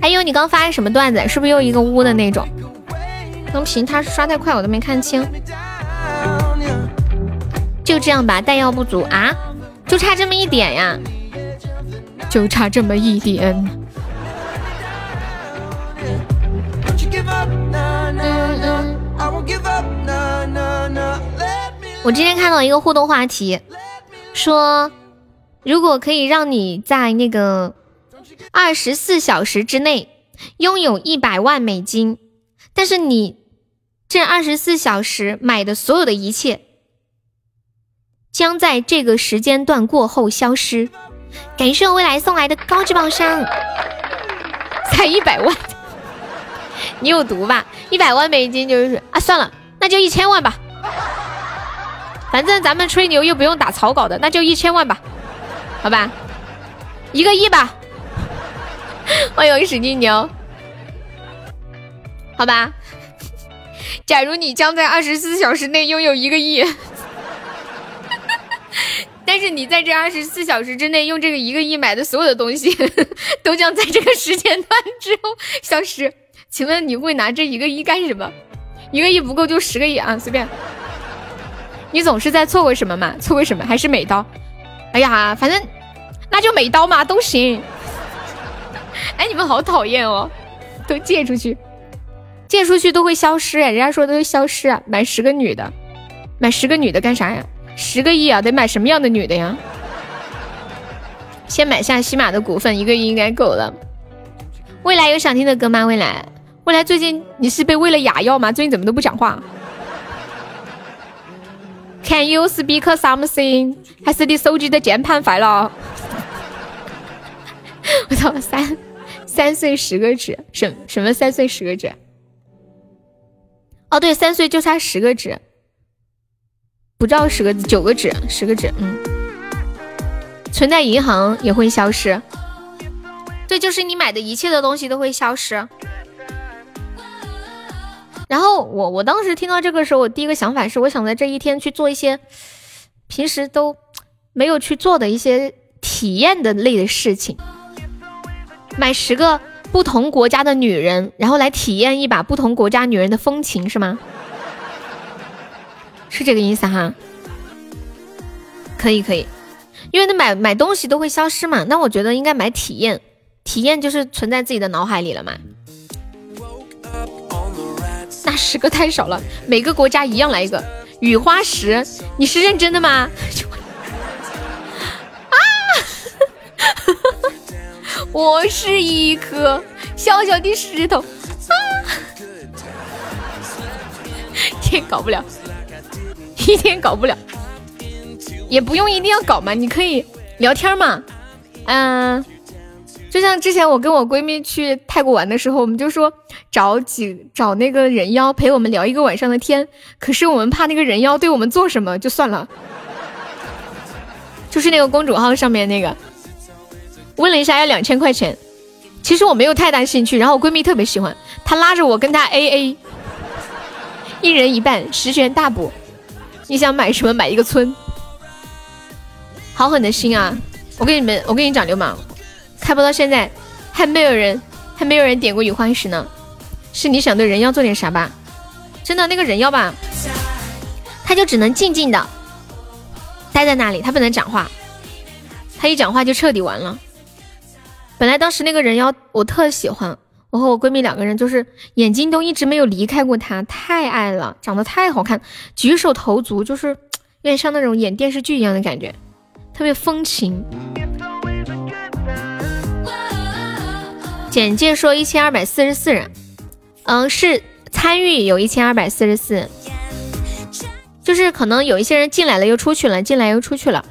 还有你刚发的什么段子？是不是又一个污的那种？能屏他刷太快，我都没看清。就这样吧，弹药不足啊，就差这么一点呀，就差这么一点。我今天看到一个互动话题，说。如果可以让你在那个二十四小时之内拥有一百万美金，但是你这二十四小时买的所有的一切将在这个时间段过后消失。感谢未来送来的高级宝箱，才一百万，你有毒吧？一百万美金就是啊，算了，那就一千万吧。反正咱们吹牛又不用打草稿的，那就一千万吧。好吧，一个亿吧。欢迎史金牛。好吧，假如你将在二十四小时内拥有一个亿，但是你在这二十四小时之内用这个一个亿买的所有的东西，都将在这个时间段之后消失。请问你会拿这一个亿干什么？一个亿不够就十个亿啊，随便。你总是在错过什么嘛？错过什么？还是美刀？哎呀，反正那就美刀嘛，都行。哎，你们好讨厌哦，都借出去，借出去都会消失哎，人家说都会消失啊。买十个女的，买十个女的干啥呀？十个亿啊，得买什么样的女的呀？先买下西马的股份，一个亿应该够了。未来有想听的歌吗？未来，未来最近你是被喂了哑药吗？最近怎么都不讲话？Can you speak something？还是你手机的键盘坏了？我操，三三岁十个指，什什么三岁十个指？哦，对，三岁就差十个指，不到十个九个指，十个指，嗯，存在银行也会消失。对，就是你买的一切的东西都会消失。然后我我当时听到这个时候，我第一个想法是，我想在这一天去做一些平时都没有去做的一些体验的类的事情，买十个不同国家的女人，然后来体验一把不同国家女人的风情，是吗？是这个意思哈？可以可以，因为那买买东西都会消失嘛，那我觉得应该买体验，体验就是存在自己的脑海里了嘛。那十个太少了，每个国家一样来一个雨花石，你是认真的吗？啊！我是一颗小小的石头啊，一天搞不了，一天搞不了，也不用一定要搞嘛，你可以聊天嘛，嗯。就像之前我跟我闺蜜去泰国玩的时候，我们就说找几找那个人妖陪我们聊一个晚上的天，可是我们怕那个人妖对我们做什么，就算了。就是那个公主号上面那个，问了一下要两千块钱，其实我没有太大兴趣，然后我闺蜜特别喜欢，她拉着我跟她 A A，一人一半，十全大补。你想买什么？买一个村。好狠的心啊！我跟你们，我跟你讲，流氓。开播到现在，还没有人，还没有人点过雨花石呢。是你想对人妖做点啥吧？真的那个人妖吧，他就只能静静的待在那里，他不能讲话。他一讲话就彻底完了。本来当时那个人妖我特喜欢，我和我闺蜜两个人就是眼睛都一直没有离开过他，太爱了，长得太好看，举手投足就是有点像那种演电视剧一样的感觉，特别风情。简介说一千二百四十四人，嗯，是参与有一千二百四十四，就是可能有一些人进来了又出去了，进来又出去了，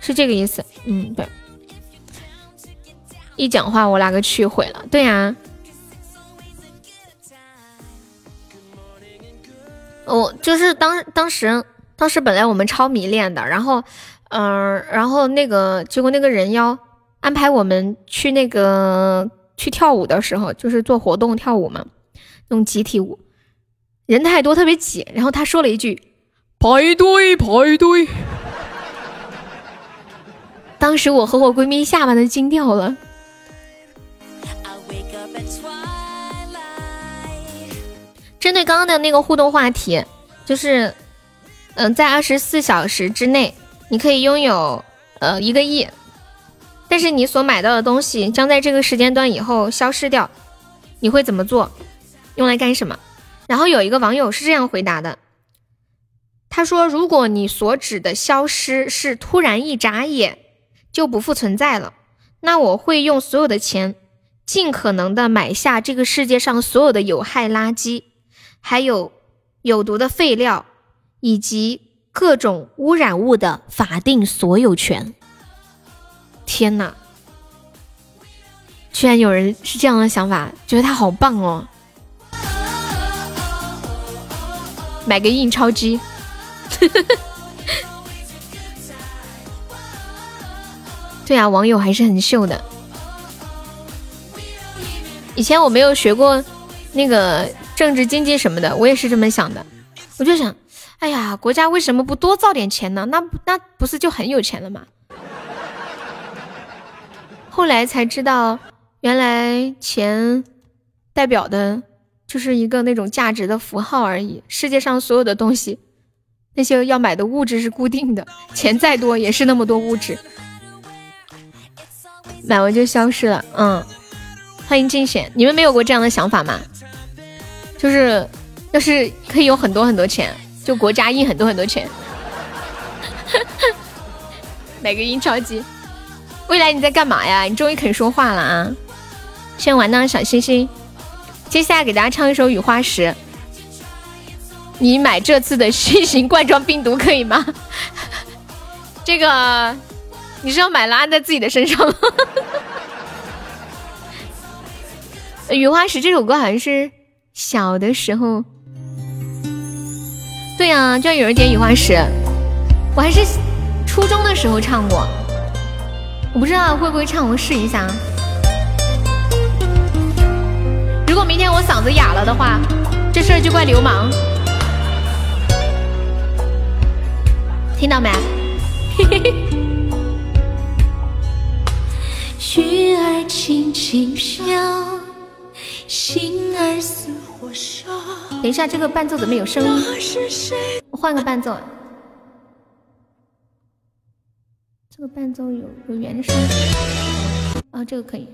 是这个意思。嗯，对。一讲话我哪个去毁了？对呀。我就是当当时当时本来我们超迷恋的，然后嗯，然后那个结果那个人妖。安排我们去那个去跳舞的时候，就是做活动跳舞嘛，那种集体舞，人太多特别挤。然后他说了一句：“排队排队。”当时我和我闺蜜下巴都惊掉了。针对刚刚的那个互动话题，就是嗯，在二十四小时之内，你可以拥有呃一个亿。但是你所买到的东西将在这个时间段以后消失掉，你会怎么做？用来干什么？然后有一个网友是这样回答的，他说：“如果你所指的消失是突然一眨眼就不复存在了，那我会用所有的钱，尽可能的买下这个世界上所有的有害垃圾，还有有毒的废料以及各种污染物的法定所有权。”天哪！居然有人是这样的想法，觉得他好棒哦！买个印钞机，对啊，网友还是很秀的。以前我没有学过那个政治经济什么的，我也是这么想的。我就想，哎呀，国家为什么不多造点钱呢？那那不是就很有钱了吗？后来才知道，原来钱代表的就是一个那种价值的符号而已。世界上所有的东西，那些要买的物质是固定的，钱再多也是那么多物质，买完就消失了。嗯，欢迎竞选，你们没有过这样的想法吗？就是要是可以有很多很多钱，就国家印很多很多钱，买个印钞机。未来你在干嘛呀？你终于肯说话了啊！先玩呢，小星星。接下来给大家唱一首《雨花石》。你买这次的新型冠状病毒可以吗？这个你是要买了安在自己的身上吗？《雨花石》这首歌好像是小的时候。对呀，就要有人点《雨花石》，我还是初中的时候唱过。我不知道会不会唱，我试一下。如果明天我嗓子哑了的话，这事儿就怪流氓。听到没？雨儿轻轻飘，心儿似。等一下，这个伴奏怎么有声音？我换个伴奏。这个伴奏有有原声啊，这个可以。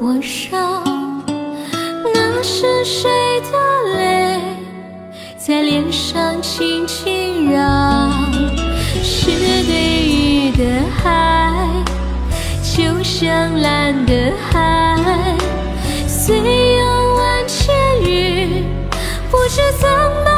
火烧，那是谁的泪在脸上轻轻绕？是对雨的爱，就像蓝的海，虽有万千语，不知怎么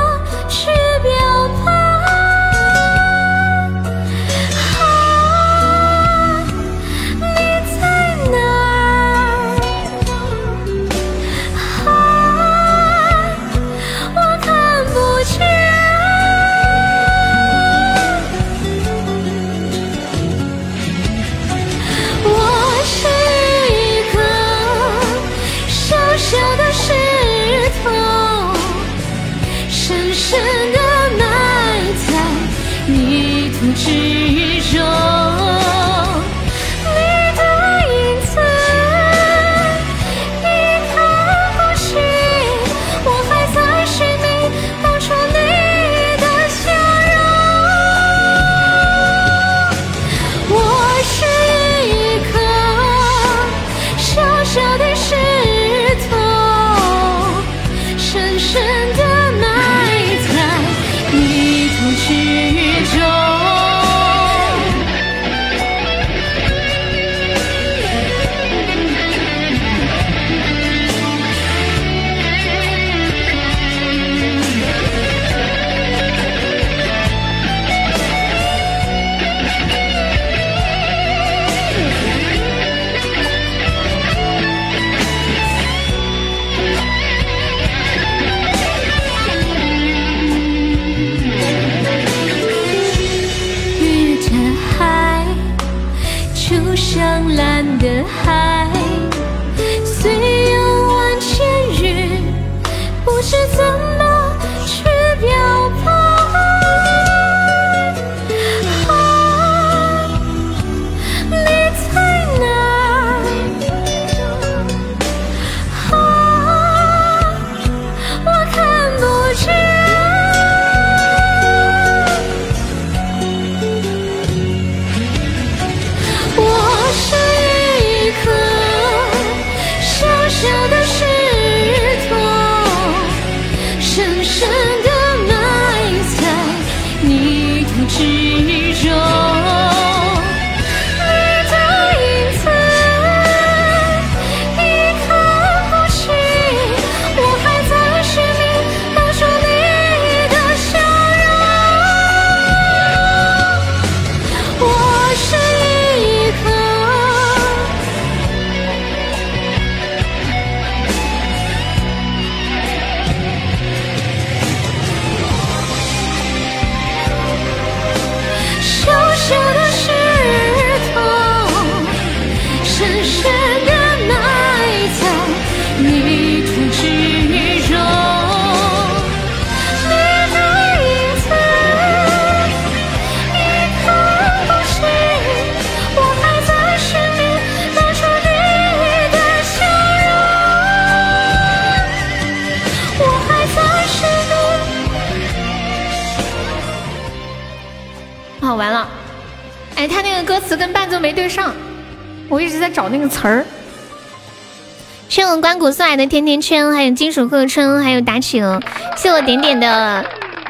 爱的甜甜圈，还有金属贺春，还有打企鹅，谢我点点的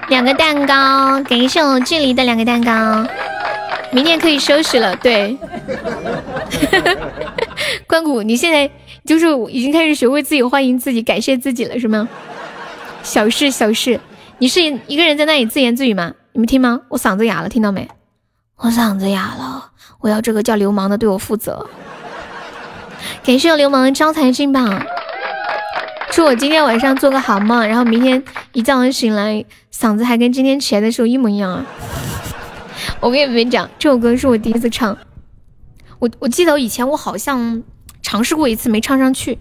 两个蛋糕，感谢我距离的两个蛋糕。明天可以休息了，对。关谷，你现在就是已经开始学会自己欢迎自己、感谢自己了，是吗？小事小事，你是一个人在那里自言自语吗？你们听吗？我嗓子哑了，听到没？我嗓子哑了，我要这个叫流氓的对我负责。感谢我流氓招财进宝，祝我今天晚上做个好梦，然后明天一觉醒来，嗓子还跟今天起来的时候一模一样啊！我跟你们讲，这首歌是我第一次唱，我我记得以前我好像尝试过一次，没唱上去。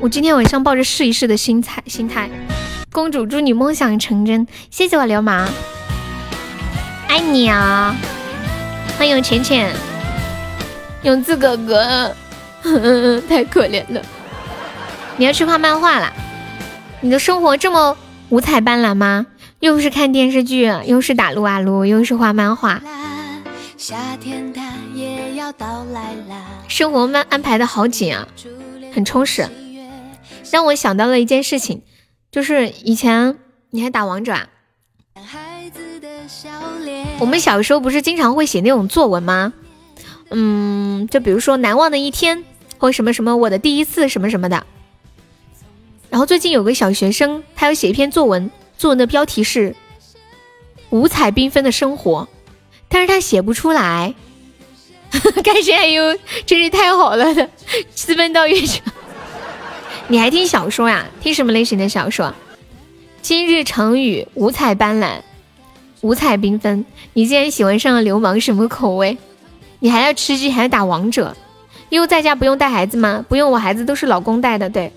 我今天晚上抱着试一试的心态心态，公主祝你梦想成真，谢谢我流氓，爱你啊！欢迎浅浅，永志哥哥，太可怜了。你要去画漫画啦？你的生活这么五彩斑斓吗？又是看电视剧，又是打撸啊撸，又是画漫画。夏天它也要生活慢安排的好紧啊，很充实，让我想到了一件事情，就是以前你还打王者啊？我们小时候不是经常会写那种作文吗？嗯，就比如说难忘的一天，或什么什么我的第一次什么什么的。然后最近有个小学生，他要写一篇作文，作文的标题是“五彩缤纷的生活”，但是他写不出来。感谢呦，真是太好了，私奔到月球。你还听小说呀？听什么类型的小说？今日成语五彩斑斓，五彩缤纷。你竟然喜欢上了流氓什么口味？你还要吃鸡，还要打王者？因为在家不用带孩子吗？不用，我孩子都是老公带的。对，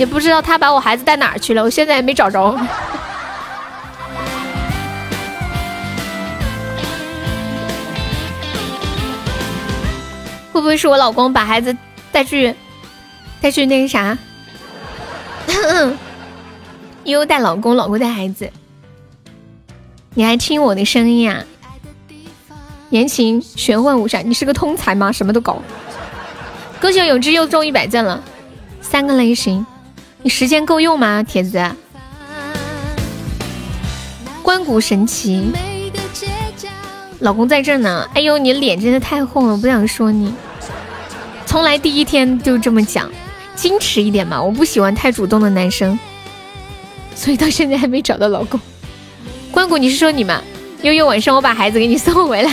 也不知道他把我孩子带哪儿去了，我现在也没找着。会不会是我老公把孩子带去带去那个啥？又带老公，老公带孩子。你还听我的声音啊？言情玄幻武侠，你是个通才吗？什么都搞。歌秀永志又中一百赞了，三个类型，你时间够用吗，铁子？关谷神奇，老公在这呢。哎呦，你脸真的太红了，我不想说你。从来第一天就这么讲，矜持一点嘛，我不喜欢太主动的男生，所以到现在还没找到老公。关谷，你是说你吗？悠悠晚上我把孩子给你送回来，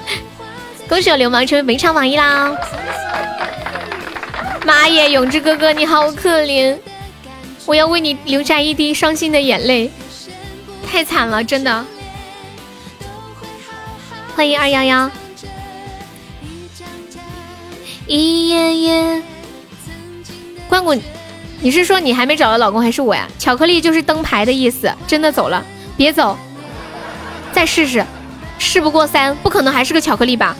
恭喜我流氓成为本场榜一啦！妈耶，永志哥哥你好可怜，我要为你流下一滴伤心的眼泪，太惨了，真的。欢迎二幺幺，一页页。关谷，你是说你还没找到老公还是我呀？巧克力就是灯牌的意思，真的走了，别走。再试试，事不过三，不可能还是个巧克力吧？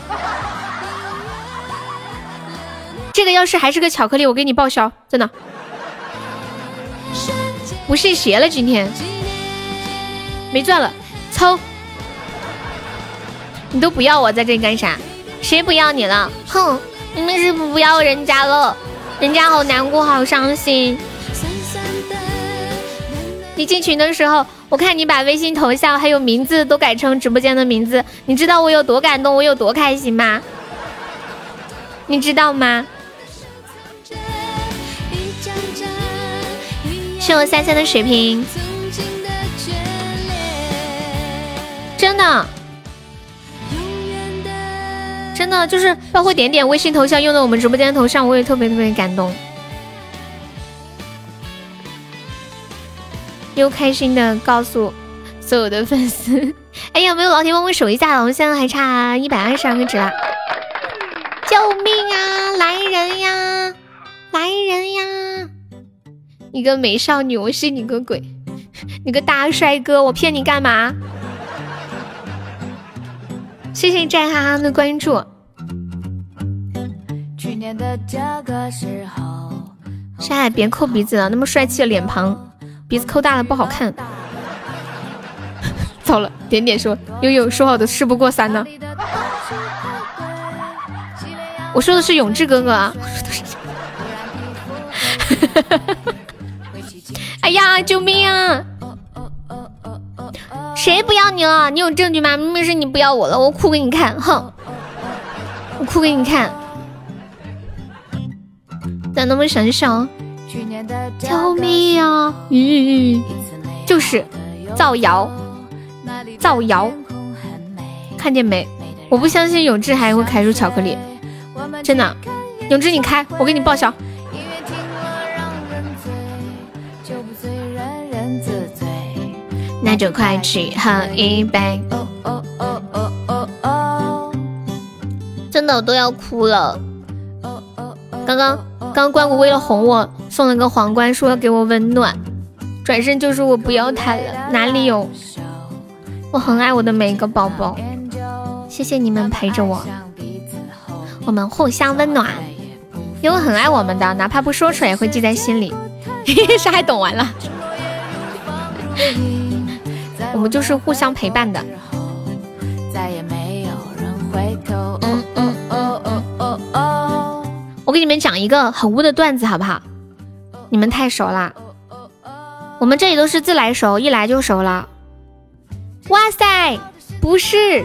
这个要是还是个巧克力，我给你报销，真的。不信邪了，今天没赚了，抽！你都不要我在这里干啥？谁不要你了？哼，你们是不要人家了，人家好难过，好伤心。你进群的时候。我看你把微信头像还有名字都改成直播间的名字，你知道我有多感动，我有多开心吗？你知道吗？谢我三三的水瓶，真的，真的就是包括点点微信头像用的我们直播间头像，我也特别特别感动。又开心的告诉所有的粉丝，哎呀，没有老铁帮我守一下了，我们现在还差一百二十二个值了，救命啊！来人呀！来人呀！你个美少女，我信你个鬼！你个大帅哥，我骗你干嘛？谢谢战哈哈的关注。去年的这个时候，山海别抠鼻子了，那么帅气的脸庞。鼻子抠大了不好看，糟了！点点说悠悠说好的事不过三呢？我说的是永志哥哥啊！呀，救命啊！谁不要你了？你有证据吗？明明是你不要我了，我哭给你看！哼，我哭给你看！咋那么神圣？救命啊！咦，就是造谣，造谣，看见没？我不相信永志还会开出巧克力，真的，永志你开，我给你报销。那就快去喝一杯。真的，我都要哭了。刚刚，刚关谷为了哄我。送了个皇冠，说要给我温暖，转身就说我不要他了。哪里有？我很爱我的每一个宝宝，谢谢你们陪着我，我们互相温暖，因为很爱我们的，哪怕不说出来也会记在心里。啥还懂完了？我们就是互相陪伴的。再也没有人回头。嗯嗯哦哦哦哦。我给你们讲一个很污的段子，好不好？你们太熟啦。我们这里都是自来熟，一来就熟了。哇塞，不是，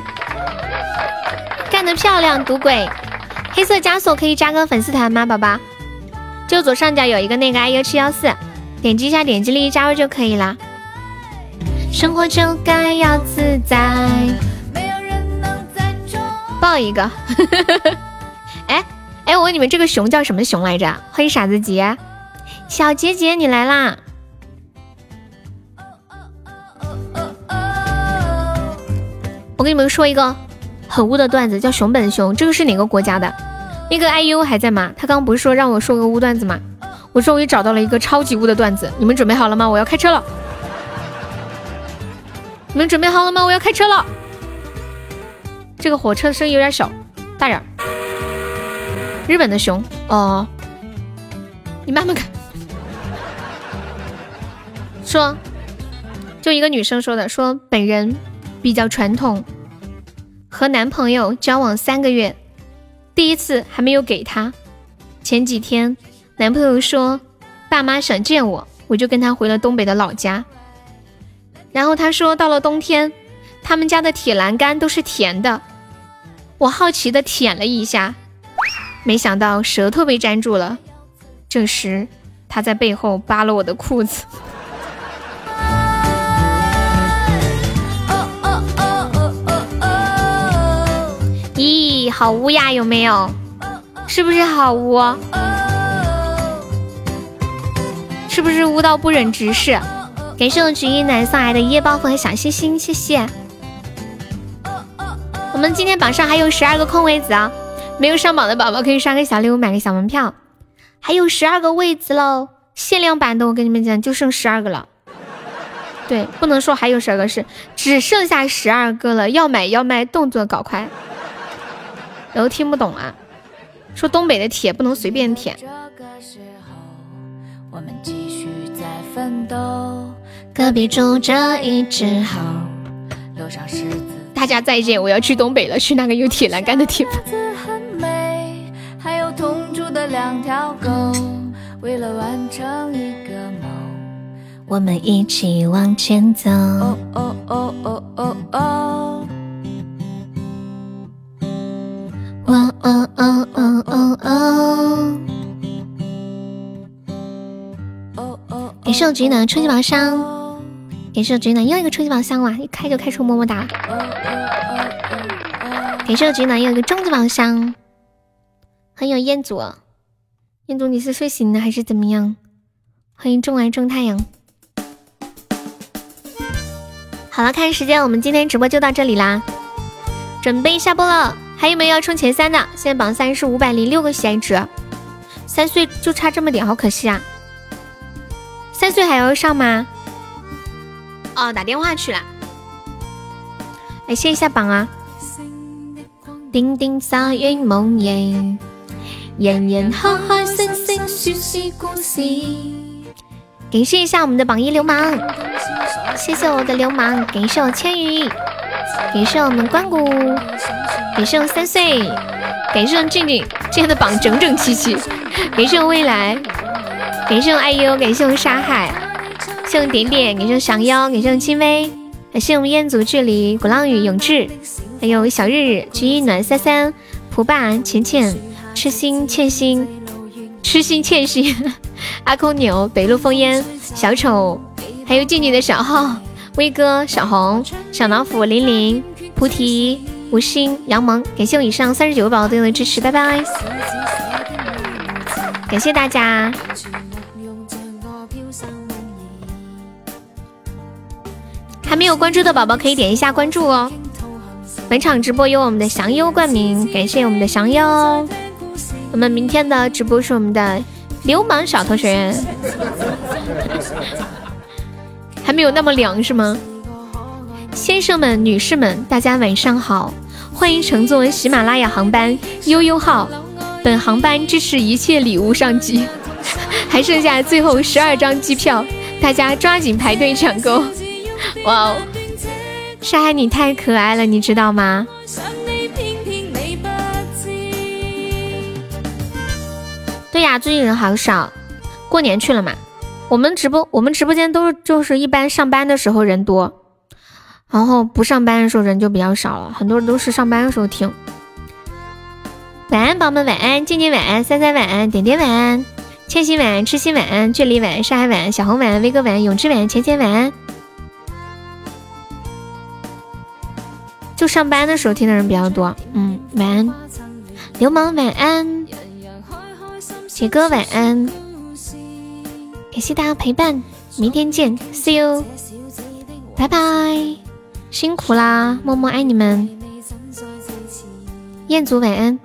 干得漂亮，赌鬼！黑色枷锁可以加个粉丝团吗，宝宝？就左上角有一个那个 i u 七幺四，点击一下点击立即加入就可以了。生活就该要自在。抱一个。哎哎，我问你们，这个熊叫什么熊来着？欢迎傻子杰，小杰杰你来啦！我跟你们说一个很污的段子，叫熊本熊。这个是哪个国家的？那个 IU 还在吗？他刚不是说让我说个污段子吗？我终于找到了一个超级污的段子，你们准备好了吗？我要开车了。你们准备好了吗？我要开车了。这个火车声音有点小，大点儿。日本的熊哦，你慢慢看。说，就一个女生说的，说本人比较传统，和男朋友交往三个月，第一次还没有给他。前几天男朋友说爸妈想见我，我就跟他回了东北的老家。然后他说，到了冬天，他们家的铁栏杆都是甜的。我好奇的舔了一下，没想到舌头被粘住了。这时他在背后扒了我的裤子。咦，好污呀，有没有？是不是好污？是不是污到不忍直视？感谢我菊一男送来的夜暴风和小心心，谢谢。我们今天榜上还有十二个空位子啊，没有上榜的宝宝可以刷个小礼物，买个小门票，还有十二个位子喽，限量版的，我跟你们讲，就剩十二个了。对，不能说还有十二个，是只剩下十二个了，要买要卖，动作搞快。都听不懂啊，说东北的铁不能随便舔。隔壁住着一只猴，楼上狮子。大家再见，我要去东北了，去那个有铁栏杆的地方。还有同住的两条狗，为了完成一个梦，我们一起往前走。哦哦哦哦哦哦。哦哦哦哦哦哦。哦哦。给手机的初级宝箱。感谢我菊暖又一个初级宝箱哇！一开就开出么么哒。感谢我菊暖又一个终极宝箱。欢迎彦祖，彦祖你是睡醒了还是怎么样？欢迎种爱种太阳。好了，看时间，我们今天直播就到这里啦，准备下播了。还有没有要冲前三的？现在榜三是五百零六个喜爱值，三岁就差这么点，好可惜啊！三岁还要上吗？哦，打电话去了。来谢一下榜啊！叮叮沙影梦影，人人开开心心说是故事。感谢一下我们的榜一流氓，谢谢我的流氓，感谢我千羽，感谢我们关谷，感谢我三岁，感谢我静静，今天的榜整整齐齐。感谢我未来，感谢我爱优，感谢我沙海。谢我点点，感谢降妖，感谢我轻微，感谢我们彦祖距离鼓浪屿永志，还有小日日菊一暖三三蒲爸浅浅痴心欠心痴心欠心 阿空牛北路烽烟小丑，还有静静的小号威哥小红小老虎玲玲菩提无心杨萌，感谢我以上三十九个宝宝对我的支持，拜拜，感谢大家。还没有关注的宝宝可以点一下关注哦。本场直播由我们的祥优冠名，感谢我们的祥优。我们明天的直播是我们的流氓小同学。还没有那么凉是吗？先生们、女士们，大家晚上好，欢迎乘坐喜马拉雅航班悠悠号。本航班支持一切礼物上机，还剩下最后十二张机票，大家抓紧排队抢购。哇哦，沙海你太可爱了，你知道吗？对呀，最近人好少，过年去了嘛。我们直播，我们直播间都是就是一般上班的时候人多，然后不上班的时候人就比较少了。很多人都是上班的时候听。晚安，宝宝们晚安，静静晚安，三三晚安，点点晚安，千玺晚安，痴心晚安，距离晚安，上海晚安，小红晚安，威哥晚安，永志晚安，浅浅晚安。就上班的时候听的人比较多，嗯，晚安，流氓晚安，杰哥晚安，感谢大家陪伴，明天见，see you，拜拜，辛苦啦，默默爱你们，彦祖晚安。